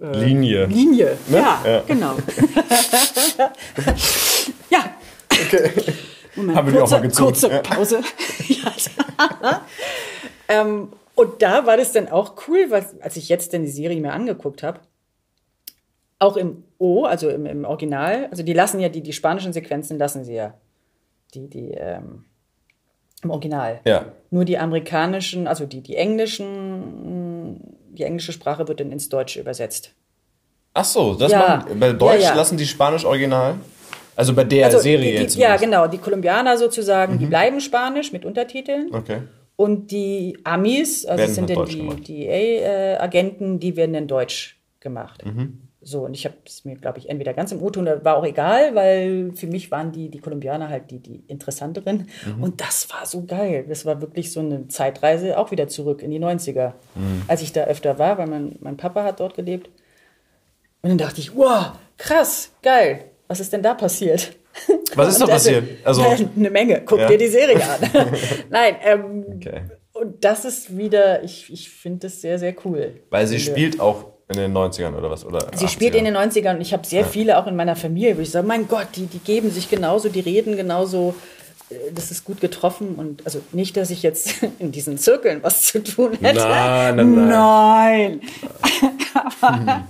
Linie.
Linie.
Ne?
Ja,
Ja.
genau. ja. Moment,
Haben wir die auch
kurze,
mal gezogen.
kurze. Pause. ja. ähm, und da war das dann auch cool, weil, als ich jetzt dann die Serie mir angeguckt habe, auch im O, also im, im Original, also die lassen ja die, die spanischen Sequenzen lassen sie ja. Die, die, ähm, im Original.
Ja.
Nur die amerikanischen, also die, die englischen, die englische Sprache wird dann ins Deutsche übersetzt.
Ach so, das
Ja.
machen, bei Deutsch
Ja, ja.
lassen die Spanisch original? Also bei der Serie
die, die,
jetzt.
Ja, genau. Die Kolumbianer sozusagen,
Mhm.
die bleiben Spanisch mit Untertiteln.
Okay.
Und die Amis, also
Werden
das sind
dann
dann die. DEA-Agenten, die werden dann deutsch gemacht.
Mhm.
So, und ich habe es mir, glaube ich, entweder ganz im O-Ton, war auch egal, weil für mich waren die, die Kolumbianer halt die, die interessanteren.
Mhm.
Und das war so geil. Das war wirklich so eine Zeitreise, auch wieder zurück in die 90er,
Mhm.
als ich da öfter war, weil mein, mein Papa hat dort gelebt. Und dann dachte ich, wow, krass, geil. Was ist denn da passiert?
Was ist da passiert? Also-
eine Menge. Guck
Ja.
dir die Serie an. Nein, ähm,
Okay.
und das ist wieder, ich, ich finde das sehr, sehr cool.
Weil sie spielt auch in den 90ern oder was? Oder
Sie spielt in den 90ern und ich habe sehr viele auch in meiner Familie, wo ich sage, mein Gott, die, die geben sich genauso, die reden genauso. äh, Das ist gut getroffen und also nicht, dass ich jetzt in diesen Zirkeln was zu tun hätte.
Nein, nein, nein.
Nein. aber,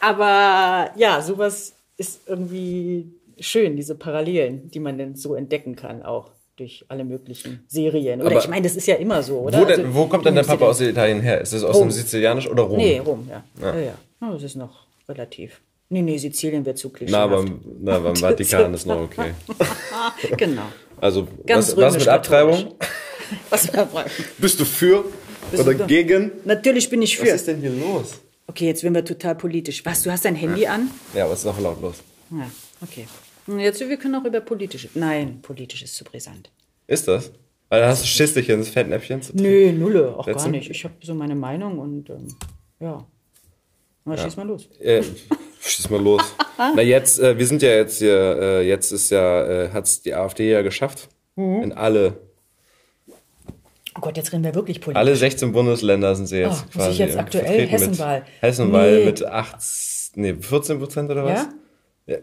aber ja, sowas ist irgendwie schön, diese Parallelen, die man dann so entdecken kann, auch durch alle möglichen Serien. Oder
Aber
ich meine, das ist ja immer so, oder?
Wo, denn,
Also,
wo kommt denn der Papa aus Italien her? Ist das aus
Rom.
dem Sizilianisch oder Rom?
Nee, Rom, ja. Ja, ja. ja. Das ist noch relativ. Nee, nee, Sizilien wird zu
Na,
klischeehaft.
beim, na, beim Vatikan ist noch okay.
genau.
Also,
Ganz
was, was mit. Abtreibung?
Was war
Bist du für
Bist
oder
du-
gegen?
Natürlich bin ich für.
denn hier los?
Okay, jetzt werden wir total politisch. Was, du hast dein Handy an?
Ja, was ist noch laut los?
Ja, okay. Und Jetzt, wir können auch über politische. Nein, politisch ist zu brisant.
Ist das? Weil da hast du Schiss, dich ins Fettnäpfchen zu
Nö, nulle, auch gar
Setzen?
nicht. Ich habe so meine Meinung und ähm, ja. Na, schieß mal los.
Äh, schieß mal los. Na jetzt, äh, wir sind ja jetzt hier, äh, jetzt ist ja, äh, hat's die AfD ja geschafft.
Mhm.
In alle,
Oh Gott, jetzt reden wir wirklich politisch.
alle 16 Bundesländer sind sie jetzt
Oh, muss
quasi
ich jetzt
äh,
aktuell Hessenwahl?
Mit, Hessenwahl
Nee.
mit 8, nee, 14 Prozent oder was?
Ja?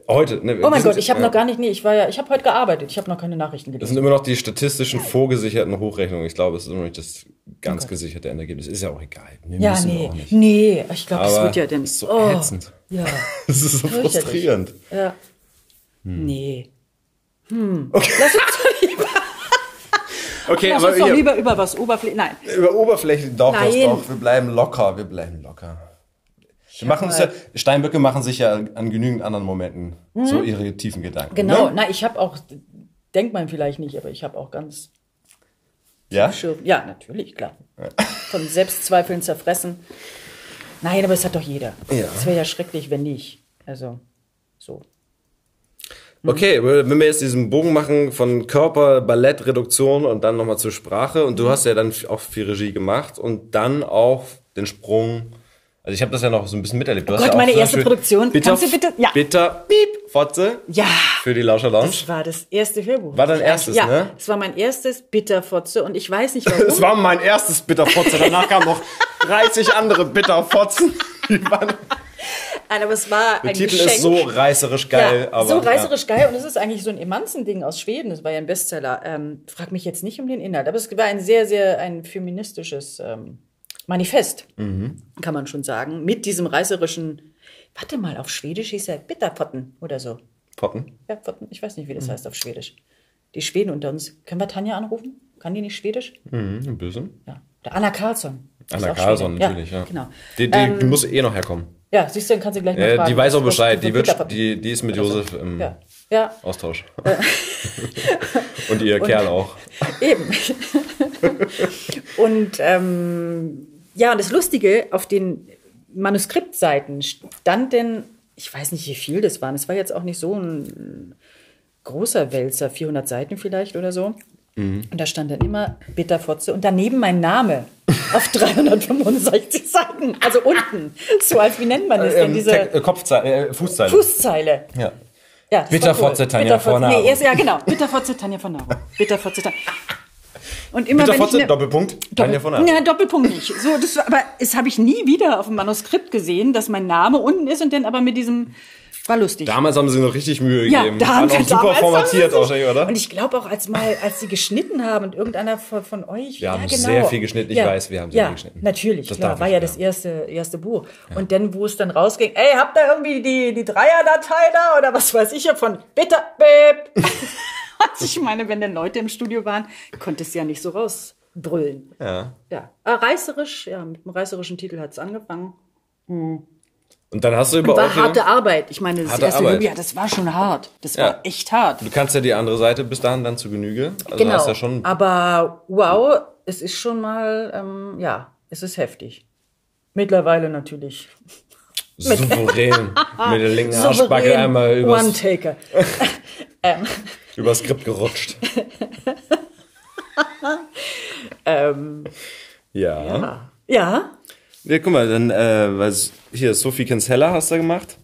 Heute. Ne,
Oh mein Gott, ich habe
ja.
noch gar nicht, nee, ich war ja, ich habe heute gearbeitet, ich habe noch keine Nachrichten
Das
gelesen.
sind immer noch die statistischen vorgesicherten Hochrechnungen. Ich glaube, es ist immer noch nicht das
Oh
ganz gesicherte Endergebnis. Ist ja auch egal. Wir
Ja, nee,
auch nicht.
nee, ich glaube, das
Aber
wird ja dann
ist so
oh,
ätzend.
Ja,
Das ist so frustrierend.
ja.
Hm.
Nee. Hm. Lass uns doch lieber,
Okay,
lass
aber
uns doch lieber über was Oberflächliches. Nein,
über Oberfläche doch, das
Nein.
doch. Wir bleiben locker, wir bleiben locker. Wir machen uns ja, Steinböcke machen sich ja an genügend anderen Momenten so ihre tiefen Gedanken.
Mhm. genau.
Ne?
Na, ich habe auch, denkt man vielleicht nicht, aber ich habe auch ganz
Ja?
Ja, natürlich, klar. Von Selbstzweifeln zerfressen. Nein, aber es hat doch jeder.
Ja.
Es wäre ja schrecklich, wenn nicht. Also, so.
Okay, wenn wir jetzt diesen Bogen machen von Körper, Ballett, Reduktion und dann nochmal zur Sprache und du hast ja dann auch viel Regie gemacht und dann auch den Sprung. Also ich habe das ja noch so ein bisschen miterlebt. Du
Oh Gott,
ja
meine erste Produktion.
Bitter,
Kannst du bitte- ja.
Bitter, piep, Fotze
Ja.
für die Lauscher Lounge.
Das war das erste Hörbuch.
War dein erstes,
ja,
ne?
Es war mein erstes Bitterfotze und ich weiß nicht warum.
Es war mein erstes Bitterfotze. Danach kamen noch 30 andere Bitterfotzen. Die waren-
Nein, aber es war
Der
ein
Titel
Geschenk.
ist so reißerisch geil.
ja,
aber,
so reißerisch geil und es ist eigentlich so ein Emanzen-Ding aus Schweden. Das war ja ein Bestseller. Ähm, frag mich jetzt nicht um den Inhalt, aber es war ein sehr, sehr ein feministisches ähm, Manifest, kann man schon sagen, mit diesem reißerischen, warte mal, auf Schwedisch hieß er Bitterpotten oder so.
Potten.
Ja, Potten, ich weiß nicht, wie das heißt auf Schwedisch. Die Schweden unter uns. Können wir Tanja anrufen? Kann die nicht Schwedisch?
Mhm, ein bisschen.
Ja. Der Anna Karlsson.
Anna
Schwedin.
natürlich, ja.
Genau.
Die, die, die muss eh noch herkommen.
Ja, siehst du, dann kannst du gleich mal
Äh,
fragen.
die weiß auch Bescheid. Die, wird, die, die ist mit Josef im
Ja. Ja,
Austausch. Und ihr Kerl auch.
Eben. und ähm, ja, und das Lustige, auf den Manuskriptseiten stand denn, ich weiß nicht, wie viel das waren, es war jetzt auch nicht so ein großer Wälzer, 400 Seiten vielleicht oder so.
Mhm.
Und da stand dann immer Bitterfotze und daneben mein Name auf 365 Seiten, also unten, so als, wie nennt man das denn, diese
Kopfzeile, äh, Fußzeile.
Fußzeile.
ja.
Ja,
Bitterfotze
cool.
Tanja
Bitterfotze-
Vornaro.
Nee, ja, genau. Bitterfotze Tanja von Naro. Bitterfotze Tanja. Und immer
Bitterfotze,
wenn ich ne-
Doppelpunkt, Tanja von Arx.
Ja, Doppelpunkt nicht. So, das, aber das habe ich nie wieder auf dem Manuskript gesehen, dass mein Name unten ist und dann aber mit diesem war lustig.
Damals haben sie noch richtig Mühe
ja,
gegeben.
da
Waren
haben
auch
wir
super
damals
formatiert
haben sie
wahrscheinlich, oder?
Und ich glaube auch, als mal, als sie geschnitten haben und irgendeiner von, von euch,
Wir
ja,
haben
genau.
sehr viel geschnitten. Ich
ja,
weiß, wir haben sehr
ja,
viel geschnitten.
Natürlich,
Das
klar, war
ich,
ja
ja.
das erste, erste Buch. Und dann, wo es dann rausging, ey, habt ihr irgendwie die, die Dreierdatei da oder was weiß ich von Bitte, Beb. Und ich meine, wenn dann Leute im Studio waren, konnte es ja nicht so rausbrüllen.
Ja.
Ja, äh, reißerisch, ja, mit einem reißerischen Titel hat es angefangen.
Und dann hast du über
War harte Arbeit. Ich meine, das
Harte
erste
Arbeit.
Ja, das war schon hart. Das
Ja.
war echt hart.
Du kannst ja die andere Seite bis dahin dann zu Genüge. Also
Genau.
hast ja schon
Aber wow, es ist schon mal, ähm, ja, es ist heftig. Mittlerweile natürlich.
souverän mit der linken Arschbacke einmal übers,
One-Taker.
übers Skript gerutscht.
ähm,
Ja.
ja. ja,
Ja, guck mal, dann, äh, was, hier, Sophie Kinsella hast du gemacht.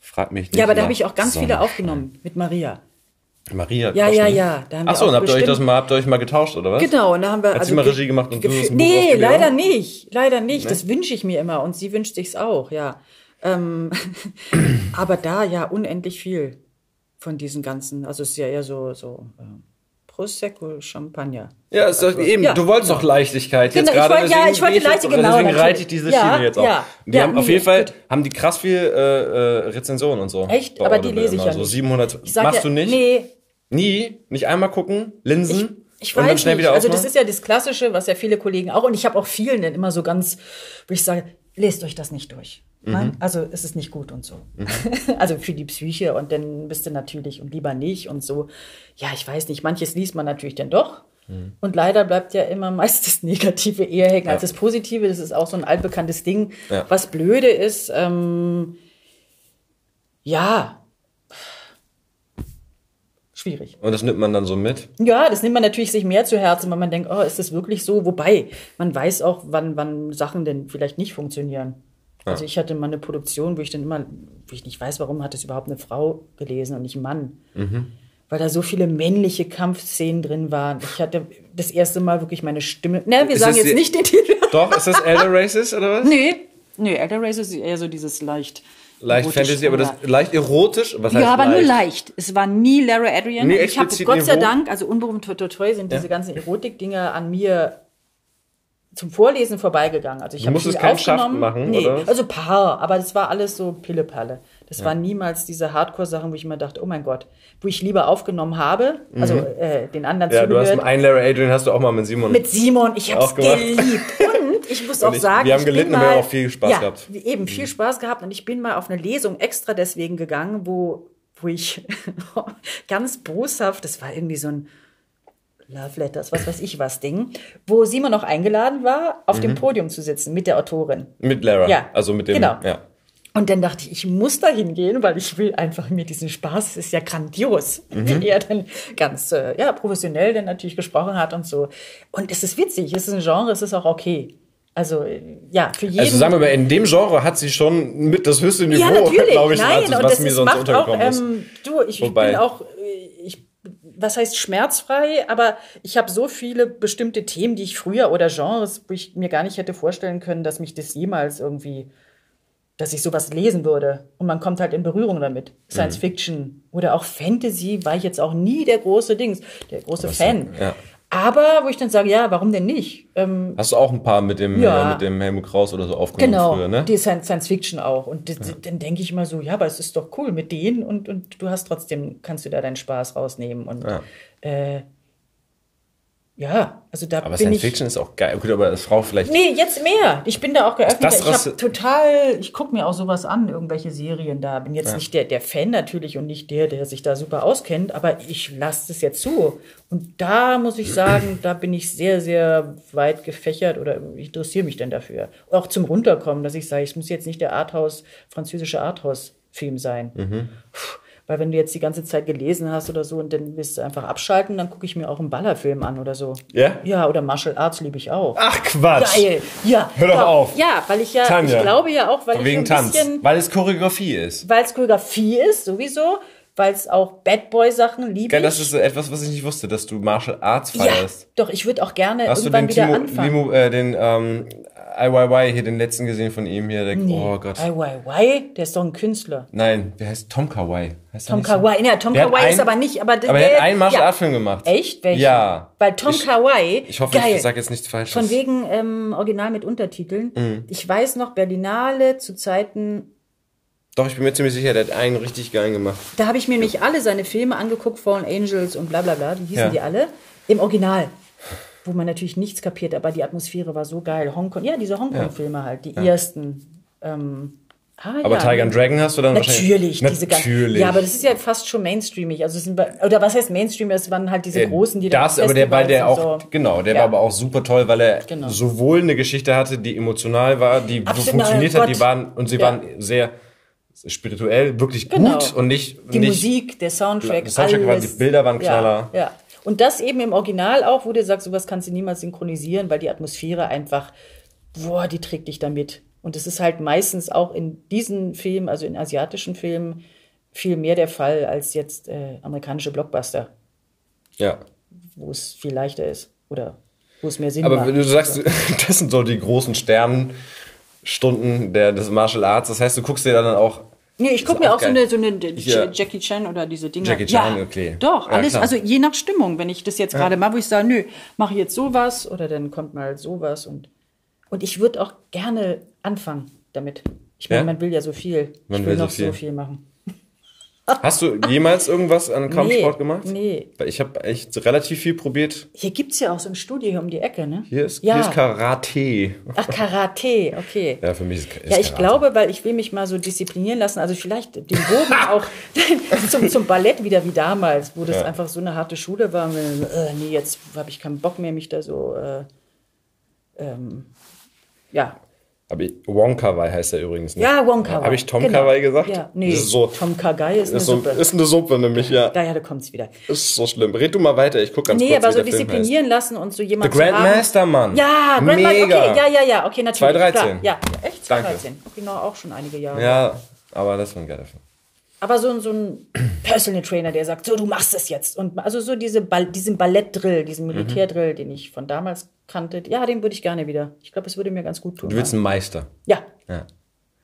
Frag mich nicht.
ja, aber da habe ich auch ganz viele aufgenommen mit Maria.
Maria.
Ja,
Koschny.
ja, ja. Da haben
Achso,
auch
und habt ihr euch das mal, habt ihr euch mal getauscht, oder was?
Genau, und da haben wir.
Hat sie mal Regie gemacht und du das
Nee, leider nicht. Leider nicht. Das wünsche ich mir immer und sie wünscht sich's auch, ja. Ähm, aber da ja unendlich viel von diesen ganzen, also es ist ja eher so, so äh, Prosecco, Champagner.
Ja, ist doch eben,
Ja,
du wolltest doch Leichtigkeit jetzt
Genau, ich
gerade.
wollte- ja,
deswegen
ich wollte
jetzt-
Leichtigkeit, genau,
Deswegen reite ich diese
Ja,
Schiene jetzt auch.
ja,
die
ja,
haben auf jeden Fall,
gut.
haben die krass viel äh, äh, Rezensionen und so.
Echt? Aber die
Audible
lese ich
immer.
ja
So
nicht.
700,
Ich sag
machst
ja,
du nicht?
Nee,
Nie? Nicht einmal gucken? Linsen?
Ich
und
weiß
dann schnell
nicht. Also
aufmachen?
das ist ja das Klassische, was ja viele Kollegen auch, und ich habe auch vielen dann immer so ganz, wo ich sage, lest euch das nicht durch.
Mhm.
Nein, also es ist nicht gut und so. also für die Psyche und dann bist du natürlich und lieber nicht und so. Ja, ich weiß nicht, manches liest man natürlich dann doch.
Mhm.
Und leider bleibt ja immer meist das Negative eher hängen als das Positive. Das ist auch so ein altbekanntes Ding.
Ja.
Was blöde ist, ähm, ja, schwierig.
Und das nimmt man dann so mit?
Ja, das nimmt man natürlich sich mehr zu Herzen, weil man denkt, oh, ist das wirklich so? Wobei, man weiß auch, wann, wann Sachen denn vielleicht nicht funktionieren. Also ich hatte mal eine Produktion, wo ich dann immer, wo ich nicht weiß, warum hat es überhaupt eine Frau gelesen und nicht ein Mann.
Mhm.
Weil da so viele männliche Kampfszenen drin waren. Ich hatte das erste Mal wirklich meine Stimme. Ne, wir
Ist
sagen jetzt
die-
nicht den Titel.
Doch, ist das Elder Races oder was?
Nee, nee, Elder Race ist eher so dieses leicht.
Leicht Fantasy, aber das
ja.
leicht erotisch. Was heißt
Ja, aber
leicht?
nur leicht. Es war nie Lara Adrian. Und ich habe Gott sei? Dank, also unberühmt toi toi toi, sind diese ganzen Erotik-Dinge an mir zum Vorlesen vorbeigegangen. Also ich
Du
habe
musstest
viel
keinen Schaft
aufgenommen.
machen,
nee,
oder?
also paar, aber das war alles so Pillepalle. Das waren niemals diese Hardcore-Sachen, wo ich mir dachte, oh mein Gott, wo ich lieber aufgenommen habe, also äh, den anderen
Mhm. Ja, du hast
zugehört.
einen Larry Adrian hast du auch mal mit Simon.
Mit Simon, ich habe es
Auch gemacht.
geliebt. Und ich muss auch
ich-
sagen,
wir haben gelitten und
mal,
wir haben auch viel Spaß
ja,
gehabt. Mhm.
Eben viel Spaß gehabt und ich bin mal auf eine Lesung extra deswegen gegangen, wo, wo ich ganz boshaft, das war irgendwie so ein Love Letters, was weiß ich was Ding, wo Simon noch eingeladen war, auf
Mhm.
dem Podium zu sitzen mit der Autorin.
mit Lara.
Ja,
Also mit dem.
genau.
Ja.
Und dann dachte ich, ich muss da hingehen, weil ich will einfach mir diesen Spaß, es ist ja grandios,
Mhm.
wie er dann ganz äh, ja, professionell dann natürlich gesprochen hat und so. Und es ist witzig, es ist ein Genre, es ist auch okay. Also äh, ja, für jeden.
Also sagen wir mal, in dem Genre hat sie schon mit das höchste Niveau,
ja,
glaube ich,
Nein, und
was
das
mir sonst
macht auch,
untergekommen ist.
ähm, du, ich, ich
Wobei-
bin auch, äh, ich, was heißt schmerzfrei, aber ich habe so viele bestimmte Themen, die ich früher oder Genres, wo ich mir gar nicht hätte vorstellen können, dass mich das jemals irgendwie, dass ich sowas lesen würde. Und man kommt halt in Berührung damit. Science
Mhm.
Fiction oder auch Fantasy war ich jetzt auch nie der große Dings, der große Fan.
ja.
Aber wo ich dann sage, ja, warum denn nicht? Ähm,
Hast du auch ein paar mit dem,
Ja.
äh, mit dem Helmut Kraus oder so aufgenommen
genau,
früher, ne?
die Science, Science Fiction auch. Und das, dann denke ich immer so, ja, aber es ist doch cool mit denen und, und du hast trotzdem, kannst du da deinen Spaß rausnehmen. Und
Ja.
äh, ja, also da
Aber
bin
Science
ich.
Fiction ist auch geil. Gut, aber als Frau vielleicht.
Nee, jetzt mehr. Ich bin da auch geöffnet.
Das
Ich habe total, ich gucke mir auch sowas an, irgendwelche Serien da. Bin jetzt nicht der, der Fan natürlich und nicht der, der sich da super auskennt, aber ich lasse es jetzt zu. Und da muss ich sagen, da bin ich sehr, sehr weit gefächert oder ich interessiere mich dann dafür. Auch zum Runterkommen, dass ich sage, es muss jetzt nicht der Arthouse, französische Arthouse-Film sein. Puh, Weil wenn du jetzt die ganze Zeit gelesen hast oder so und dann willst du einfach abschalten, dann gucke ich mir auch einen Ballerfilm an oder so.
Ja?
Ja, oder Martial Arts liebe ich auch.
Ach Quatsch!
Geil. Ja.
Hör doch
ja,
auf.
Ja, weil ich ja,
Tanja.
ich glaube ja auch, weil
Von
ich
wegen
so ein
Tanz.
bisschen,
Weil es Choreografie ist.
weil es Choreografie ist, sowieso, weil es auch Bad Boy Sachen liebe
Geil,
ich.
das ist so etwas, was ich nicht wusste, dass du Martial Arts
ja,
feierst.
doch, ich würde auch gerne
Hast du
irgendwann
den
wieder
Timo,
anfangen.
Limo, äh, den ähm, IYY hier, den letzten gesehen von ihm hier? Der,
nee.
Oh Gott.
Weiwei, der ist doch ein Künstler.
Nein, der heißt Tom Kawaii. Heißt der
Tom
nicht so?
Ja, Tom
Der hat
Kawaii ist
ein-
aber nicht, aber,
Aber er hat einen Martial Art Film gemacht.
Echt? Welchen?
Ja.
Weil Tom
Ich-
Kawaii,
Ich hoffe,
geil.
ich sage jetzt nichts Falsches.
Von wegen ähm, Original mit Untertiteln.
Mhm.
Ich weiß noch, Berlinale zu Zeiten
Doch, ich bin mir ziemlich sicher, der hat einen richtig geilen gemacht.
Da habe ich mir nicht alle seine Filme angeguckt, Fallen Angels und bla bla bla, die hießen
Ja.
die alle, im Original. Wo man natürlich nichts kapiert, aber die Atmosphäre war so geil. Hongkong, ja, diese Hongkong-Filme halt, die ersten. Ähm, ah,
Aber
ja.
Tiger and Dragon hast du dann
Natürlich,
wahrscheinlich...
diese.
Natürlich.
Ja, aber das ist ja fast schon mainstreamig. Also sind, oder was heißt Mainstream? Es waren halt diese großen, die
das, aber der, weil der auch,
so.
genau, der
Ja.
war aber auch super toll, weil er
Genau.
sowohl eine Geschichte hatte, die emotional war, die so
Absolut,
funktioniert hat, die waren, und sie
Ja.
waren sehr spirituell, wirklich
Genau.
gut und nicht,
Die
nicht
Musik, der Soundtrack,
Der Soundtrack war-
alles.
die Bilder waren knaller.
Ja, ja. Und das eben im Original auch, wo du sagst, sowas kannst du niemals synchronisieren, weil die Atmosphäre einfach, boah, die trägt dich damit. Und das ist halt meistens auch in diesen Filmen, also in asiatischen Filmen, viel mehr der Fall als jetzt äh, amerikanische Blockbuster,
ja.
wo es viel leichter ist oder wo es mehr Sinn
Aber
macht.
wenn du sagst, das sind so die großen Sternstunden der, des Martial Arts, das heißt, du guckst dir dann auch
Nee, ich gucke mir
auch
auch so eine, so eine
Ja.
Jackie Chan oder diese Dinger.
Jackie Chan,
ja,
okay.
Doch,
Ja,
alles,
klar.
also je nach Stimmung, wenn ich das jetzt gerade mache, wo ich sage, nö, mache ich jetzt sowas oder dann kommt mal sowas und, und ich würde auch gerne anfangen damit. Ich meine,
Ja?
man will ja so viel.
Man
ich will,
will so
noch
viel.
so viel machen.
Hast du jemals irgendwas an Kampfsport gemacht?
Nee.
Weil ich habe echt relativ viel probiert.
Hier gibt's ja auch so ein Studio hier um die Ecke, ne?
Hier ist,
ja.
hier ist Karate.
Ach, Karate, okay.
Ja, für mich ist, ist
Ja, ich
Karate.
glaube, weil ich will mich mal so disziplinieren lassen, also vielleicht den Bogen auch zum, zum Ballett wieder wie damals, wo das
Ja.
einfach so eine harte Schule war. Und, äh, nee, jetzt habe ich keinen Bock mehr, mich da so, äh, ähm, ja.
Aber ich- Wong Kar Wai heißt er übrigens. Ne?
Ja, Wonka.
Habe ich Tom
genau.
Kar Wai gesagt?
Ja, nee,
Das ist so,
Tom Kagai ist eine
ist, so,
Suppe.
ist eine Suppe nämlich, ja.
Daher, da kommt's wieder.
Ist so schlimm. Red du mal weiter, ich guck ganz
Nee,
kurz,
aber
wie
so disziplinieren lassen und so jemand
The. Grandmaster, Mann.
Ja, Grandmaster, okay, ja, ja, ja, okay, natürlich.
2013.
Klar. Ja, echt?
Danke.
2013. Genau, auch schon einige Jahre.
Ja, aber das war ein geiler Film.
Aber so, ein- so ein Personal Trainer, der sagt, so, du machst es jetzt. Und also so diese Ball, diesen Ballettdrill, diesen
Mhm.
Militärdrill, den ich von damals kannte, ja, den würde ich gerne wieder. Ich glaube, es würde mir ganz gut tun.
Du willst einen Meister.
ja.
Ja.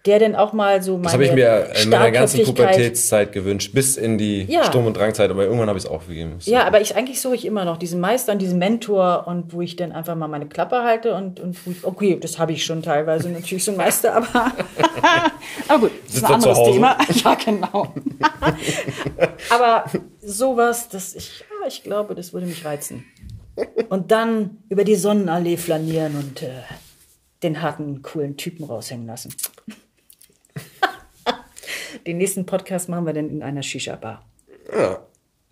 Der denn auch mal so meine
Das habe ich mir in meiner ganzen Pubertätszeit gewünscht, bis in die
Ja.
Sturm- und Drangzeit, aber irgendwann habe ich es aufgegeben.
Ja, aber ich eigentlich suche ich immer noch diesen Meister und diesen Mentor und wo ich dann einfach mal meine Klappe halte und, und wo ich, okay, das habe ich schon teilweise natürlich so ein Meister, aber, aber gut, das ist ein
er
anderes? Thema. Ja, genau. aber sowas, das ich, ja, ich glaube, das würde mich reizen. Und dann über die Sonnenallee flanieren und äh, den harten, coolen Typen raushängen lassen. Den nächsten Podcast machen wir dann in einer Shisha-Bar.
Ja.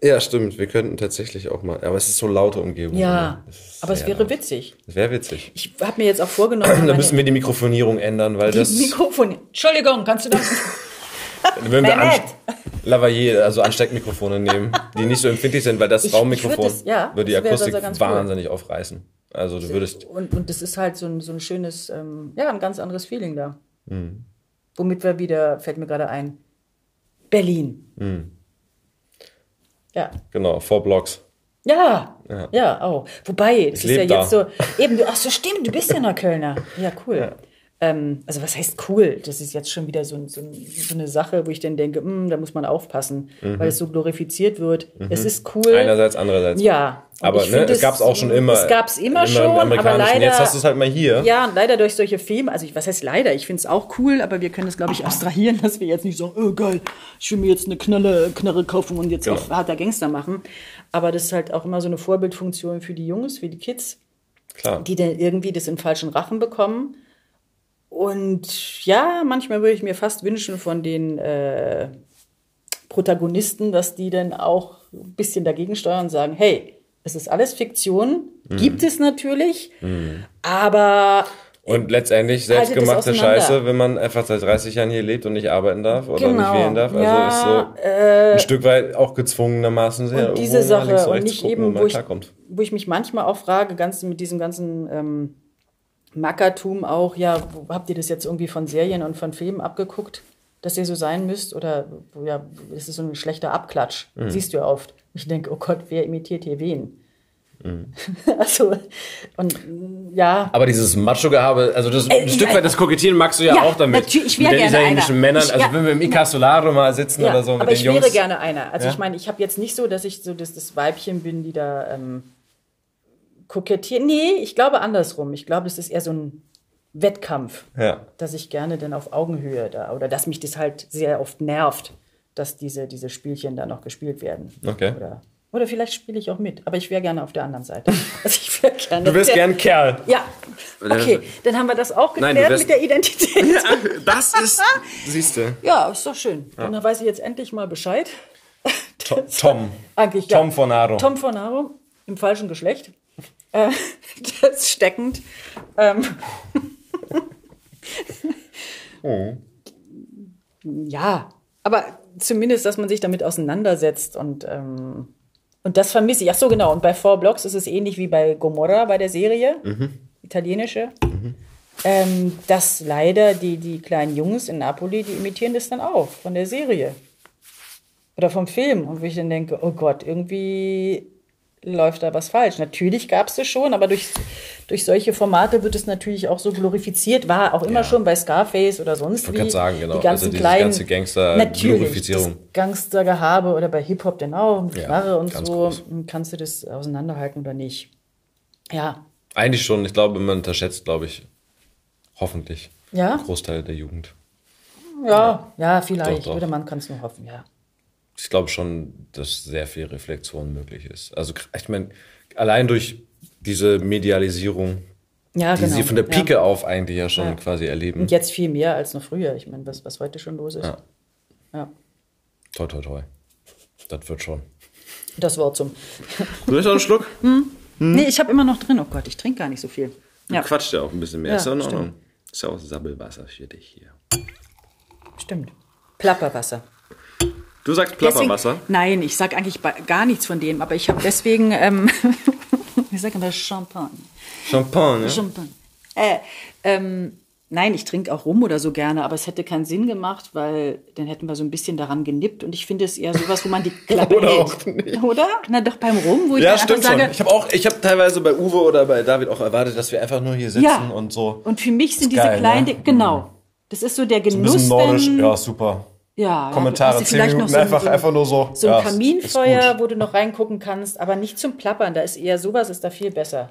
ja, stimmt. Wir könnten tatsächlich auch mal. Aber es ist so laute Umgebung.
Ja,
Es ist
aber es wäre
laut.
witzig.
Das wäre witzig.
Ich habe mir jetzt auch vorgenommen,
Da müssen wir die Mikrofonierung ändern, weil das.
die Mikrofon. Entschuldigung, kannst du das?
Wenn wir
Bennett.
an, Lavalier, also Ansteckmikrofone nehmen, die nicht so empfindlich sind, weil das
Ich-
Raummikrofon
ich würd das- ja,
würde die
das
Akustik
ganz cool.
wahnsinnig aufreißen. Also du würdest.
Und, und das ist halt so ein, so ein schönes, ähm, ja, ein ganz anderes Feeling da.
Mhm.
Womit wir wieder, fällt mir gerade ein, Berlin.
Mhm.
Ja.
Genau, Four Blocks.
Ja, ja, auch. Wobei, das
Ich
ist ja
da.
jetzt so, eben, du, ach so, stimmt, du bist ja noch Kölner. Ja, cool. Ähm, also was heißt cool? Das ist jetzt schon wieder so, so, so eine Sache, wo ich dann denke, mh, da muss man aufpassen,
Mhm.
weil es so glorifiziert wird. Es ist cool.
Einerseits, andererseits.
Ja.
Aber ne, es gab es auch schon immer.
Es gab es immer,
im
schon, aber leider.
Jetzt hast du es halt mal hier.
Ja, leider durch solche Filme, also ich, was heißt leider, ich finde es auch cool, aber wir können es, glaube ich, abstrahieren, dass wir jetzt nicht sagen, oh geil, ich will mir jetzt eine Knalle, Knarre kaufen und jetzt
Genau.
auf harter Gangster machen. Aber das ist halt auch immer so eine Vorbildfunktion für die Jungs, für die Kids,
Klar.
die dann irgendwie das in falschen Rachen bekommen. Und ja, manchmal würde ich mir fast wünschen von den äh, Protagonisten, dass die dann auch ein bisschen dagegen steuern und sagen, hey, es ist alles Fiktion,
Mhm.
gibt es natürlich, aber
Und letztendlich selbstgemachte. Scheiße, wenn man einfach seit 30 Jahren hier lebt und nicht arbeiten darf oder
Genau.
nicht wählen darf. Also
Ja,
ist so ein Stück weit auch gezwungenermaßen sehr
und diese Sache
und
nicht eben, wo ich, wo ich mich manchmal auch frage, ganz mit diesem ganzen ähm, Mackertum auch, ja, habt ihr das jetzt irgendwie von Serien und von Filmen abgeguckt, dass ihr so sein müsst? Oder ja, das ist so ein schlechter Abklatsch,
Mhm.
siehst du ja oft. Ich denke, oh Gott, wer imitiert hier wen?
Mhm.
also, und ja,
Aber dieses Macho-Gehabe, also das,
Äh,
ein Stück weit das Kokettieren magst du ja,
ja,
auch damit.
natürlich, ich wär
mit den
gerne
italienischen
einer.
Männern,
Ich-
also
ja.
wenn wir im Icasolaro mal sitzen
ja
oder so mit
aber
den
ich
Jungs.
wäre gerne einer. Also
Ja?
ich meine, ich habe jetzt nicht so, dass ich so das, das Weibchen bin, die da ähm, kokettiert. Nee, ich glaube andersrum. Ich glaube, es ist eher so ein Wettkampf.
Ja.
dass ich gerne dann auf Augenhöhe da oder dass mich das halt sehr oft nervt, dass diese, diese Spielchen da noch gespielt werden.
Okay.
Oder, oder vielleicht spiele ich auch mit, aber ich wäre gerne auf der anderen Seite. Also ich gerne.
Du
der-
gern Kerl.
Ja. Okay, dann haben wir das auch
Nein,
geklärt
wärst-
mit der Identität.
Das ist, siehst du,
Ja, ist doch schön. Und dann weiß ich jetzt endlich mal Bescheid.
To- Tom.
Eigentlich, ja.
Tom Fornaro.
Tom Fornaro im falschen Geschlecht. Äh, das ist steckend. Ähm.
Oh.
Ja, aber zumindest, dass man sich damit auseinandersetzt und, ähm, und das vermisse ich. Ach so, genau. Und bei Four Blocks ist es ähnlich wie bei Gomorra, bei der Serie, italienische. Ähm, dass leider die, die kleinen Jungs in Napoli, die imitieren das dann auch von der Serie. Oder vom Film. Und wo ich dann denke, oh Gott, irgendwie läuft da was falsch. Natürlich gab es das schon, aber durch, durch solche Formate wird es natürlich auch so glorifiziert. War auch immer
Ja.
schon bei Scarface oder sonst
wollte
wie.
gerade sagen, genau.
Die ganzen
Also
kleinen
ganze Gangster-
Natürlich,
Glorifizierung.
das Gangstergehabe oder bei Hip-Hop dann auch, mit
Ja,
Knarre und so.
groß.
Kannst du das auseinanderhalten oder nicht? Ja.
Eigentlich schon. Ich glaube, man unterschätzt, glaube ich, hoffentlich
Ja?
einen Großteil der Jugend.
Ja, ja, vielleicht.
Doch, doch.
Oder man kann es nur hoffen, ja.
Ich glaube schon, dass sehr viel Reflexion möglich ist. Also ich meine, allein durch diese Medialisierung,
Ja,
die
genau.
sie von der
ja.
Pike auf eigentlich ja schon
Ja.
quasi erleben.
Und jetzt viel mehr als noch früher. Ich meine, was, was heute schon los ist.
Ja.
Ja.
Toi, toi, toi. Das wird schon.
Das Wort zum.
Soll ich noch einen Schluck?
Nee, ich habe immer noch drin. Oh Gott, ich trinke gar nicht so viel. Ja,
Quatscht ja auch ein bisschen mehr.
Ja,
ist ja in. Ordnung. Ist ja auch Sabbelwasser für dich hier.
stimmt. Plapperwasser.
Du sagst
Deswegen-
Plapperwasser?
Nein, ich sage eigentlich gar nichts von dem, aber ich habe deswegen, ähm, ich sage immer Champagne.
Champagne. ja?
Champagne. Äh, ähm, nein, ich trinke auch Rum oder so gerne, aber es hätte keinen Sinn gemacht, weil dann hätten wir so ein bisschen daran genippt und ich finde es eher sowas, wo man die Klappe
Oder
hält.
auch nicht.
Oder? Na doch beim Rum, wo ich
Ja,
dann
stimmt
sage,
schon. Ich habe auch, ich habe teilweise bei Uwe oder bei David auch erwartet, dass wir einfach nur hier sitzen
Ja.
und so.
und für mich sind diese
geil,
kleinen,
ne?
Genau. Das ist so der
Ein
Genuss.
bisschen nordisch,
dann-
ja, super.
Ja,
Kommentare,
hast du
10
vielleicht
Minuten
so ein-
einfach,
so ein-
einfach nur so.
So ein
ja,
Kaminfeuer, wo du noch reingucken kannst, aber nicht zum Plappern. Da ist eher sowas, ist da viel besser.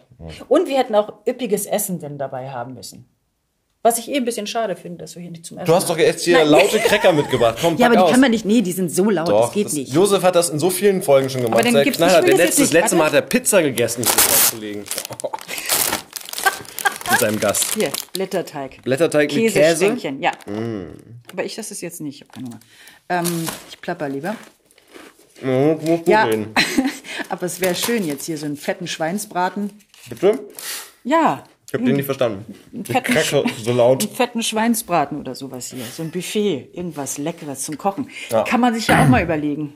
Und wir hätten auch üppiges Essen dann dabei haben müssen. Was ich eh ein bisschen schade finde, dass wir hier nicht zum Essen
Du hast doch jetzt hier
Nein.
laute Cracker mitgebracht. Komm,
Ja, aber die
aus.
kann man nicht. Nee, die sind so laut,
Doch,
das geht nicht.
Josef hat das in so vielen Folgen schon gemacht.
dann
Sei
gibt's- will
Der
das
letzte, das letzte Mal hat er Pizza gegessen, um das auszulegen. Mit seinem Gast.
Hier, Blätterteig.
Blätterteig mit Käse.
Käsestänkchen, ja. Aber ich das ist jetzt nicht. Ich habe keine Hunger. Ähm, ich plapper lieber. Ja,
reden.
aber es wäre schön jetzt hier so einen fetten Schweinsbraten.
Bitte?
Ja,
Ich habe den nicht verstanden. Die
fetten
so laut.
einen fetten Schweinsbraten oder sowas hier. So ein Buffet, irgendwas Leckeres zum Kochen.
Ja.
Kann man sich ja auch mal überlegen.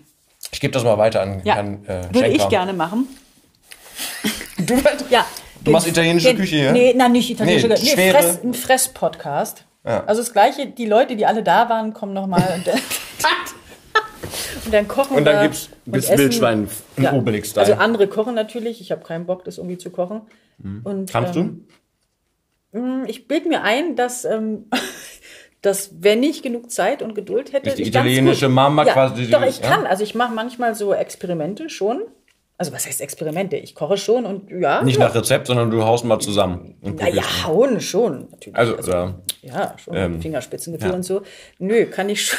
Ich gebe das mal weiter an
Ja,
Herrn äh,
würde
Schenker.
ich gerne machen.
Du,
Ja.
Du machst italienische
Den-
Küche hier?
Nee, nein, nicht italienische
Nee,
Küche. Nee, Fress, ein Fress-Podcast.
Ja.
Also das Gleiche, die Leute, die alle da waren, kommen nochmal und, dann- und dann kochen
Und dann gibt's-
und
gibt's. Wildschwein im Obelix-Style.
Also andere kochen natürlich. Ich habe keinen Bock, das irgendwie zu kochen. Und,
Kannst
ähm, Hm, Ich bilde mir ein, dass, ähm, dass wenn ich genug Zeit und Geduld hätte.
Ist die italienische Mama
ja,
quasi die-
Doch, ich
ja?
kann. Also ich mache manchmal so Experimente schon. Also was heißt Experimente? Ich koche schon und ja.
Nicht
ja.
nach Rezept, sondern du haust mal zusammen. Und
Naja, hauen schon, natürlich.
Also, ja.
Ja, schon
Ähm,
Fingerspitzengefühl
ja.
und so. Nö, kann ich schon.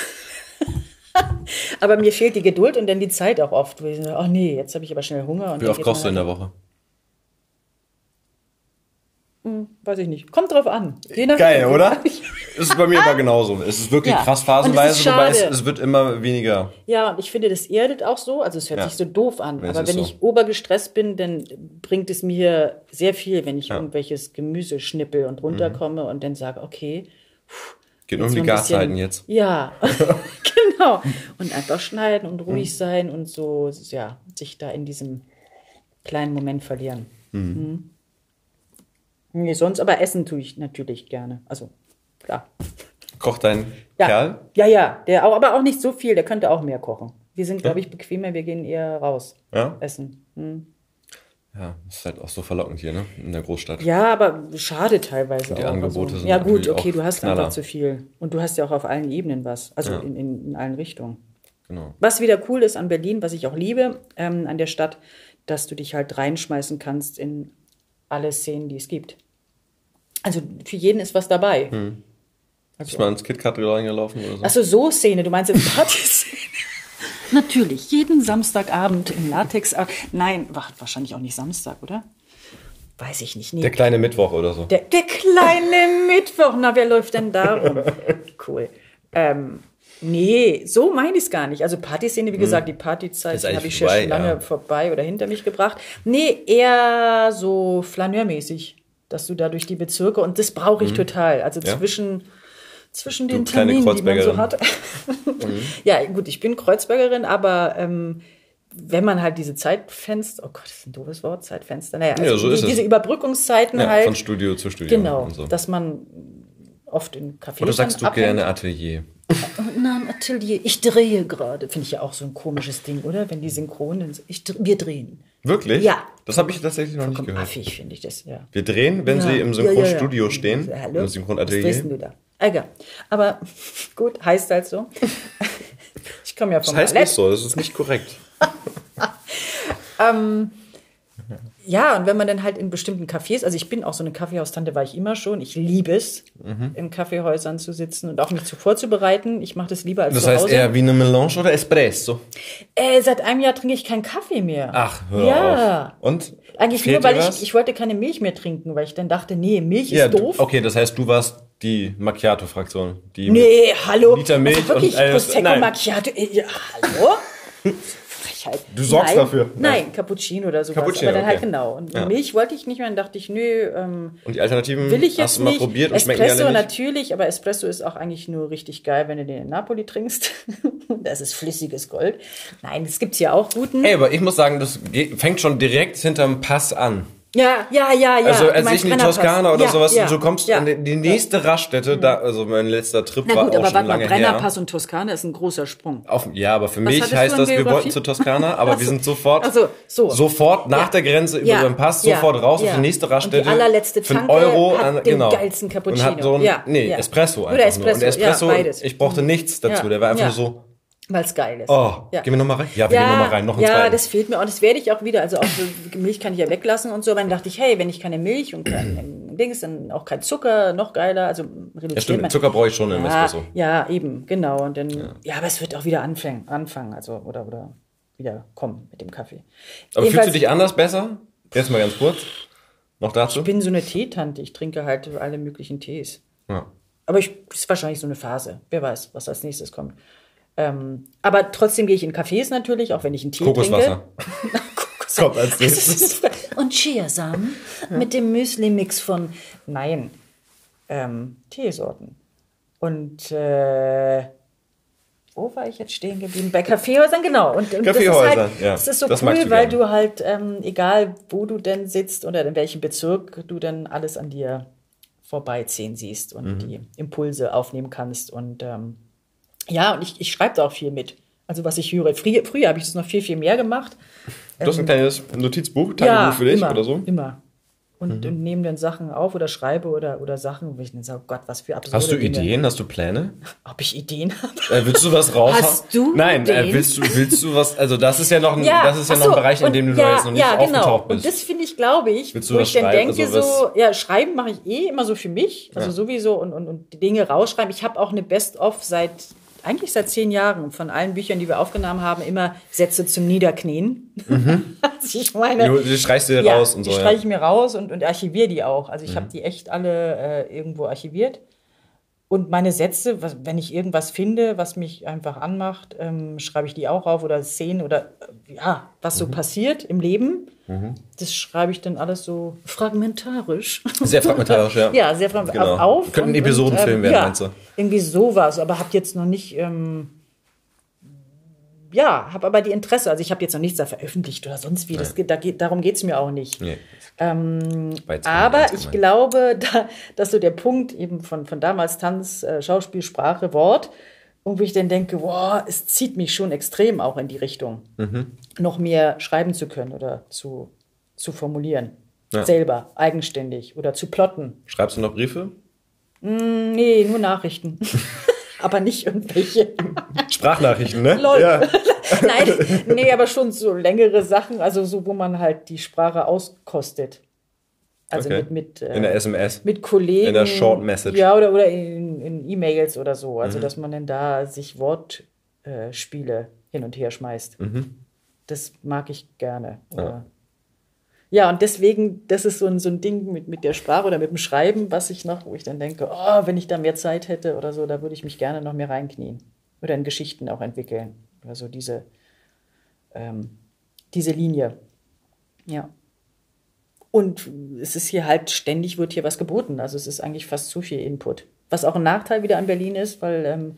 aber mir fehlt die Geduld und dann die Zeit auch oft. Oh nee, jetzt habe ich aber schnell Hunger. Und
Wie oft kochst du in
halt-
der Woche?
Weiß ich nicht. Kommt drauf an.
Geil, oder? ist bei mir aber genauso. Es ist wirklich
Ja.
krass phasenweise, wobei es, es wird immer weniger.
Ja, und ich finde, das erdet auch so. Also es hört
Ja.
sich so doof an.
Es
aber wenn
so.
ich obergestresst bin, dann bringt es mir sehr viel, wenn ich
Ja. Mhm.
irgendwelches Gemüse schnippel und runterkomme und dann sage, okay,
Geht
Jetzt
um die Gaszeiten jetzt.
Ja, genau. Und einfach schneiden und ruhig sein und so, ja, sich da in diesem kleinen Moment verlieren. Mhm. Nee, sonst aber essen tue ich natürlich gerne. Also, klar.
Kocht dein
Ja,
Kerl?
ja, ja. Der, auch- aber auch nicht so viel, der könnte auch mehr kochen. Wir sind, glaube ich, bequemer, wir gehen eher raus
Ja?
essen. Hm.
Ja, ist halt auch so verlockend hier, ne? In der Großstadt.
Ja, aber schade teilweise
Die
auch.
Angebote
also,
sind
ja gut, okay, du hast
Knaller.
einfach zu viel. Und du hast ja auch auf allen Ebenen was. Also
Ja.
in, in, in allen Richtungen.
Genau.
Was wieder cool ist an Berlin, was ich auch liebe, ähm, an der Stadt, dass du dich halt reinschmeißen kannst in alle Szenen, die es gibt. Also für jeden ist was dabei.
Hm. Bist du mal ins KitKat reingelaufen oder so?
Achso, so Szene, du meinst jetzt Partyszene? Natürlich, jeden Samstagabend im Latex. ah, Nein, wa- wahrscheinlich auch nicht Samstag, oder? Weiß ich nicht. Nee.
Der kleine Mittwoch oder so.
Der, der kleine Mittwoch, na, wer läuft denn da rum? Cool. Ähm, nee, so meine ich es gar nicht. Also Partyszene, wie gesagt, die Partyzeit
Hm. Ist
die
eigentlich
habe ich ja
vorbei,
schon lange
ja.
vorbei oder hinter mich gebracht. Nee, eher so flaneurmäßig, dass du da durch die Bezirke, und das brauche ich total. Also.
Ja?
zwischen, zwischen den
kleine
Terminen, die man so hat. Ja, gut, ich bin Kreuzbergerin, aber ähm, wenn man halt diese Zeitfenster, oh Gott, das ist ein doofes Wort, Zeitfenster, naja, also
Ja, so
die,
ist es.
diese Überbrückungszeiten
Ja,
halt.
von Studio zu Studio
Genau,
so.
dass man oft in Cafés
Oder sagst du
abhängt.
gerne Atelier?
Nein, Atelier. Ich drehe gerade. Finde ich ja auch so ein komisches Ding, oder? Wenn die synchronen. Ich, dr- wir drehen.
Wirklich?
Ja.
Das habe ich tatsächlich noch nicht gehört.
affig finde ich das, ja.
Wir drehen, wenn
ja.
sie im
Ja, ja, ja.
Synchronstudio stehen,
Ja,
im
Hallo? Was drehst
Synchronatelier.
du da? Egal. Aber gut, heißt halt so. Ich komme ja
Das
vom
heißt
Ballett.
nicht so, das ist nicht korrekt.
Ja, und wenn man dann halt in bestimmten Cafés, also ich bin auch so eine Kaffeehaustante, war ich immer schon. Ich liebe es,
Mhm.
in Kaffeehäusern zu sitzen und auch mich zu vorzubereiten. Ich mache das lieber als
Das heißt
Hause.
eher wie eine Melange oder Espresso?
Äh, seit einem Jahr trinke ich keinen Kaffee mehr.
Ach, hör
ja.
auf. Und?
Eigentlich nur, weil ich, ich wollte keine Milch mehr trinken, weil ich dann dachte, nee, Milch
ja,
ist doof.
Okay, das heißt, du warst die Macchiato-Fraktion. Die
Nee, hallo.
Liter Milch
also wirklich,
und, äh,
Prosecco
nein.
Macchiato. äh, Ja, hallo? Frechheit.
Du sorgst
Nein,
dafür.
Nein, Cappuccino oder sowas.
Cappuccino,
aber dann halt
okay.
genau. Und
Ja.
Milch wollte ich nicht mehr. Dann dachte ich, nö, ähm,
Und die Alternativen
will ich
hast
jetzt
du mal
nicht.
probiert und schmecken die
Espresso
alle nicht?
natürlich, aber Espresso ist auch eigentlich nur richtig geil, wenn du den in Napoli trinkst. das ist flüssiges Gold. Nein, das gibt's ja auch guten.
Ey, aber ich muss sagen, das fängt schon direkt hinterm Pass an.
Ja, ja, ja, ja.
Also als ich in die. Toskana oder
ja,
sowas,
ja,
und du kommst
ja.
an die, nächste Raststätte, da, also mein letzter Trip
Na
war
gut,
auch
aber
schon
warte mal,
lange
Brennerpass
her.
und Toskana ist ein großer Sprung.
Auf, ja, aber für mich
hattest
heißt
in
das, wir
Geografie?
wollten zur Toskana, aber wir sind sofort,
Ach so, so.
sofort nach der Grenze über den Pass, sofort raus auf die nächste Raststätte.
Und die allerletzte
für einen Euro
hat
an,
den
genau.
geilsten Cappuccino.
Und hat so ein, nee. Espresso einfach
Espresso,
nur. Und Espresso, ich brauchte nichts dazu, der war einfach nur so,
Weil es geil ist.
oh,
Ja.
gehen wir nochmal rein? Ja, wir gehen nochmal rein, noch ein
Ja, das fehlt mir auch. Das werde ich auch wieder. Also auch so Milch kann ich ja weglassen und so. Aber dann dachte ich, hey, wenn ich keine Milch und kein Dings, dann auch kein Zucker, noch geiler. Also reduziert
ja, stimmt,
man.
Zucker brauche ich schon im
ja,
Espresso.
ja, eben, genau. Und dann, ja. aber es wird auch wieder anfangen, anfangen, also oder oder wieder kommen mit dem Kaffee.
Aber fühlst du dich anders besser? Jetzt mal ganz kurz. Noch dazu?
Ich bin so eine Teetante. Ich trinke halt alle möglichen Tees.
ja.
Aber ich, das ist wahrscheinlich so eine Phase. Wer weiß, was als nächstes kommt. Ähm, aber trotzdem gehe ich in Cafés natürlich, auch wenn ich einen Tee
Kokoswasser.
trinke.
Kommt als nächstes.
Und Chiasamen mit dem Müsli-Mix von, nein, ähm, Teesorten. Und äh, wo war ich jetzt stehen geblieben? Bei Kaffeehäusern, genau. Und, und
Kaffeehäusern,
das ist, halt,
ja.
das ist so
Das
cool, weil
gerne.
du halt, ähm, egal wo du denn sitzt oder in welchem Bezirk, du dann alles an dir vorbeiziehen siehst und
Mhm.
die Impulse aufnehmen kannst. Und ähm, ja, und ich, ich schreibe da auch viel mit. Also was ich höre. Früher, früher habe ich das noch viel, viel mehr gemacht.
Du hast ein kleines Notizbuch, Tagebuch für dich
immer,
oder so?
Immer. und, mhm. und nehme dann Sachen auf oder schreibe oder, oder Sachen, wo ich dann sage, oh Gott, was für
absurde Hast du Dinge. Ideen? Hast du Pläne?
Ob ich Ideen
habe? Äh, willst du was raus?
Hast du
Nein, äh, willst du willst du was? Also das ist ja noch ein, ja, das ist ja noch ein Bereich, in dem du ja, jetzt noch nicht ja, genau. aufgetaucht bist.
Und das finde ich, glaube ich, willst du wo ich dann denke also so, ja, schreiben mache ich eh immer so für mich, also ja. sowieso und, und, und die Dinge rausschreiben. Ich habe auch eine Best-of seit eigentlich seit zehn Jahren von allen Büchern, die wir aufgenommen haben, immer Sätze zum Niederknien. Mhm.
also ich meine, du, die streichst du
ja,
raus und so.
Die streiche ich mir raus und, und archiviere die auch. Also ich mhm. habe die echt alle äh, irgendwo archiviert. Und meine Sätze, wenn ich irgendwas finde, was mich einfach anmacht, ähm, schreibe ich die auch auf oder Szenen oder äh, ja, was so mhm. passiert im Leben. Mhm. Das schreibe ich dann alles so fragmentarisch.
Sehr fragmentarisch, ja.
ja, sehr fragmentarisch genau. auf.
Könnte ein Episodenfilm ähm, werden, ja, meinst du?
Irgendwie sowas, aber habt jetzt noch nicht. Ähm, ja, habe aber die Interesse. Also ich habe jetzt noch nichts da veröffentlicht oder sonst wie. Das, da geht, darum geht es mir auch nicht. Nee. Ähm, aber ich glaube, da, dass so der Punkt eben von, von damals Tanz, äh, Schauspiel, Sprache, Wort, und wo ich dann denke, wow, es zieht mich schon extrem auch in die Richtung, mhm. noch mehr schreiben zu können oder zu, zu formulieren. Ja. Selber, eigenständig oder zu plotten.
Schreibst du noch Briefe?
Mm, nee, nur Nachrichten. aber nicht irgendwelche.
Sprachnachrichten, ne?
Lol. Ja. Nein, nee, aber schon so längere Sachen, also so, wo man halt die Sprache auskostet. Also okay. mit, mit
äh, in der SMS.
Mit Kollegen.
In der Short Message.
Ja, oder, oder in, in E-Mails oder so. Also, mhm. dass man dann da sich Wortspiele äh, hin und her schmeißt. Mhm. Das mag ich gerne. Ja. Ja. und deswegen, das ist so ein, so ein Ding mit, mit der Sprache oder mit dem Schreiben, was ich noch, wo ich dann denke, oh, wenn ich da mehr Zeit hätte oder so, da würde ich mich gerne noch mehr reinknien. Oder in Geschichten auch entwickeln. Also diese, ähm, diese Linie. Ja. Und es ist hier halt ständig wird hier was geboten. Also es ist eigentlich fast zu viel Input. Was auch ein Nachteil wieder an Berlin ist, weil ähm,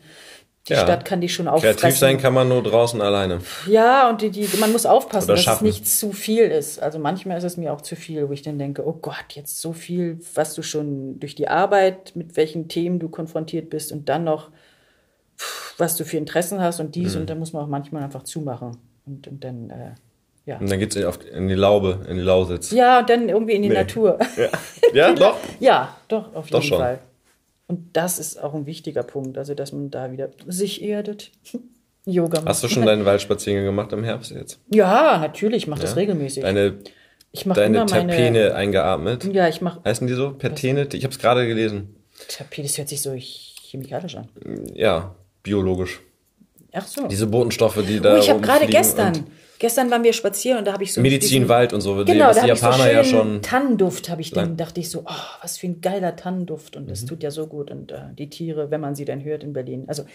die ja. Stadt kann die schon auffressen.
Kreativ sein kann man nur draußen alleine.
Ja, und die, die, man muss aufpassen, dass es nicht zu viel ist. Also manchmal ist es mir auch zu viel, wo ich dann denke, oh Gott, jetzt so viel, was du schon durch die Arbeit, mit welchen Themen du konfrontiert bist und dann noch, was du für Interessen hast und dies. Mhm. Und dann muss man auch manchmal einfach zumachen. Und, und dann äh, ja.
Und dann geht es in die Laube, in die Lausitz.
Ja, und dann irgendwie in die nee. Natur.
Ja, ja doch?
Ja, doch, auf jeden doch. Fall. Und das ist auch ein wichtiger Punkt, also dass man da wieder sich erdet. Yoga
macht. Hast du schon deinen Waldspaziergang gemacht im Herbst jetzt?
Ja, natürlich, ich mache ja? das regelmäßig.
Deine, ich deine Terpene meine, eingeatmet?
Ja, ich mache.
Heißen die so? Pertene? Ich habe es gerade gelesen.
Terpene, das hört sich so chemikalisch an.
Ja, biologisch.
Ach so.
Diese Botenstoffe, die da.
Oh, ich habe gerade gestern Gestern waren wir spazieren und da habe ich so.
Medizinwald und so.
Genau, da die Japaner so ja schon. Tannenduft habe ich dann, dachte ich so, oh, was für ein geiler Tannenduft und das mhm. tut ja so gut. Und äh, die Tiere, wenn man sie dann hört in Berlin, also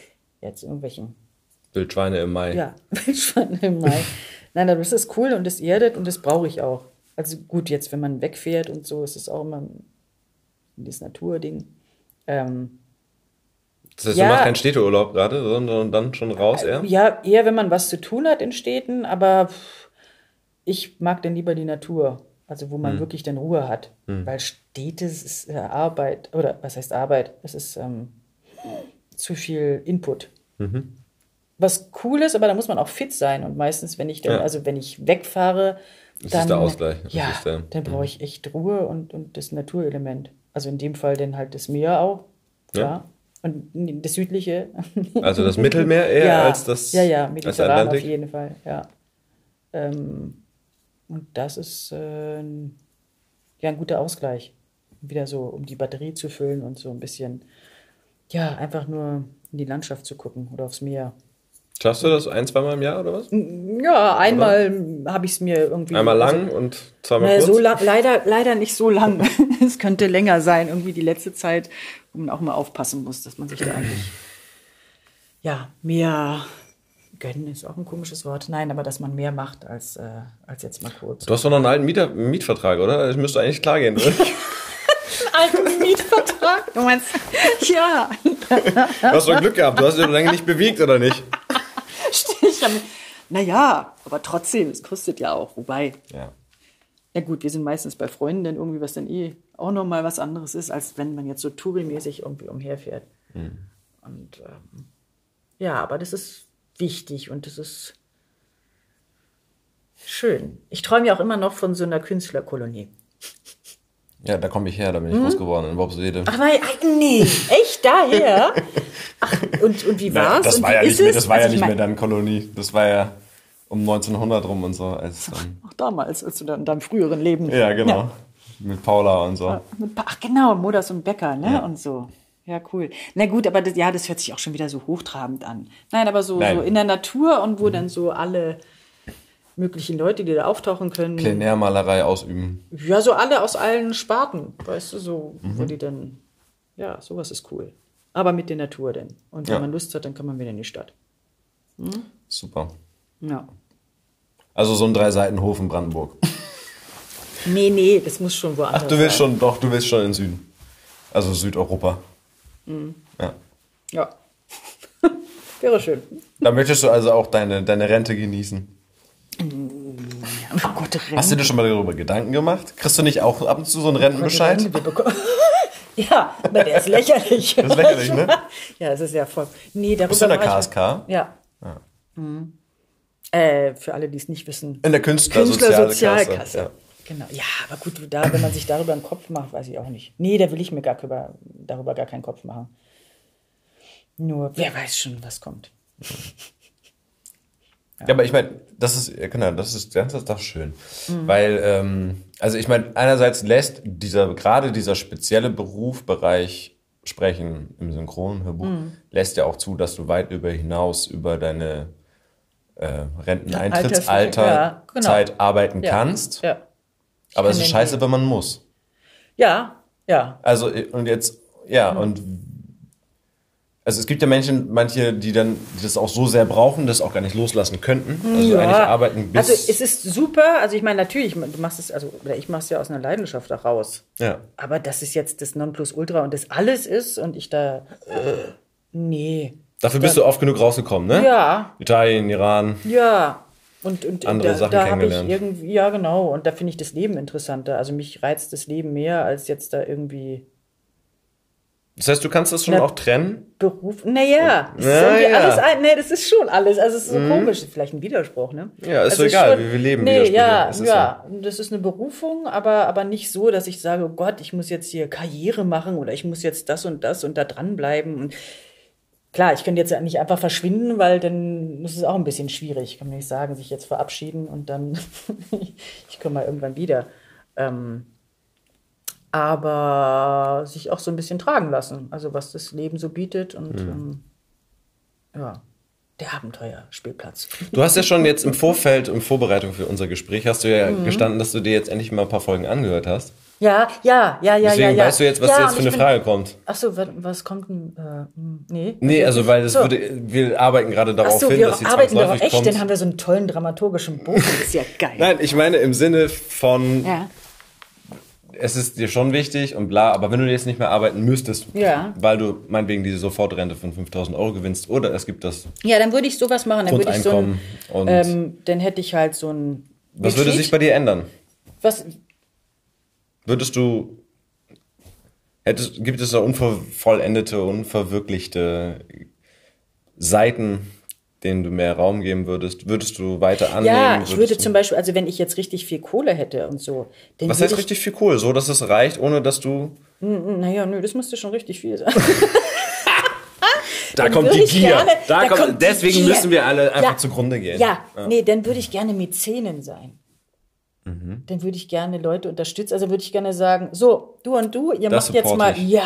jetzt irgendwelchen.
Wildschweine im Mai.
Ja, Wildschweine im Mai. Nein, das ist cool und das erdet und das brauche ich auch. Also gut, jetzt, wenn man wegfährt und so, ist es auch immer dieses Naturding. Ähm,
das heißt, ja, du machst keinen Städteurlaub gerade, sondern dann schon raus eher?
Ja, eher, wenn man was zu tun hat in Städten, aber ich mag dann lieber die Natur. Also wo man hm. wirklich dann Ruhe hat. Hm. Weil Städte ist äh, Arbeit, oder was heißt Arbeit? Es ist ähm, zu viel Input. Mhm. Was cool ist, aber da muss man auch fit sein. Und meistens, wenn ich dann, ja. also wenn ich wegfahre,
das
dann,
ist der Ausgleich.
ja, der, dann brauche mhm. ich echt Ruhe und, und das Naturelement. Also in dem Fall dann halt das Meer auch. Ja. Und das südliche.
Also das Mittelmeer eher
ja,
als das
Ja, ja, Mediterran auf jeden Fall, ja. Ähm, und das ist äh, ja ein guter Ausgleich. Wieder so, um die Batterie zu füllen und so ein bisschen, ja, einfach nur in die Landschaft zu gucken oder aufs Meer.
Schaffst du das ein, zweimal im Jahr oder was?
Ja, einmal habe ich es mir irgendwie.
Einmal lang also, und zweimal kurz?
So lang, leider, leider nicht so lang. es könnte länger sein, irgendwie die letzte Zeit, wo man auch mal aufpassen muss, dass man sich da eigentlich ja mehr gönnen ist auch ein komisches Wort. Nein, aber dass man mehr macht als, äh, als jetzt mal kurz.
Du hast doch noch einen alten Mieter Mietvertrag, oder? Das müsste eigentlich klar gehen, oder?
alten Mietvertrag? Du meinst, ja.
Du hast doch Glück gehabt. Du hast dich so lange nicht bewegt, oder nicht?
ich habe, naja, aber trotzdem, es kostet ja auch. Wobei,
ja.
ja gut, wir sind meistens bei Freunden, irgendwie was dann eh auch nochmal was anderes ist, als wenn man jetzt so tourimäßig irgendwie umherfährt. Mhm. Und ähm, ja, aber das ist wichtig und das ist schön. Ich träume ja auch immer noch von so einer Künstlerkolonie.
Ja, da komme ich her, da bin ich groß geworden in Worpswede.
Ach nein, ach, nee, echt daher? Ach, und, und wie war's?
das
und
war ja nicht mehr,
es?
das war
Also
ja
ich
nicht mehr dann Kolonie. Das war ja um 1900 rum und so. Als dann,
Ach, damals, als du dann in deinem früheren Leben.
ja, genau. Mit Paula und so.
Ach genau, Moders und Bäcker, ne? Und so. Ja, cool. Na gut, aber das, ja, das hört sich auch schon wieder so hochtrabend an. Nein, aber so,
Nein.
so in der Natur und wo dann so alle möglichen Leute, die da auftauchen können.
Plenärmalerei ausüben.
Ja, so alle aus allen Sparten, weißt du, so,
Mhm.
wo die dann, ja, sowas ist cool. Aber mit der Natur denn. Und wenn
Ja.
man Lust hat, dann kann man wieder in die Stadt.
Super.
Ja.
Also so ein Drei-Seiten-Hof in Brandenburg.
Nee, nee, das muss schon woanders
Ach, du willst
sein.
schon, doch, du willst schon in Süden. Also Südeuropa.
Mhm.
Ja.
Ja. Wäre schön.
Da möchtest du also auch deine, deine Rente genießen.
Oh Gott, Rente.
Hast du dir schon mal darüber Gedanken gemacht? Kriegst du nicht auch ab und zu so einen Rentenbescheid?
Rente bekommen. ja, aber der ist lächerlich.
Das ist lächerlich, ne?
Ja, das ist ja voll. Nee, darüber
Bist du in der
ich-
KSK?
Ja. Mhm. Äh, für alle, die es nicht wissen.
In der Künstlersozialkasse.
Künstlersozialkasse.
Ja.
Genau. Ja, aber gut, da, wenn man sich darüber einen Kopf macht, weiß ich auch nicht. Nee, da will ich mir gar darüber, darüber gar keinen Kopf machen. Nur, wer weiß schon, was kommt.
Ja, aber ich meine, das ist, ja, genau, das ist, das ist doch schön.
Mhm.
Weil, ähm, also ich meine, einerseits lässt dieser, gerade dieser spezielle Berufsbereich Sprechen im Synchronhörbuch,
Mhm.
lässt ja auch zu, dass du weit über hinaus über deine äh, Renteneintrittsalter
ja, genau.
Zeit arbeiten
Ja.
kannst.
Ja.
Aber es ist scheiße, wenn man muss.
Ja, ja.
Also, und jetzt, ja, und also es gibt ja Menschen, manche, die dann die das auch so sehr brauchen, das auch gar nicht loslassen könnten. Also eigentlich arbeiten bis.
Also es ist super, also ich meine natürlich, du machst es, also ich mache es ja aus einer Leidenschaft heraus.
ja.
Aber dass es jetzt das Nonplusultra und das alles ist und ich da, äh, nee.
Dafür bist du oft genug rausgekommen, ne?
Ja,
Italien, Iran.
ja. Und, und
Andere
da,
Sachen
da habe ich
kennengelernt.
irgendwie, ja genau, und da finde ich das Leben interessanter. Also mich reizt das Leben mehr als jetzt da irgendwie
Das heißt, du kannst das schon auch trennen?
Beruf. Naja, das ist
Na ja. Mhm.
alles nee, das ist schon alles. Also es ist so komisch, vielleicht ein Widerspruch, ne?
Ja, ist
also
so egal,
schon-
wir- wir leben
Nee, ja,
es ist
ja, das ist eine Berufung, aber, aber nicht so, dass ich sage, oh Gott, ich muss jetzt hier Karriere machen oder ich muss jetzt das und das und da dranbleiben. Und klar, ich könnte jetzt ja nicht einfach verschwinden, weil dann ist es auch ein bisschen schwierig. Ich kann mir nicht sagen, sich jetzt verabschieden und dann, ich komme mal irgendwann wieder. Ähm, aber sich auch so ein bisschen tragen lassen. Also was das Leben so bietet und ähm, ja, der Abenteuerspielplatz.
Du hast ja schon jetzt im Vorfeld, in Vorbereitung für unser Gespräch, hast du ja
Mhm.
gestanden, dass du dir jetzt endlich mal ein paar Folgen angehört hast.
Ja, ja, ja, ja,
Deswegen
ja. ja.
weißt du jetzt, was
ja,
jetzt für eine
bin-
Frage kommt.
Ach so, was, was kommt denn? Äh, hm, nee.
Nee, also weil das
So.
würde, wir arbeiten gerade
Ach
darauf
so,
hin,
wir
dass sie
arbeiten darauf. Echt,
kommt.
dann haben wir so einen tollen dramaturgischen Bogen. Das ist ja geil.
Nein, ich meine im Sinne von,
Ja.
es ist dir schon wichtig und bla, aber wenn du jetzt nicht mehr arbeiten müsstest,
Ja.
weil du meinetwegen diese Sofortrente von 5000 Euro gewinnst oder es gibt das
ja, dann würde ich sowas machen. Dann würde ich so ein, ähm, dann hätte ich halt so ein.
was würde
Retreat.
sich bei dir ändern?
Was,
Würdest du, hättest, gibt es da unvollendete, unverwirklichte Seiten, denen du mehr Raum geben würdest? Würdest du weiter annehmen?
ja, ich würde zum Beispiel, also wenn ich jetzt richtig viel Kohle hätte und so,
Was heißt
ich,
richtig viel cool? So, dass es reicht, ohne dass du.
Naja, nö, das müsste schon richtig viel sein.
Da kommt die Gier.
gerne-
da
da
kommt,
kommt
deswegen
Gier.
müssen wir alle einfach
Ja.
zugrunde gehen.
Ja, nee, dann würde ich gerne Mäzenin sein.
Mhm.
Dann würde ich gerne Leute unterstützen. Also würde ich gerne sagen, so, du und du, ihr
Das
macht jetzt mal,
ich.
ja,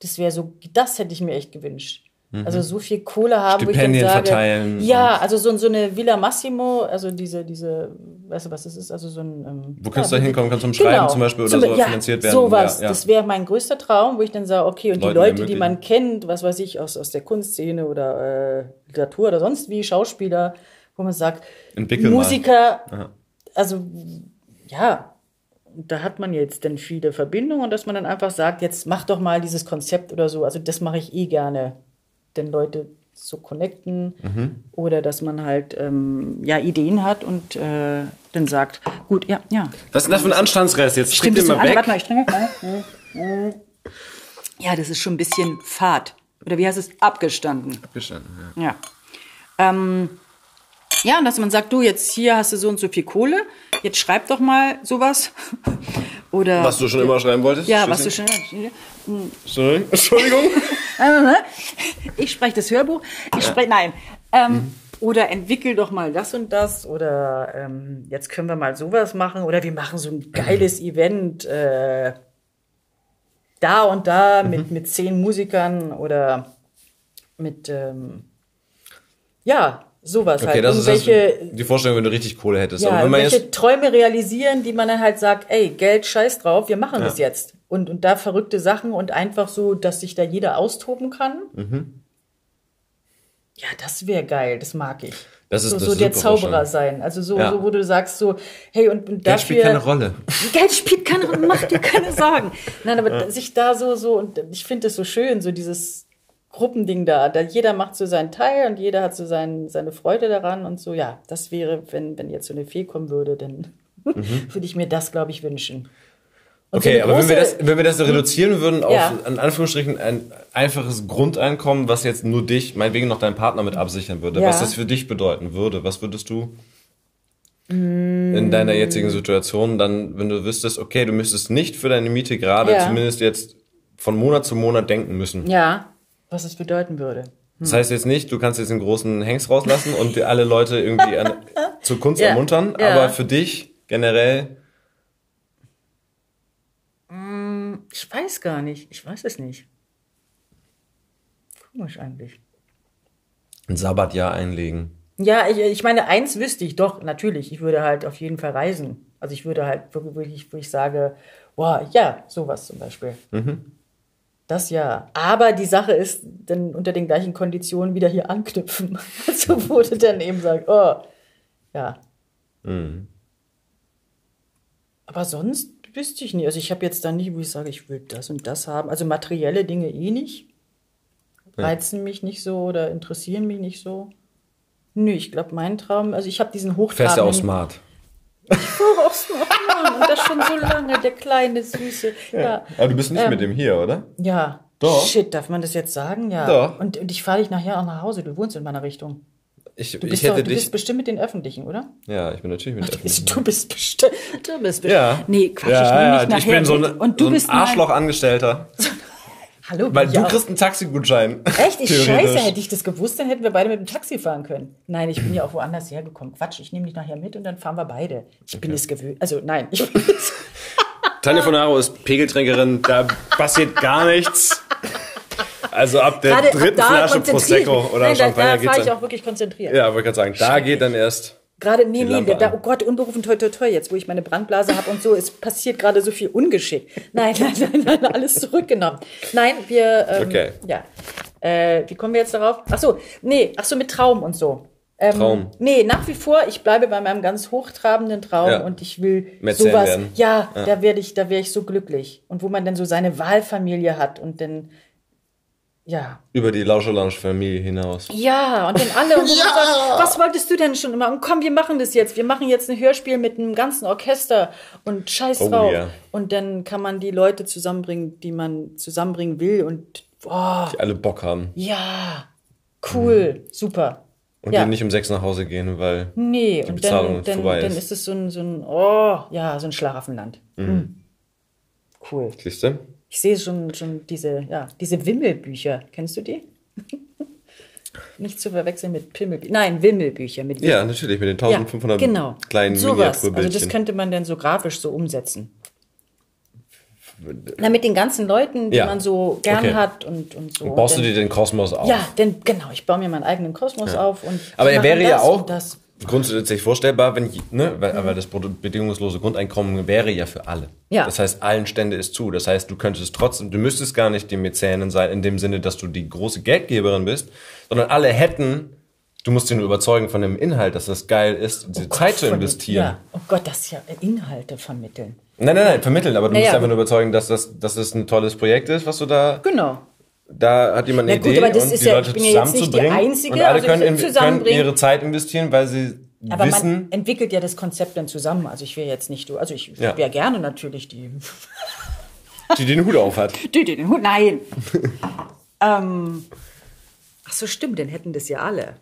das wäre so, das hätte ich mir echt gewünscht. Also so viel Kohle haben, wo ich dann
Mhm. Stipendien
sage,
verteilen
ja, also so, so eine Villa Massimo, also diese, diese, weißt du, was das ist? Also so ein, ähm,
Wo kannst
ja,
du da hinkommen? Kannst du zum Schreiben zum Beispiel oder so finanziert werden?
Sowas,
Ja, ja.
das wäre mein größter Traum, wo ich dann sage, okay, und die
Leuten
Leute, die man kennt, was weiß ich, aus, aus der Kunstszene oder äh, Literatur oder sonst wie, Schauspieler, wo man sagt,
Entwickel mal.
Musiker, also ja, da hat man jetzt dann viele Verbindungen, dass man dann einfach sagt, jetzt mach doch mal dieses Konzept oder so. Also das mache ich eh gerne, denn Leute so connecten
Mhm.
oder dass man halt ähm, ja Ideen hat und äh, dann sagt, gut, ja, ja.
Was ist denn das für ein Anstandsrest? Jetzt
Stimmt,
mal
Warte mal,
weg.
ich trinke. Ja, das ist schon ein bisschen fad. Oder wie heißt es? Abgestanden.
Abgestanden,
Ja. Ähm, ja, und dass man sagt, du, jetzt hier hast du so und so viel Kohle, jetzt schreib doch mal sowas. Oder
Was du schon immer schreiben wolltest?
ja, was du schon.
Entschuldigung.
Ich spreche das Hörbuch. Ich spreche nein. Ähm, Oder entwickel doch mal das und das. Oder ähm, jetzt können wir mal sowas machen. Oder wir machen so ein geiles Event äh, da und da
Mhm.
mit, mit zehn Musikern oder mit ähm, ja sowas
Okay,
halt.
das ist das, die Vorstellung, wenn du richtig Kohle hättest.
ja,
Aber wenn man
irgendwelche
jetzt,
Träume realisieren, die man dann halt sagt, ey, Geld, scheiß drauf, wir machen das jetzt. Und, und da verrückte Sachen und einfach so, dass sich da jeder austoben kann.
Mhm.
Ja, das wäre geil, das mag ich.
Das ist
so,
eine
so der Zauberer sein. Also so,
Ja.
so, wo du sagst so, hey, und, und
Geld
dafür...
spielt keine Rolle.
Geld spielt keine Rolle, mach dir keine Sorgen. Nein, aber sich da so, so, und ich finde das so schön, so dieses Gruppending da, da jeder macht so seinen Teil und jeder hat so sein, seine Freude daran und so, ja, das wäre, wenn, wenn jetzt so eine Fee kommen würde, dann würde ich mir das, glaube ich, wünschen. Und so
Mhm. Okay,
eine
aber wenn wir, das, wenn wir das reduzieren würden auf,
Ja.
in Anführungsstrichen, ein einfaches Grundeinkommen, was jetzt nur dich, meinetwegen noch deinen Partner mit absichern würde,
Ja.
was das für dich bedeuten würde, was würdest du in deiner jetzigen Situation dann, wenn du wüsstest, okay, du müsstest nicht für deine Miete gerade
Ja.
zumindest jetzt von Monat zu Monat denken müssen.
Ja, was es bedeuten würde.
Das heißt jetzt nicht, du kannst jetzt einen großen Hengst rauslassen und dir alle Leute irgendwie an, zur Kunst
Ja.
ermuntern,
Ja.
aber für dich generell,
Ich weiß gar nicht, ich weiß es nicht. Komisch eigentlich.
ein Sabbatjahr einlegen.
Ja, ich, ich meine, eins wüsste ich doch, natürlich. Ich würde halt auf jeden Fall reisen. Also ich würde halt wirklich, wo ich sage, boah, ja, sowas zum Beispiel. Das ja. Aber die Sache ist, dann unter den gleichen Konditionen wieder hier anknüpfen. Also wo du dann eben sagst, oh, ja. Aber sonst wüsste ich nicht. Also ich habe jetzt da nicht, wo ich sage, ich will das und das haben. Also materielle Dinge eh nicht. Reizen mich nicht so oder interessieren mich nicht so. Nö, ich glaube, mein Traum, also ich habe diesen
Fährst ja auch
hochtrabenden...
smart.
Oh, auch Mann. Und das schon so lange, der kleine, süße. Ja,
Aber du bist nicht
Ähm,
mit dem hier, oder?
ja.
Doch.
Shit, darf man das jetzt sagen? Ja.
Doch.
Und, und ich fahre dich nachher auch nach Hause. Du wohnst in meiner Richtung.
Ich,
Du
ich
bist,
hätte
doch, du
dich.
bist bestimmt mit den Öffentlichen, oder?
Ja, ich bin natürlich mit
Du
öffentlichen.
bist, du bist bestimmt. Du bist bestimmt.
Ja.
Nee, Quatsch,
ja,
ich nehme
ja,
dich nachher
ich bin so, eine,
Und du
so ein
bist mein-
Arschloch-Angestellter.
Hallo,
Weil du kriegst einen Taxigutschein.
Echt? Ich scheiße, hätte ich das gewusst, dann hätten wir beide mit dem Taxi fahren können. Nein, ich bin ja auch woanders hergekommen. Quatsch, ich nehme dich nachher mit und dann fahren wir beide. Ich bin es gewöhnt. Also nein, ich bin es.
Tanja von Haro ist Pegeltrinkerin, da passiert gar nichts. Also ab der
Gerade ab
dritten
da
Flasche
ich
Prosecco oder
Nein, da,
Champagner
da
geht's
fahre ich auch wirklich konzentriert.
Ja, wollte gerade sagen, da geht dann erst.
Gerade, nee, nee, da, oh Gott, unberufen, toi, toi, toi, jetzt, wo ich meine Brandblase habe und so, es passiert gerade so viel Ungeschick. Nein, nein, nein, nein, alles zurückgenommen. Nein, wir, ähm,
Okay.
ja. Äh, wie kommen wir jetzt darauf? Ach so, nee, ach so, mit Traum und so. Ähm,
Traum.
Nee, nach wie vor, ich bleibe bei meinem ganz hochtrabenden Traum
Ja.
und ich will
Mäzen
sowas.
werden.
Ja, da werde ich, da wäre ich so glücklich. Und wo man dann so seine Wahlfamilie hat und dann, ja,
Über die Lauscher-Lounge-Familie hinaus.
ja, und dann alle. Und man sagt, was wolltest du denn schon immer? Und komm, wir machen das jetzt. Wir machen jetzt ein Hörspiel mit einem ganzen Orchester und scheiß
Oh,
drauf.
ja.
Und dann kann man die Leute zusammenbringen, die man zusammenbringen will. Und oh,
Die alle Bock haben.
ja, cool, super.
Und
Ja.
die nicht um sechs nach Hause gehen, weil.
Nee, und
Bezahlung
dann, dann,
vorbei
dann
ist.
ist es so ein, so ein, oh, ja, so ein Schlaraffenland. Mhm. Cool.
Siehst du?
Ich sehe schon, schon diese, ja, diese Wimmelbücher. Kennst du die? Nicht zu verwechseln mit Pimmelbüchern. Nein, Wimmelbücher mit
Ja, natürlich, mit den 1500
genau.
kleinen.
Also
Miniaturbildchen.
das könnte man dann so grafisch so umsetzen. Na, mit den ganzen Leuten, die
Ja.
man so gern
Okay.
hat und, und so.
Baust du
Und
dir den Kosmos auf?
dann, Ja, denn genau, ich baue mir meinen eigenen Kosmos auf und
Aber er wäre ja auch
und Das.
Grundsätzlich vorstellbar, wenn, ne, weil, aber das bedingungslose Grundeinkommen wäre ja für alle.
Ja.
Das heißt, allen Stände ist zu. Das heißt, du könntest trotzdem, du müsstest gar nicht die Mäzenin sein, in dem Sinne, dass du die große Geldgeberin bist, sondern alle hätten, du musst sie nur überzeugen von dem Inhalt, dass das geil ist, diese Zeit zu
Von-
investieren.
Ja. Oh Gott, das ist ja Inhalte vermitteln.
Nein, nein, nein, vermitteln, aber du
Naja,
musst einfach nur überzeugen, dass das, dass das ein tolles Projekt ist, was du da,
Genau.
Da hat jemand eine
Na gut,
Idee
aber das
und
ist
die
ja-
Leute
ich bin ja jetzt nicht die
zusammenzubringen.
Einzige,
und alle
also
können, können ihre Zeit investieren, weil sie
Aber
wissen,
man entwickelt ja das Konzept dann zusammen. Also ich wäre jetzt nicht du, also ich
Ja.
wäre gerne natürlich die
die den Hut auf hat.
Die, die den Hut, nein. ähm, ach so, stimmt, dann hätten das ja alle.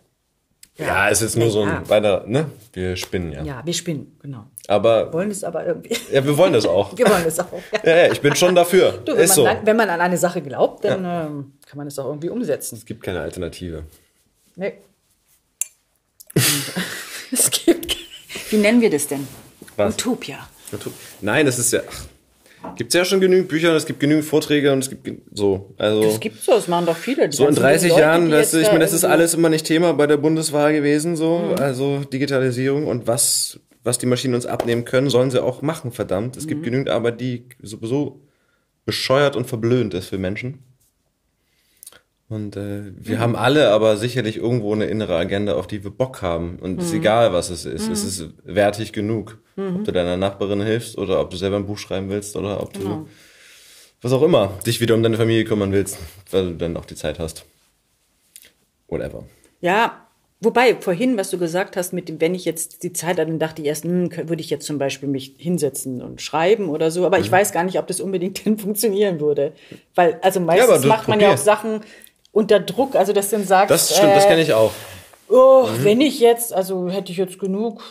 Ja, ist jetzt nur so
Ja.
ein weiter, ne? Wir spinnen ja.
Ja, wir spinnen, genau.
Aber
Wollen es aber irgendwie.
ja, wir wollen das auch.
Wir wollen es auch. Ja.
Ja, ja, ich bin schon dafür.
Du, wenn,
ist
man,
so.
wenn man an eine Sache glaubt, dann ähm, kann man es auch irgendwie umsetzen.
Es gibt keine Alternative.
Nee. es gibt. Wie nennen wir das denn?
Was?
Utopia.
Nein, das ist ja. Gibt es ja schon genügend Bücher, es gibt genügend Vorträge und es gibt so. Also
Das gibt so, das machen doch viele. Die
so in
ganzen
30
Leute,
Jahren, das, ich meine, das ist alles immer nicht Thema bei der Bundeswahl gewesen, so.
Mhm.
Also Digitalisierung und was, was die Maschinen uns abnehmen können, sollen sie auch machen, verdammt. Es
Mhm.
gibt genügend Arbeit, die sowieso bescheuert und verblödend ist für Menschen. Und äh, wir
Mhm.
haben alle aber sicherlich irgendwo eine innere Agenda, auf die wir Bock haben. Und
Mhm.
es ist egal, was es ist. Es ist wertig genug. Ob du deiner Nachbarin hilfst oder ob du selber ein Buch schreiben willst oder ob du
Genau.
was auch immer, dich wieder um deine Familie kümmern willst, weil du dann auch die Zeit hast. Whatever.
Ja, wobei vorhin, was du gesagt hast, mit dem, wenn ich jetzt die Zeit hatte, dann dachte ich erst, hm, würde ich jetzt zum Beispiel mich hinsetzen und schreiben oder so.
Mhm.
Aber ich weiß gar nicht, ob das unbedingt denn funktionieren würde. Weil, also meistens
du
macht man ja auch. Sachen unter Druck, also dass du dann sagst,
Das stimmt, das
äh,
kenne ich auch.
Oh, wenn ich jetzt, also hätte ich jetzt genug,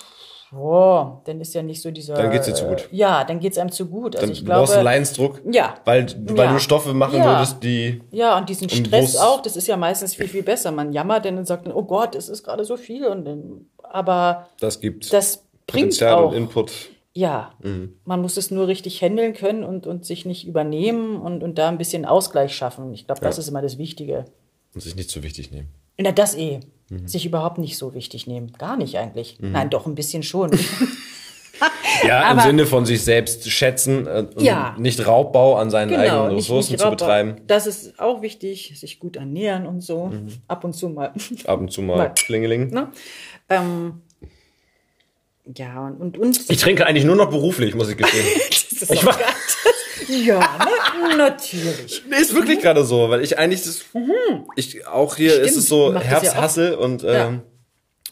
oh, dann ist ja nicht so dieser.
Dann geht's dir zu gut.
äh, Ja, dann geht's einem zu gut. Also
Dann
ich
brauchst du
glaube.
Leidensdruck,
Ja.
weil, weil
Ja.
du Stoffe machen
Ja.
würdest, die...
Ja, und diesen Stress auch, das ist ja meistens viel, viel besser. Man jammert dann und sagt dann, oh Gott, es ist gerade so viel. Und dann, aber
Das gibt
das bringt
Potenzial
auch.
und Input.
Ja,
Mhm.
man muss es nur richtig handeln können und, und sich nicht übernehmen und, und da ein bisschen Ausgleich schaffen. Ich glaube, das
Ja.
ist immer das Wichtige.
Und sich nicht zu wichtig nehmen.
Na, das eh.
Mhm.
Sich überhaupt nicht so wichtig nehmen. Gar nicht eigentlich. Nein, doch, ein bisschen schon.
Ja, im
Aber-
Sinne von sich selbst schätzen äh, und
Ja.
nicht Raubbau an seinen eigenen
Genau, nicht,
Ressourcen
nicht
zu
Raubbau.
betreiben.
Das ist auch wichtig, sich gut ernähren und so.
Mhm.
Ab und zu mal.
Ab und zu mal
Mal.
Klingeling.
ne? ähm, ja, und, und, und
Ich trinke eigentlich nur noch beruflich, muss ich gestehen.
Das ist
Ich
geil. Ja, ne? natürlich.
Nee, ist wirklich gerade so, weil ich eigentlich das, ich auch hier ist es so
Mhm. Das ja.
Herbsthassel und ähm,
Ja.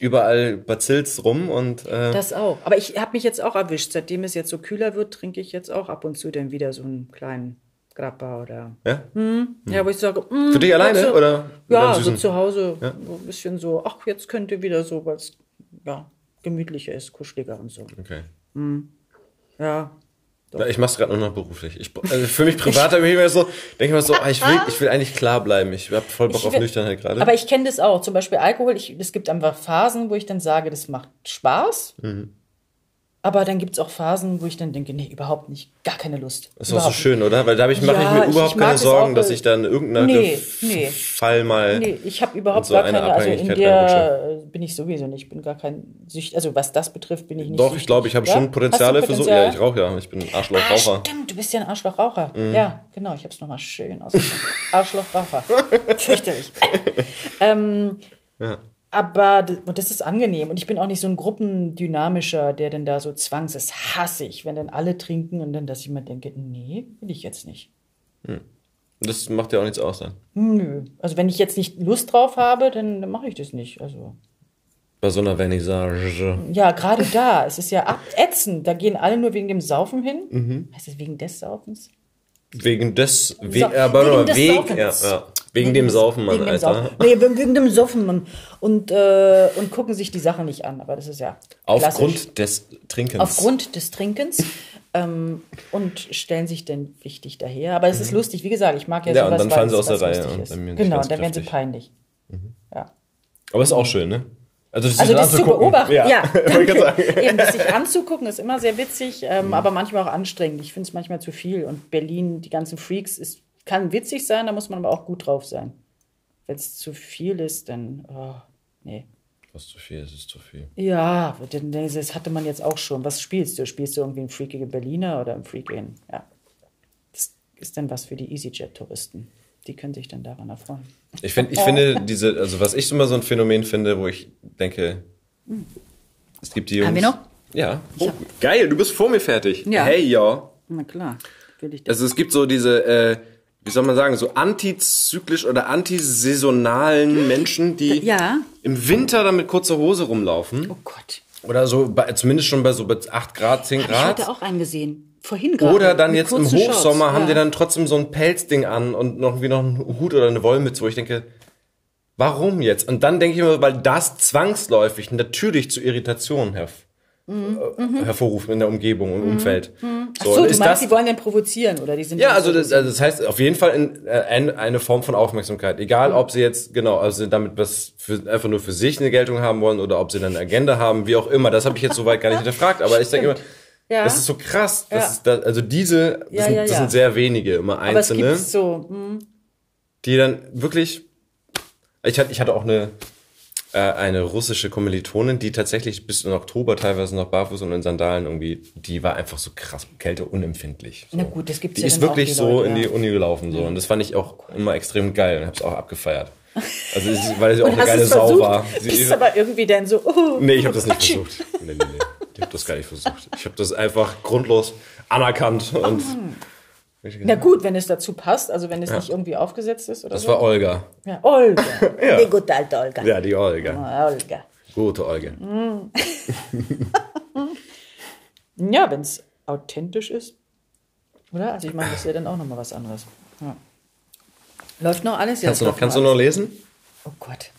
überall bazillt's rum und äh,
Das auch. Aber ich habe mich jetzt auch erwischt. Seitdem es jetzt so kühler wird, trinke ich jetzt auch ab und zu dann wieder so einen kleinen Grappa oder.
ja.
Ja, wo ich sage, mm,
Für dich alleine
du,
oder
Ja, so zu Hause. So ein bisschen so, ach, jetzt könnte wieder so, es ja, gemütlicher ist, kuscheliger und so.
Okay.
Ja.
Ja, ich mach's gerade nur noch beruflich. Ich, also für mich privat habe ich immer so, denke ich mir so, ah, ich will, ich will eigentlich klar bleiben. Ich habe voll Bock
Ich
auf
will-
Nüchternheit gerade.
Aber ich kenne das auch. Zum Beispiel Alkohol. Ich, es gibt einfach Phasen, wo ich dann sage, das macht Spaß.
Mhm.
Aber dann gibt es auch Phasen, wo ich dann denke, nee, überhaupt nicht, gar keine Lust.
Das ist auch so schön, oder? Weil da ich, mache
Ja,
ich mir überhaupt
ich
keine Sorgen, dass ich dann in irgendeiner
Nee, nee.
Fall mal.
Nee, ich habe überhaupt
so
gar
eine
keine, also in der bin ich sowieso nicht, ich bin gar kein Sücht, also was das betrifft, bin ich nicht
Doch,
süchtig.
ich glaube, ich habe
Ja?
schon Potenziale für so. Ja, ich rauche ja. Ich bin ein
Ah,
Arschlochraucher.
stimmt, du bist ja ein Arschlochraucher.
Mhm.
Ja, genau, ich habe es nochmal schön ausgesprochen. Arschlochraucher. Fürchterlich. ähm,
Ja.
Aber das ist angenehm. Und ich bin auch nicht so ein Gruppendynamischer, der denn da so zwangs ist. Hasse ich, wenn dann alle trinken und dann, dass ich mir denke, nee, will ich jetzt nicht.
Das macht ja auch nichts aus dann.
Nö. Also wenn ich jetzt nicht Lust drauf habe, dann, dann mache ich das nicht. Also.
Bei so einer Vernissage.
Ja, gerade da. Es ist ja ab- ätzend. Da gehen alle nur wegen dem Saufen hin.
Mhm.
Heißt es wegen des Saufens?
Wegen des Weg,
So,
aber
wegen
nur
des
Weg,
Saufens.
ja, ja. Wegen dem Saufen, Mann,
wegen dem
Alter.
Saufen. Nee, wegen wegen dem Saufen, Mann. Und, äh, und gucken sich die Sachen nicht an. Aber das ist ja
Aufgrund des Trinkens.
Aufgrund des Trinkens. ähm, und stellen sich dann wichtig daher. Aber es ist lustig, wie gesagt, ich mag ja,
Mhm. Ja, und
sowas,
dann fallen sie aus der Reihe und dann
Genau, dann werden sie peinlich. Ja.
Aber ist auch schön, ne? Also das,
Also das zu beobachten, ja,
Ja,
eben das sich anzugucken ist immer sehr witzig, ähm,
Mhm.
aber manchmal auch anstrengend. Ich finde es manchmal zu viel. Und Berlin, die ganzen Freaks, ist, kann witzig sein, da muss man aber auch gut drauf sein. Wenn es zu viel ist, dann, oh, nee.
Was zu viel ist, ist zu viel.
Ja, denn das hatte man jetzt auch schon. Was spielst du? Spielst du irgendwie einen freakigen Berliner oder einen freakigen? Ja. Das ist dann was für die EasyJet-Touristen. Die können sich dann daran erfreuen.
Ich, find, ich finde diese, also was ich immer so ein Phänomen finde, wo ich denke, es gibt die Jungs.
Haben wir noch?
Ja. Oh, geil, du bist vor mir fertig.
Ja.
Hey, ja.
Na klar, will ich das.
Also es gibt so diese, äh, wie soll man sagen, so antizyklisch oder antisaisonalen Menschen, die
Ja.
im Winter dann mit kurzer Hose rumlaufen.
Oh Gott.
Oder so, bei, zumindest schon bei so bei 8 Grad, 10
Ich
Grad.
hatte auch einen gesehen. Vorhin gerade.
Oder dann jetzt im Hochsommer
Shorts.
haben
ja.
die dann trotzdem so ein Pelzding an und noch wie noch einen Hut oder eine Wollmütze, wo ich denke, Warum jetzt? Und dann denke ich mir, weil das zwangsläufig natürlich zu Irritationen herv
Mhm.
äh, hervorruft in der Umgebung und Umfeld. So,
Ach so,
und
du
ist
meinst,
das,
die wollen den provozieren oder die sind
ja, also das, also das heißt auf jeden Fall in, äh, ein, eine Form von Aufmerksamkeit. Egal,
Mhm.
ob sie jetzt, genau, also damit was für, einfach nur für sich eine Geltung haben wollen oder ob sie dann eine Agenda haben, wie auch immer. Das habe ich jetzt soweit gar nicht hinterfragt, aber ich denke immer,
Ja.
das ist so krass. Das
Ja.
ist da, also diese, das,
Ja,
sind, das sind sehr wenige, immer
aber es
einzelne,
so, hm,
die dann wirklich, ich hatte, ich hatte auch eine, äh, eine russische Kommilitonin, die tatsächlich bis in Oktober teilweise noch barfuß und in Sandalen irgendwie, die war einfach so krass kälteunempfindlich. So.
Na gut, das gibt's
Die
ja
ist wirklich
die
so
Leute,
in die. Uni gelaufen so und das fand ich auch immer extrem geil und hab's auch abgefeiert. Also weil sie auch eine geile
es
Sau war. Sie,
bist aber irgendwie dann so, oh,
nee, ich habe das nicht versucht. Nee, nee, nee. Ich habe das gar nicht versucht. Ich habe das einfach grundlos anerkannt und
Na gut, wenn es dazu passt, also wenn es nicht irgendwie aufgesetzt ist oder
das
so.
war Olga.
ja, Olga. Die gute alte Olga.
Ja, die Olga.
Ah, Olga.
Gute Olga.
Ja, wenn es authentisch ist. Oder? Also ich meine, das ist ja dann auch nochmal was anderes. Ja. Läuft noch alles? Ja,
Kannst du noch, kannst du noch lesen?
Oh Gott.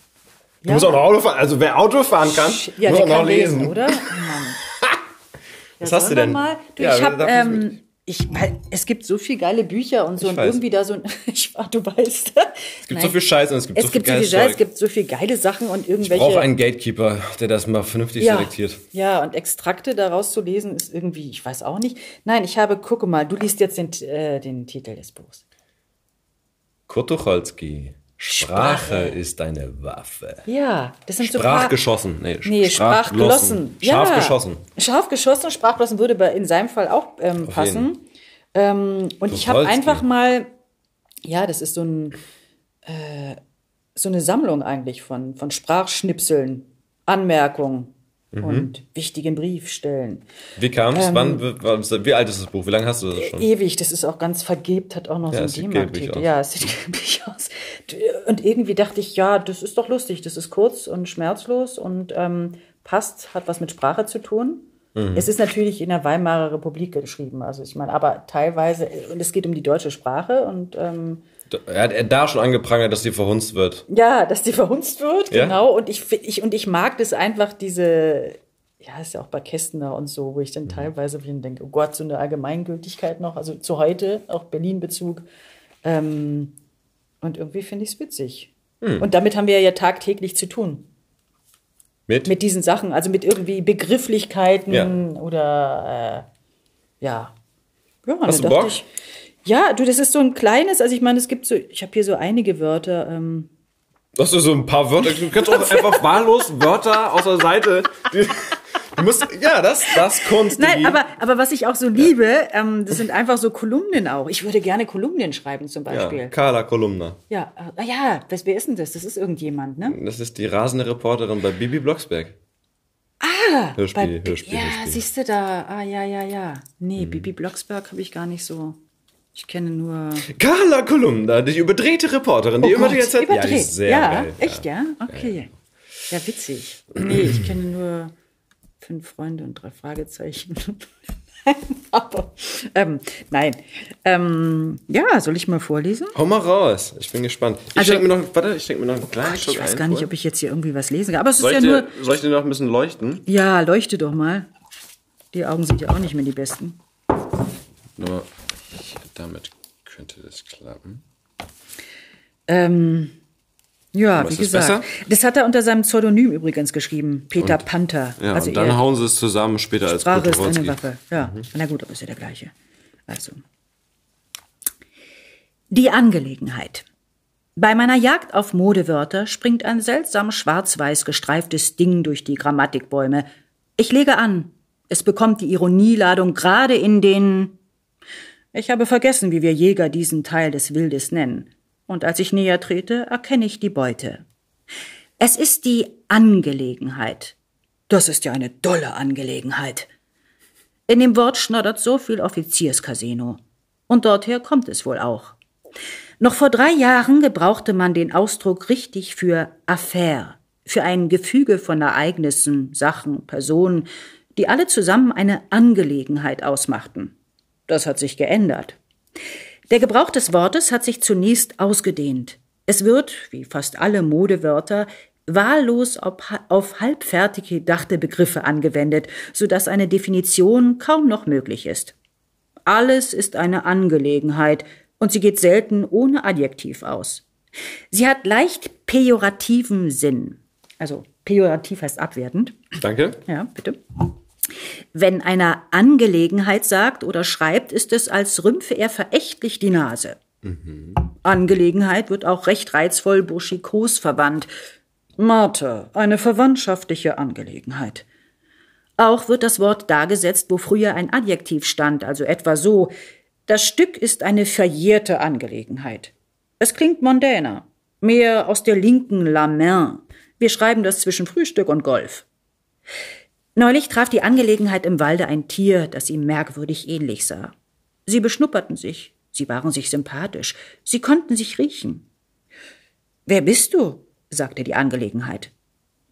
Du musst auch noch Auto fahren. Also wer Auto fahren kann,
Ja,
muss
der
auch noch
lesen,
lesen.
oder? Oh Mann.
Was
Ja,
hast du denn?
Mal? Du,
Ja,
ich habe, ähm, ich, weil es gibt so viele geile Bücher und so
Ich
und
weiß.
irgendwie da so ein, ich war, du weißt.
Es gibt so viel Scheiße und es gibt
Es
so viel
gibt so viel
geiles
Scheiß, es gibt so viel geile Sachen und
Ich
irgendwelche.
brauche einen Gatekeeper, der das mal vernünftig
ja,
selektiert.
ja, und Extrakte daraus zu lesen ist irgendwie, ich weiß auch nicht. Nein, ich habe, gucke mal, du liest jetzt den, äh, den Titel des Buchs.
Kurt Tucholsky. Sprache ist eine Waffe.
Ja, das sind so
Sprachgeschossen. Nee,
Nee, sprachglossen.
Scharf
ja.
geschossen.
Scharf geschossen, sprachglossen würde in seinem Fall auch ähm, passen. Ähm, und ich habe einfach mal, ja, das ist so, ein, äh, so eine Sammlung eigentlich von, von Sprachschnipseln, Anmerkungen
Mhm.
und wichtigen Briefstellen.
Wie kam
Ähm,
es? Wann, wie, alt ist das Buch? Wie lange hast du das schon?
Ewig, das ist auch ganz vergebt, hat auch noch
Ja,
so ein D-Mark-Titel. Ja, es sieht gelblich aus. Und irgendwie dachte ich, ja, das ist doch lustig, das ist kurz und schmerzlos und ähm, passt, hat was mit Sprache zu tun.
Mhm.
Es ist natürlich in der Weimarer Republik geschrieben, also ich meine, aber teilweise, und es geht um die deutsche Sprache und ähm,
Er hat er da schon angeprangert, dass die verhunzt wird.
ja, dass die verhunzt wird,
Ja?
genau. Und ich, ich, und ich mag das einfach, diese, ja, ist ja auch bei Kästner und so, wo ich dann teilweise wieder denke, oh Gott, so eine Allgemeingültigkeit noch, also zu heute, auch Berlin-Bezug. Ähm, und irgendwie finde ich es witzig. Und damit haben wir ja tagtäglich zu tun.
Mit?
Mit diesen Sachen, also mit irgendwie Begrifflichkeiten
Ja.
oder, äh, ja. Ja,
Hast
dann
du Bock?
Ich, ja, du, das ist so ein kleines, also ich meine, es gibt so, ich habe hier so einige Wörter, ähm,
Hast du so ein paar Wörter? Du kannst auch einfach wahllos Wörter aus der Seite. Die, du musst, ja, das, das Kunst.
Nein, aber, aber was ich auch so liebe, ähm, das sind einfach so Kolumnen auch. Ich würde gerne Kolumnen schreiben zum
ja,
Beispiel.
Carla Kolumna.
Ja, äh, ja, das, wer ist denn das? Das ist irgendjemand, ne?
Das ist die rasende Reporterin bei Bibi Blocksberg. Ah, Hörspiel,
Bei-
Hörspiel,
ja,
Hörspiel.
siehst du da? Ah, ja, ja, ja. Nee,
Mhm.
Bibi Blocksberg habe ich gar nicht so. Ich kenne nur.
Carla Kolumna, die überdrehte Reporterin, die
Oh
immer
Gott,
die ganze Zeit. Ja, die
überdreht.
ist sehr
ja,
geil.
echt, ja? Okay. Ja, witzig. Nee, ich kenne nur fünf Freunde und drei Fragezeichen. Aber, ähm, nein. Ähm, ja, soll ich mal vorlesen?
Hau mal raus. Ich bin gespannt. Ich
Also-
schenke mir noch, warte, ich schenke mir noch einen kleinen Schluck
Ich weiß
ein
gar nicht, ob ich jetzt hier irgendwie was lesen kann. Aber es ist
soll,
ja
ich
nur.
dir, soll ich dir noch ein bisschen leuchten?
Ja, leuchte doch mal. Die Augen sind ja auch nicht mehr die besten.
Nur, ich, damit könnte das klappen.
Ähm, ja, wie gesagt.
besser?
Das hat er unter seinem Pseudonym übrigens geschrieben. Peter Panther.
Ja,
also
und dann hauen sie es zusammen später als
Sprache ist eine. Waffe. Ja, na gut, aber ist ja der gleiche. Also. Die Angelegenheit. Bei meiner Jagd auf Modewörter springt ein seltsam schwarz-weiß gestreiftes Ding durch die Grammatikbäume. Ich lege an. Es bekommt die Ironieladung gerade in den. Ich habe vergessen, wie wir Jäger diesen Teil des Wildes nennen. Und als ich näher trete, erkenne ich die Beute. Es ist die Angelegenheit. Das ist ja eine dolle Angelegenheit. In dem Wort schnoddert so viel Offizierscasino. Und dorther kommt es wohl auch. Noch vor drei Jahren gebrauchte man den Ausdruck richtig für Affaire, für ein Gefüge von Ereignissen, Sachen, Personen, die alle zusammen eine Angelegenheit ausmachten. Das hat sich geändert. Der Gebrauch des Wortes hat sich zunächst ausgedehnt. Es wird, wie fast alle Modewörter, wahllos auf halbfertig gedachte Begriffe angewendet, sodass eine Definition kaum noch möglich ist. Alles ist eine Angelegenheit, und sie geht selten ohne Adjektiv aus. Sie hat leicht pejorativen Sinn. Also pejorativ heißt abwertend.
Danke.
Ja, bitte. Wenn einer Angelegenheit sagt oder schreibt, ist es, als rümpfe er verächtlich die Nase. Mhm. Angelegenheit wird auch recht reizvoll burschikos verwandt. Marte, eine verwandtschaftliche Angelegenheit. Auch wird das Wort dargesetzt, wo früher ein Adjektiv stand, also etwa so, das Stück ist eine verjährte Angelegenheit. Es klingt mondäner, mehr aus der linken La Main. Wir schreiben das zwischen Frühstück und Golf. Neulich traf die Angelegenheit im Walde ein Tier, das ihm merkwürdig ähnlich sah. Sie beschnupperten sich, sie waren sich sympathisch, sie konnten sich riechen. Wer bist du? sagte die Angelegenheit.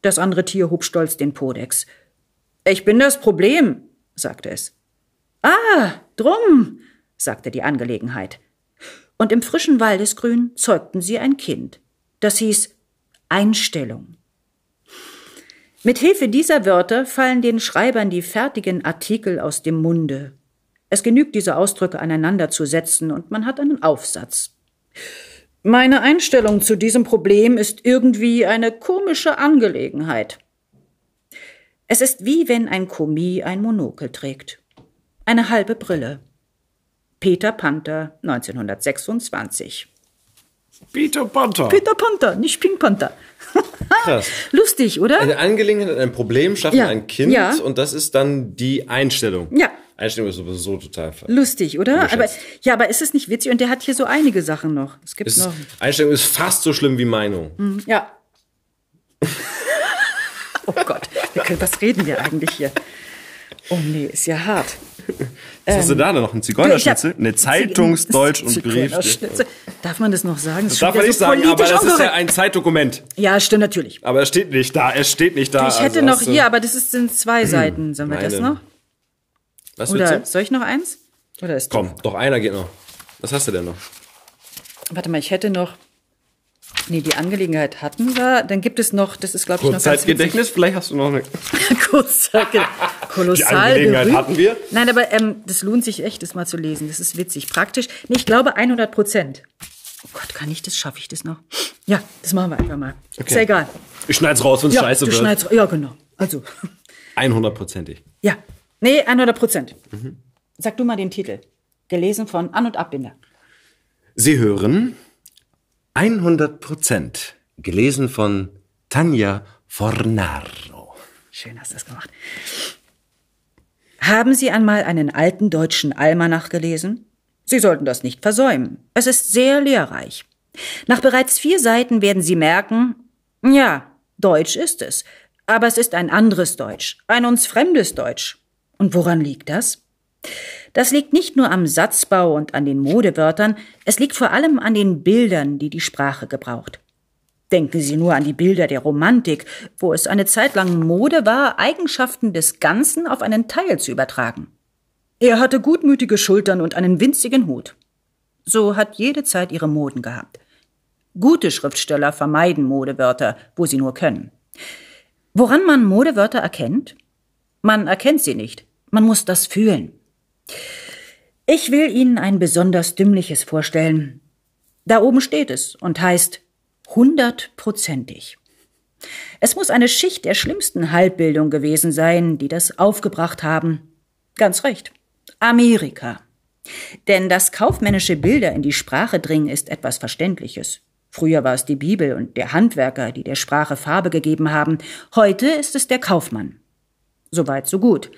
Das andere Tier hob stolz den Podex. Ich bin das Problem, sagte es. Ah, drum, sagte die Angelegenheit. Und im frischen Waldesgrün zeugten sie ein Kind. Das hieß Einstellung. Mit Hilfe dieser Wörter fallen den Schreibern die fertigen Artikel aus dem Munde. Es genügt, diese Ausdrücke aneinander zu setzen, und man hat einen Aufsatz. Meine Einstellung zu diesem Problem ist irgendwie eine komische Angelegenheit. Es ist wie wenn ein Kommis ein Monokel trägt. Eine halbe Brille. Peter Panther 1926.
Peter Panther.
Peter Panther, nicht Pink Panther.
Krass.
Lustig, oder?
Eine Angelegenheit, ein Problem schaffen
Ja.
ein Kind
Ja.
und das ist dann die Einstellung.
Ja.
Einstellung ist sowieso total ver-
Lustig, oder? Aber, ja, aber ist es nicht witzig? Und der hat hier so einige Sachen noch. Es gibt
Ist,
noch.
Einstellung ist fast so schlimm wie Meinung.
Ja. oh Gott, können- was reden wir eigentlich hier? Oh nee, ist ja hart.
Was hast du da denn noch? Ein Zigeunerschnitzel? Eine Zeitungsdeutsch und Brief.
Darf man das noch sagen?
Das darf man nicht sagen, aber das ist ja ein Zeitdokument.
Ja, stimmt natürlich.
Aber es steht nicht da, es steht nicht da.
ich hätte
also
noch hier, aber das ist, sind zwei Seiten. Sollen wir das
Meine.
noch?
Was
Oder soll ich noch eins? Oder ist
Komm, doch einer geht noch. Was hast du denn noch?
Warte mal, ich hätte noch. Nee, die Angelegenheit hatten wir. Dann gibt es noch, das ist glaube ich noch ganz
Kurzzeitgedächtnis, vielleicht hast du noch eine.
Kurzzeitgedächtnis. Kolossal
Die Angelegenheit
berühmt.
hatten wir.
Nein, aber ähm, das lohnt sich echt, das mal zu lesen. Das ist witzig. Praktisch. Nee, ich glaube 100 Prozent. Oh Gott, kann ich das? Schaffe ich das noch? Ja, das machen wir einfach mal. Ist ja egal.
Ich schneid's raus, wenn es
Ja,
scheiße
du
wird.
schneidest. Ja, genau. Also,
100%ig.
ja. Nee, 100 Prozent. Sag du mal den Titel. Gelesen von An- und Abbinder.
Sie hören 100%. Gelesen von Tanja Fornaro.
Schön hast du das gemacht. Haben Sie einmal einen alten deutschen Almanach gelesen? Sie sollten das nicht versäumen. Es ist sehr lehrreich. Nach bereits vier Seiten werden Sie merken, ja, Deutsch ist es. Aber es ist ein anderes Deutsch, ein uns fremdes Deutsch. Und woran liegt das? Das liegt nicht nur am Satzbau und an den Modewörtern, es liegt vor allem an den Bildern, die die Sprache gebraucht. Denken Sie nur an die Bilder der Romantik, wo es eine Zeit lang Mode war, Eigenschaften des Ganzen auf einen Teil zu übertragen. Er hatte gutmütige Schultern und einen winzigen Hut. So hat jede Zeit ihre Moden gehabt. Gute Schriftsteller vermeiden Modewörter, wo sie nur können. Woran man Modewörter erkennt? Man erkennt sie nicht. Man muss das fühlen. Ich will Ihnen ein besonders dümmliches vorstellen. Da oben steht es und heißt hundertprozentig. Es muss eine Schicht der schlimmsten Halbbildung gewesen sein, die das aufgebracht haben. Ganz recht. Amerika. Denn das kaufmännische Bilder in die Sprache dringen ist etwas Verständliches. Früher war es die Bibel und der Handwerker, die der Sprache Farbe gegeben haben. Heute ist es der Kaufmann. Soweit, so gut.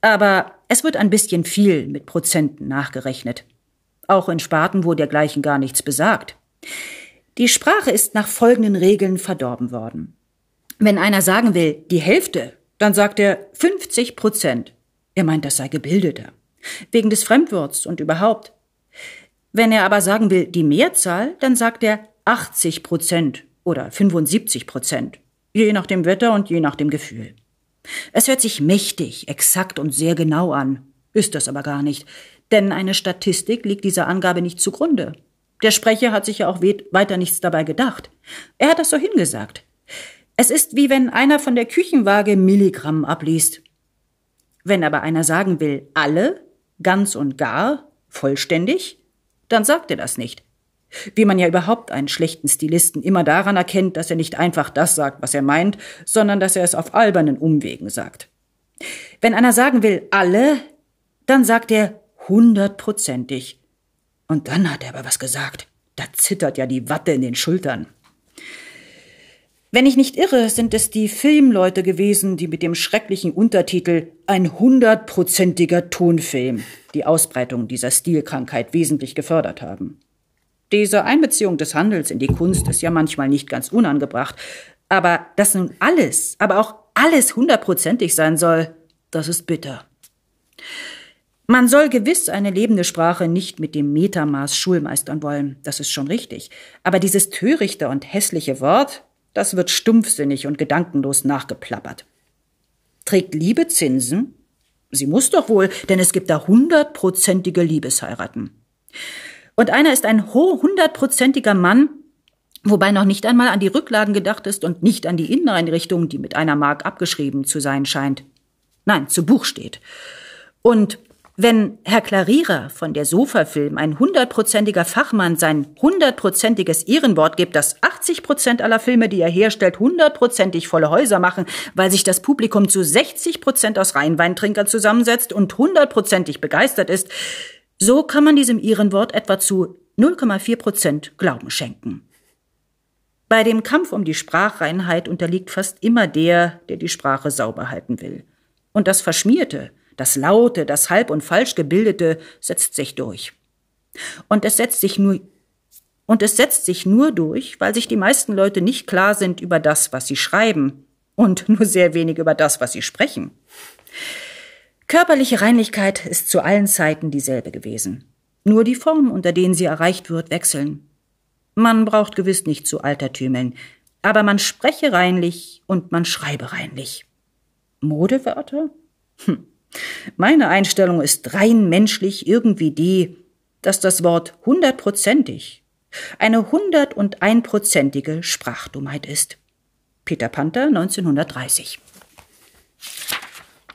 Aber es wird ein bisschen viel mit Prozenten nachgerechnet. Auch in Sparten, wo dergleichen gar nichts besagt. Die Sprache ist nach folgenden Regeln verdorben worden. Wenn einer sagen will, die Hälfte, dann sagt er 50 Prozent. Er meint, das sei gebildeter. Wegen des Fremdworts und überhaupt. Wenn er aber sagen will, die Mehrzahl, dann sagt er 80 Prozent oder 75 Prozent. Je nach dem Wetter und je nach dem Gefühl. Es hört sich mächtig, exakt und sehr genau an, ist das aber gar nicht, denn eine Statistik liegt dieser Angabe nicht zugrunde. Der Sprecher hat sich ja auch weiter nichts dabei gedacht. Er hat das so hingesagt. Es ist wie wenn einer von der Küchenwaage Milligramm abliest. Wenn aber einer sagen will, alle, ganz und gar, vollständig, dann sagt er das nicht. Wie man ja überhaupt einen schlechten Stilisten immer daran erkennt, dass er nicht einfach das sagt, was er meint, sondern dass er es auf albernen Umwegen sagt. Wenn einer sagen will, alle, dann sagt er hundertprozentig. Und dann hat er aber was gesagt. Da zittert ja die Watte in den Schultern. Wenn ich nicht irre, sind es die Filmleute gewesen, die mit dem schrecklichen Untertitel Ein hundertprozentiger Tonfilm die Ausbreitung dieser Stilkrankheit wesentlich gefördert haben. Diese Einbeziehung des Handels in die Kunst ist ja manchmal nicht ganz unangebracht, aber dass nun alles, aber auch alles hundertprozentig sein soll, das ist bitter. Man soll gewiss eine lebende Sprache nicht mit dem Metamaß schulmeistern wollen, das ist schon richtig. Aber dieses törichte und hässliche Wort, das wird stumpfsinnig und gedankenlos nachgeplappert. Trägt Liebe Zinsen? Sie muss doch wohl, denn es gibt da hundertprozentige Liebesheiraten. Und einer ist ein hundertprozentiger Mann, wobei noch nicht einmal an die Rücklagen gedacht ist und nicht an die Inneneinrichtung, die mit einer Mark abgeschrieben zu sein scheint. Nein, zu Buch steht. Und wenn Herr Klarierer von der Sofafilm ein hundertprozentiger Fachmann sein hundertprozentiges Ehrenwort gibt, dass 80 Prozent aller Filme, die er herstellt, hundertprozentig volle Häuser machen, weil sich das Publikum zu 60 Prozent aus Rheinweintrinkern zusammensetzt und hundertprozentig begeistert ist, so kann man diesem Ehrenwort etwa zu 0,4 Prozent Glauben schenken. Bei dem Kampf um die Sprachreinheit unterliegt fast immer der, der die Sprache sauber halten will. Und das Verschmierte, das Laute, das Halb- und Falschgebildete setzt sich durch. Und es setzt sich nur und es setzt sich nur durch, weil sich die meisten Leute nicht klar sind über das, was sie schreiben und nur sehr wenig über das, was sie sprechen. Körperliche Reinlichkeit ist zu allen Zeiten dieselbe gewesen. Nur die Formen, unter denen sie erreicht wird, wechseln. Man braucht gewiss nicht zu altertümeln, aber man spreche reinlich und man schreibe reinlich. Modewörter? Hm. Meine Einstellung ist rein menschlich irgendwie die, dass das Wort hundertprozentig eine hundert und einprozentige Sprachdummheit ist. Peter Panther 1930.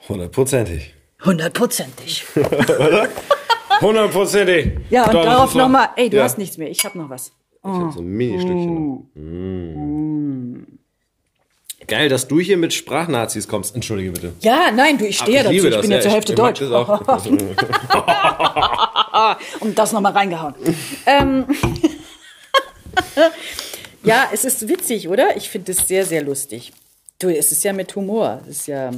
Hundertprozentig.
Hundertprozentig.
Hundertprozentig.
Ja, und
Doch,
darauf nochmal, ey, du
Ja.
hast nichts mehr, ich hab noch was.
Ich hab so ein Mini-Stückchen. noch. Mm. Geil, dass du hier mit Sprachnazis kommst. Entschuldige bitte.
Ja, nein, du, ich stehe
Aber
dazu,
liebe
ich
das,
bin ja, zur Hälfte
ich
Deutsch.
das auch.
Und das nochmal reingehauen. ähm, ja, es ist witzig, oder? Ich finde es sehr, sehr lustig. Du, es ist ja mit Humor. Es ist ja,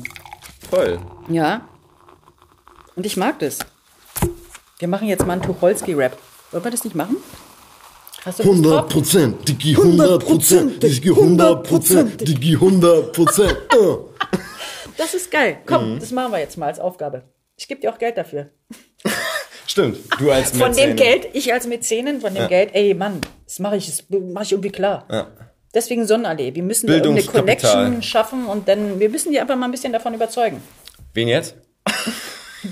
Voll.
ja. Und ich mag das. Wir machen jetzt mal einen Tucholsky-Rap. Wollen wir das nicht machen? Hast du Lust
100
drauf?
Prozent, Digi 100 Prozent, Digi 100 Prozent, Digi 100 Prozent. Äh.
Das ist geil. Komm,
Mhm.
das machen wir jetzt mal als Aufgabe. Ich gebe dir auch Geld dafür.
Stimmt. Du als
Von dem. Geld, ich als Mäzenin, von dem Geld, ey Mann, das mache ich, das mach ich irgendwie klar.
Ja.
Deswegen Sonnenallee. Wir müssen da
Bildungskapital.
Connection schaffen und dann, wir müssen die einfach mal ein bisschen davon überzeugen.
Wen jetzt?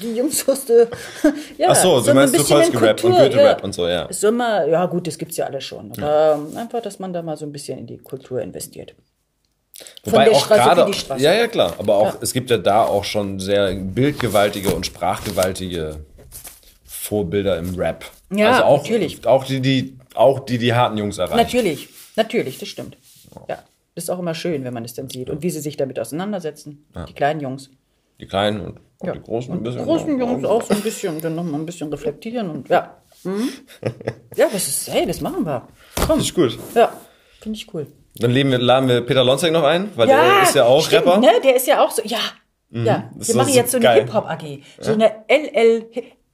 Die Jungs aus der, ja,
Ach so, du meinst
in
Tucholsky-Rap und
Kultur-
Goethe-Rap und so, ja.
Sollen wir, ja gut, das gibt's ja alles schon. Aber einfach, dass man da mal so ein bisschen in die Kultur investiert.
Wobei
der
auch gerade, ja, ja, klar. Aber auch, es gibt ja da auch schon sehr bildgewaltige und sprachgewaltige Vorbilder im Rap.
Ja,
also auch,
natürlich.
Auch die, die, auch die, die harten Jungs erreichen.
Natürlich, natürlich, das stimmt. Ja, das ist auch immer schön, wenn man es dann sieht und wie sie sich damit auseinandersetzen. Die kleinen Jungs.
Die Kleinen und auch die Großen ein
Die
bisschen.
großen Jungs auch so ein bisschen, dann noch mal ein bisschen reflektieren und ja. Mhm. Ja, das ist, hey, das machen wir. Komm.
Ist gut.
Ja, finde ich cool.
Dann wir, laden wir Peter Lonzek noch ein, weil der ist ja auch
stimmt,
Rapper. Mhm.
Ne? Der ist ja auch so, ja. Ja,
das
wir machen
so
jetzt so eine. Hip-Hop-AG. So eine LL,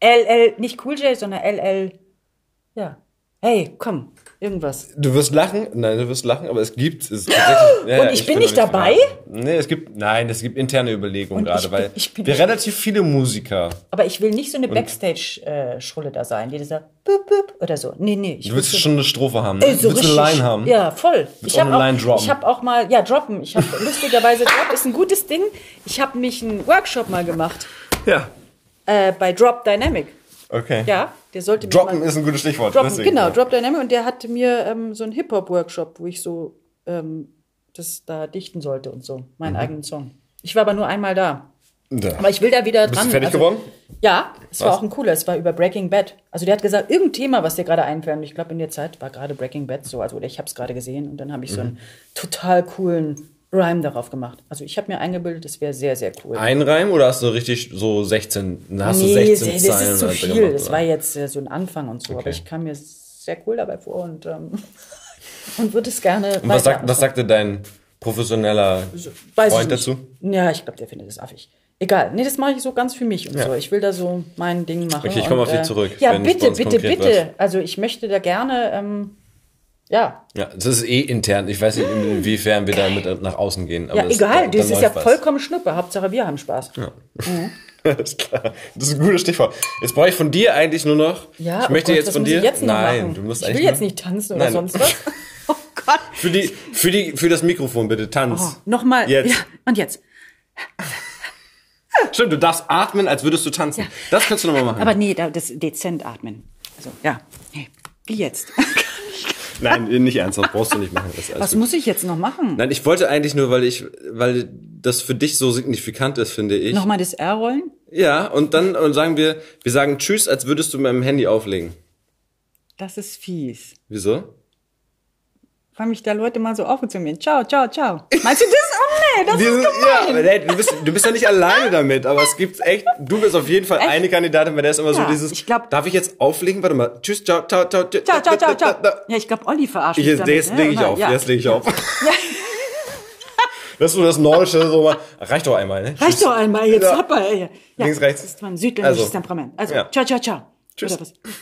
LL, nicht Cool J, sondern LL, ja. Hey, komm, irgendwas.
Du wirst lachen, nein, du wirst lachen, aber es gibt es tatsächlich. Ja,
Und
ja,
ich bin
noch
nicht dabei?
Nee, es gibt, nein, es gibt interne Überlegungen
Und ich
gerade,
bin-
weil
ich bin
wir relativ viele Musiker.
Aber ich will nicht so eine Backstage-Schrulle da sein, die sagt, bup, bup, oder so. Nee, nee. Ich
Du
will
willst schon eine Strophe haben, ne?
Ey, so
willst du
richtig.
eine Line haben?
Ja, voll. Ich
auch
habe auch,
droppen?
ich hab auch mal, ja, droppen. Ich habe lustigerweise, Drop ist ein gutes Ding. Ich habe mich einen Workshop mal gemacht
Ja.
äh, bei Drop Dynamic.
Okay.
Ja, der sollte mir
Droppen ist ein gutes Stichwort.
Drop,
deswegen,
genau,
ja.
Drop Dynamic und der hatte mir ähm, so einen Hip-Hop-Workshop, wo ich so ähm, das da dichten sollte und so, meinen
Mhm.
eigenen Song. Ich war aber nur einmal da.
Ja.
Aber ich will da wieder
Bist
dran.
du fertig
also,
geworden?
Ja, es war
Was?
auch ein cooler. Es war über Breaking Bad. Also der hat gesagt, irgendein Thema, was dir gerade einfällt. Und ich glaube, in der Zeit war gerade Breaking Bad so. Also oder ich habe es gerade gesehen und dann habe ich so einen
Mhm.
total coolen Rhyme darauf gemacht. Also ich habe mir eingebildet, das wäre sehr, sehr cool.
Ein Reim oder hast du richtig so 16, hast du
nee,
16
das
Zeilen
ist zu
oder
viel.
gemacht,
das war jetzt äh, so ein Anfang und so. Aber
Okay.
ich kam mir sehr cool dabei vor und, ähm, und würde es gerne
Und was, sagt, was sagte dein professioneller
Weiß
Freund dazu?
Ja, ich glaube, der findet es affig. Egal. Nee, das mache ich so ganz für mich und
Ja.
so. Ich will da so mein Ding machen.
Okay, ich komme auf dich
äh,
zurück,
Ja, bitte, bitte, bitte.
wird.
Also ich möchte da gerne, ähm, ja,
Ja, das ist eh intern. Ich weiß nicht, inwiefern wir damit nach außen gehen.
Ja,
das-
egal.
da-
das
da
ist ja
was.
vollkommen Schnuppe. Hauptsache, wir haben Spaß.
Alles klar. Das ist ein gutes Stichwort. Jetzt brauche ich von dir eigentlich nur noch.
Ja,
ich
oh
möchte
Gott,
jetzt von dir.
Ich jetzt
Nein, du musst
ich
eigentlich
will jetzt nicht tanzen oder
Nein.
sonst was. Oh Gott.
Für die, für die, für das Mikrofon bitte tanz.
Oh, Nochmal.
Jetzt.
Ja, und jetzt.
Stimmt, du darfst atmen, als würdest du tanzen. Das kannst du nochmal machen.
Aber nee, da- das dezent atmen. Also, ja. Nee. Wie jetzt?
Nein, nicht ernsthaft, brauchst du nicht machen.
Was
gut.
muss ich jetzt noch machen?
Nein, ich wollte eigentlich nur, weil ich, weil das für dich so signifikant ist, finde ich.
Nochmal das R rollen?
Ja, und dann und sagen wir, wir sagen Tschüss, als würdest du mit dem Handy auflegen.
Das ist fies.
Wieso?
Weil mich da Leute mal so aufgezogen werden. Ciao, ciao, ciao. Meinst du das? Oh nee, das
Dieses-
ist gemein.
ja, nee, du, bist, du bist ja nicht alleine damit, aber es gibt echt, du bist auf jeden Fall
Echt?
eine Kandidatin, bei der ist immer so
Ja,
dieses,
ich glaub-
darf ich jetzt auflegen? Warte mal, tschüss, ciao, ciao, ciao, ciao,
Ciao, ciao, ciao, ciao. Ja, ich glaube, Olli verarscht
Ich,
mich
jetzt
damit,
jetzt
ne?
lege ich auf,
ja.
jetzt lege ich auf. Das ist so das Nordische, so mal, reicht doch einmal, ne?
Reicht doch einmal, jetzt
Ja.
hopp mal. Ja.
Links, rechts.
Das ist mein südländisches
Also.
Temperament. Also,
Ja.
ciao, ciao, ciao.
Tschüss.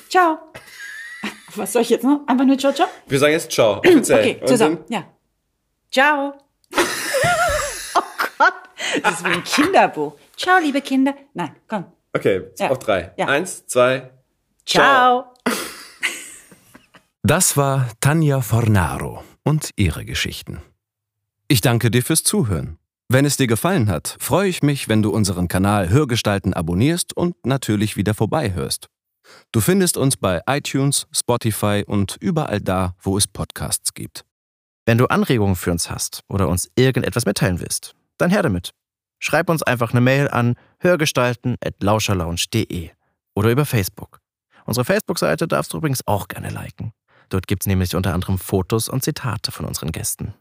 Ciao. Was soll ich jetzt noch? Einfach nur ciao, ciao?
Wir sagen jetzt ciao, offiziell.
Okay,
Und
zusammen.
dann-
Ja. Ciao. oh Gott, das ist wie ein Kinderbuch. Ciao, liebe Kinder. Nein, komm.
Okay,
Ja.
auf drei.
Ja.
Eins, zwei,
Ciao.
Das war Tanja Fornaro und ihre Geschichten. Ich danke dir fürs Zuhören. Wenn es dir gefallen hat, freue ich mich, wenn du unseren Kanal Hörgestalten abonnierst und natürlich wieder vorbeihörst. Du findest uns bei iTunes, Spotify und überall da, wo es Podcasts gibt.
Wenn du Anregungen für uns hast oder uns irgendetwas mitteilen willst, dann her damit. Schreib uns einfach eine Mail an hörgestalten.lauscherlounge.de oder über Facebook. Unsere Facebook-Seite darfst du übrigens auch gerne liken. Dort gibt's nämlich unter anderem Fotos und Zitate von unseren Gästen.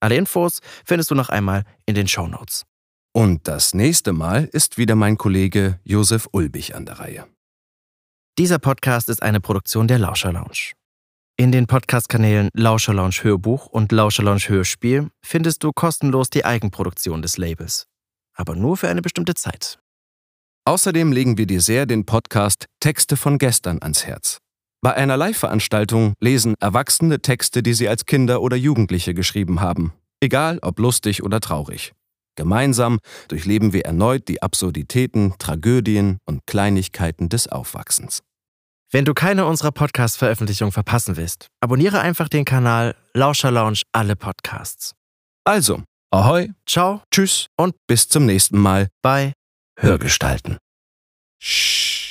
Alle Infos findest du noch einmal in den Shownotes.
Und das nächste Mal ist wieder mein Kollege Josef Ulbich an der Reihe.
Dieser Podcast ist eine Produktion der Lauscher Lounge. In den Podcast-Kanälen Lauscher Lounge Hörbuch und Lauscher Lounge Hörspiel findest du kostenlos die Eigenproduktion des Labels. Aber nur für eine bestimmte Zeit.
Außerdem legen wir dir sehr den Podcast Texte von gestern ans Herz. Bei einer Live-Veranstaltung lesen Erwachsene Texte, die sie als Kinder oder Jugendliche geschrieben haben. Egal ob lustig oder traurig. Gemeinsam durchleben wir erneut die Absurditäten, Tragödien und Kleinigkeiten des Aufwachsens.
Wenn du keine unserer Podcast-Veröffentlichungen verpassen willst, abonniere einfach den Kanal Lauscher Lounge alle Podcasts.
Also, ahoi,
Ciao
tschüss
und
bis zum nächsten Mal
bye.
Hörgestalten.
Shh.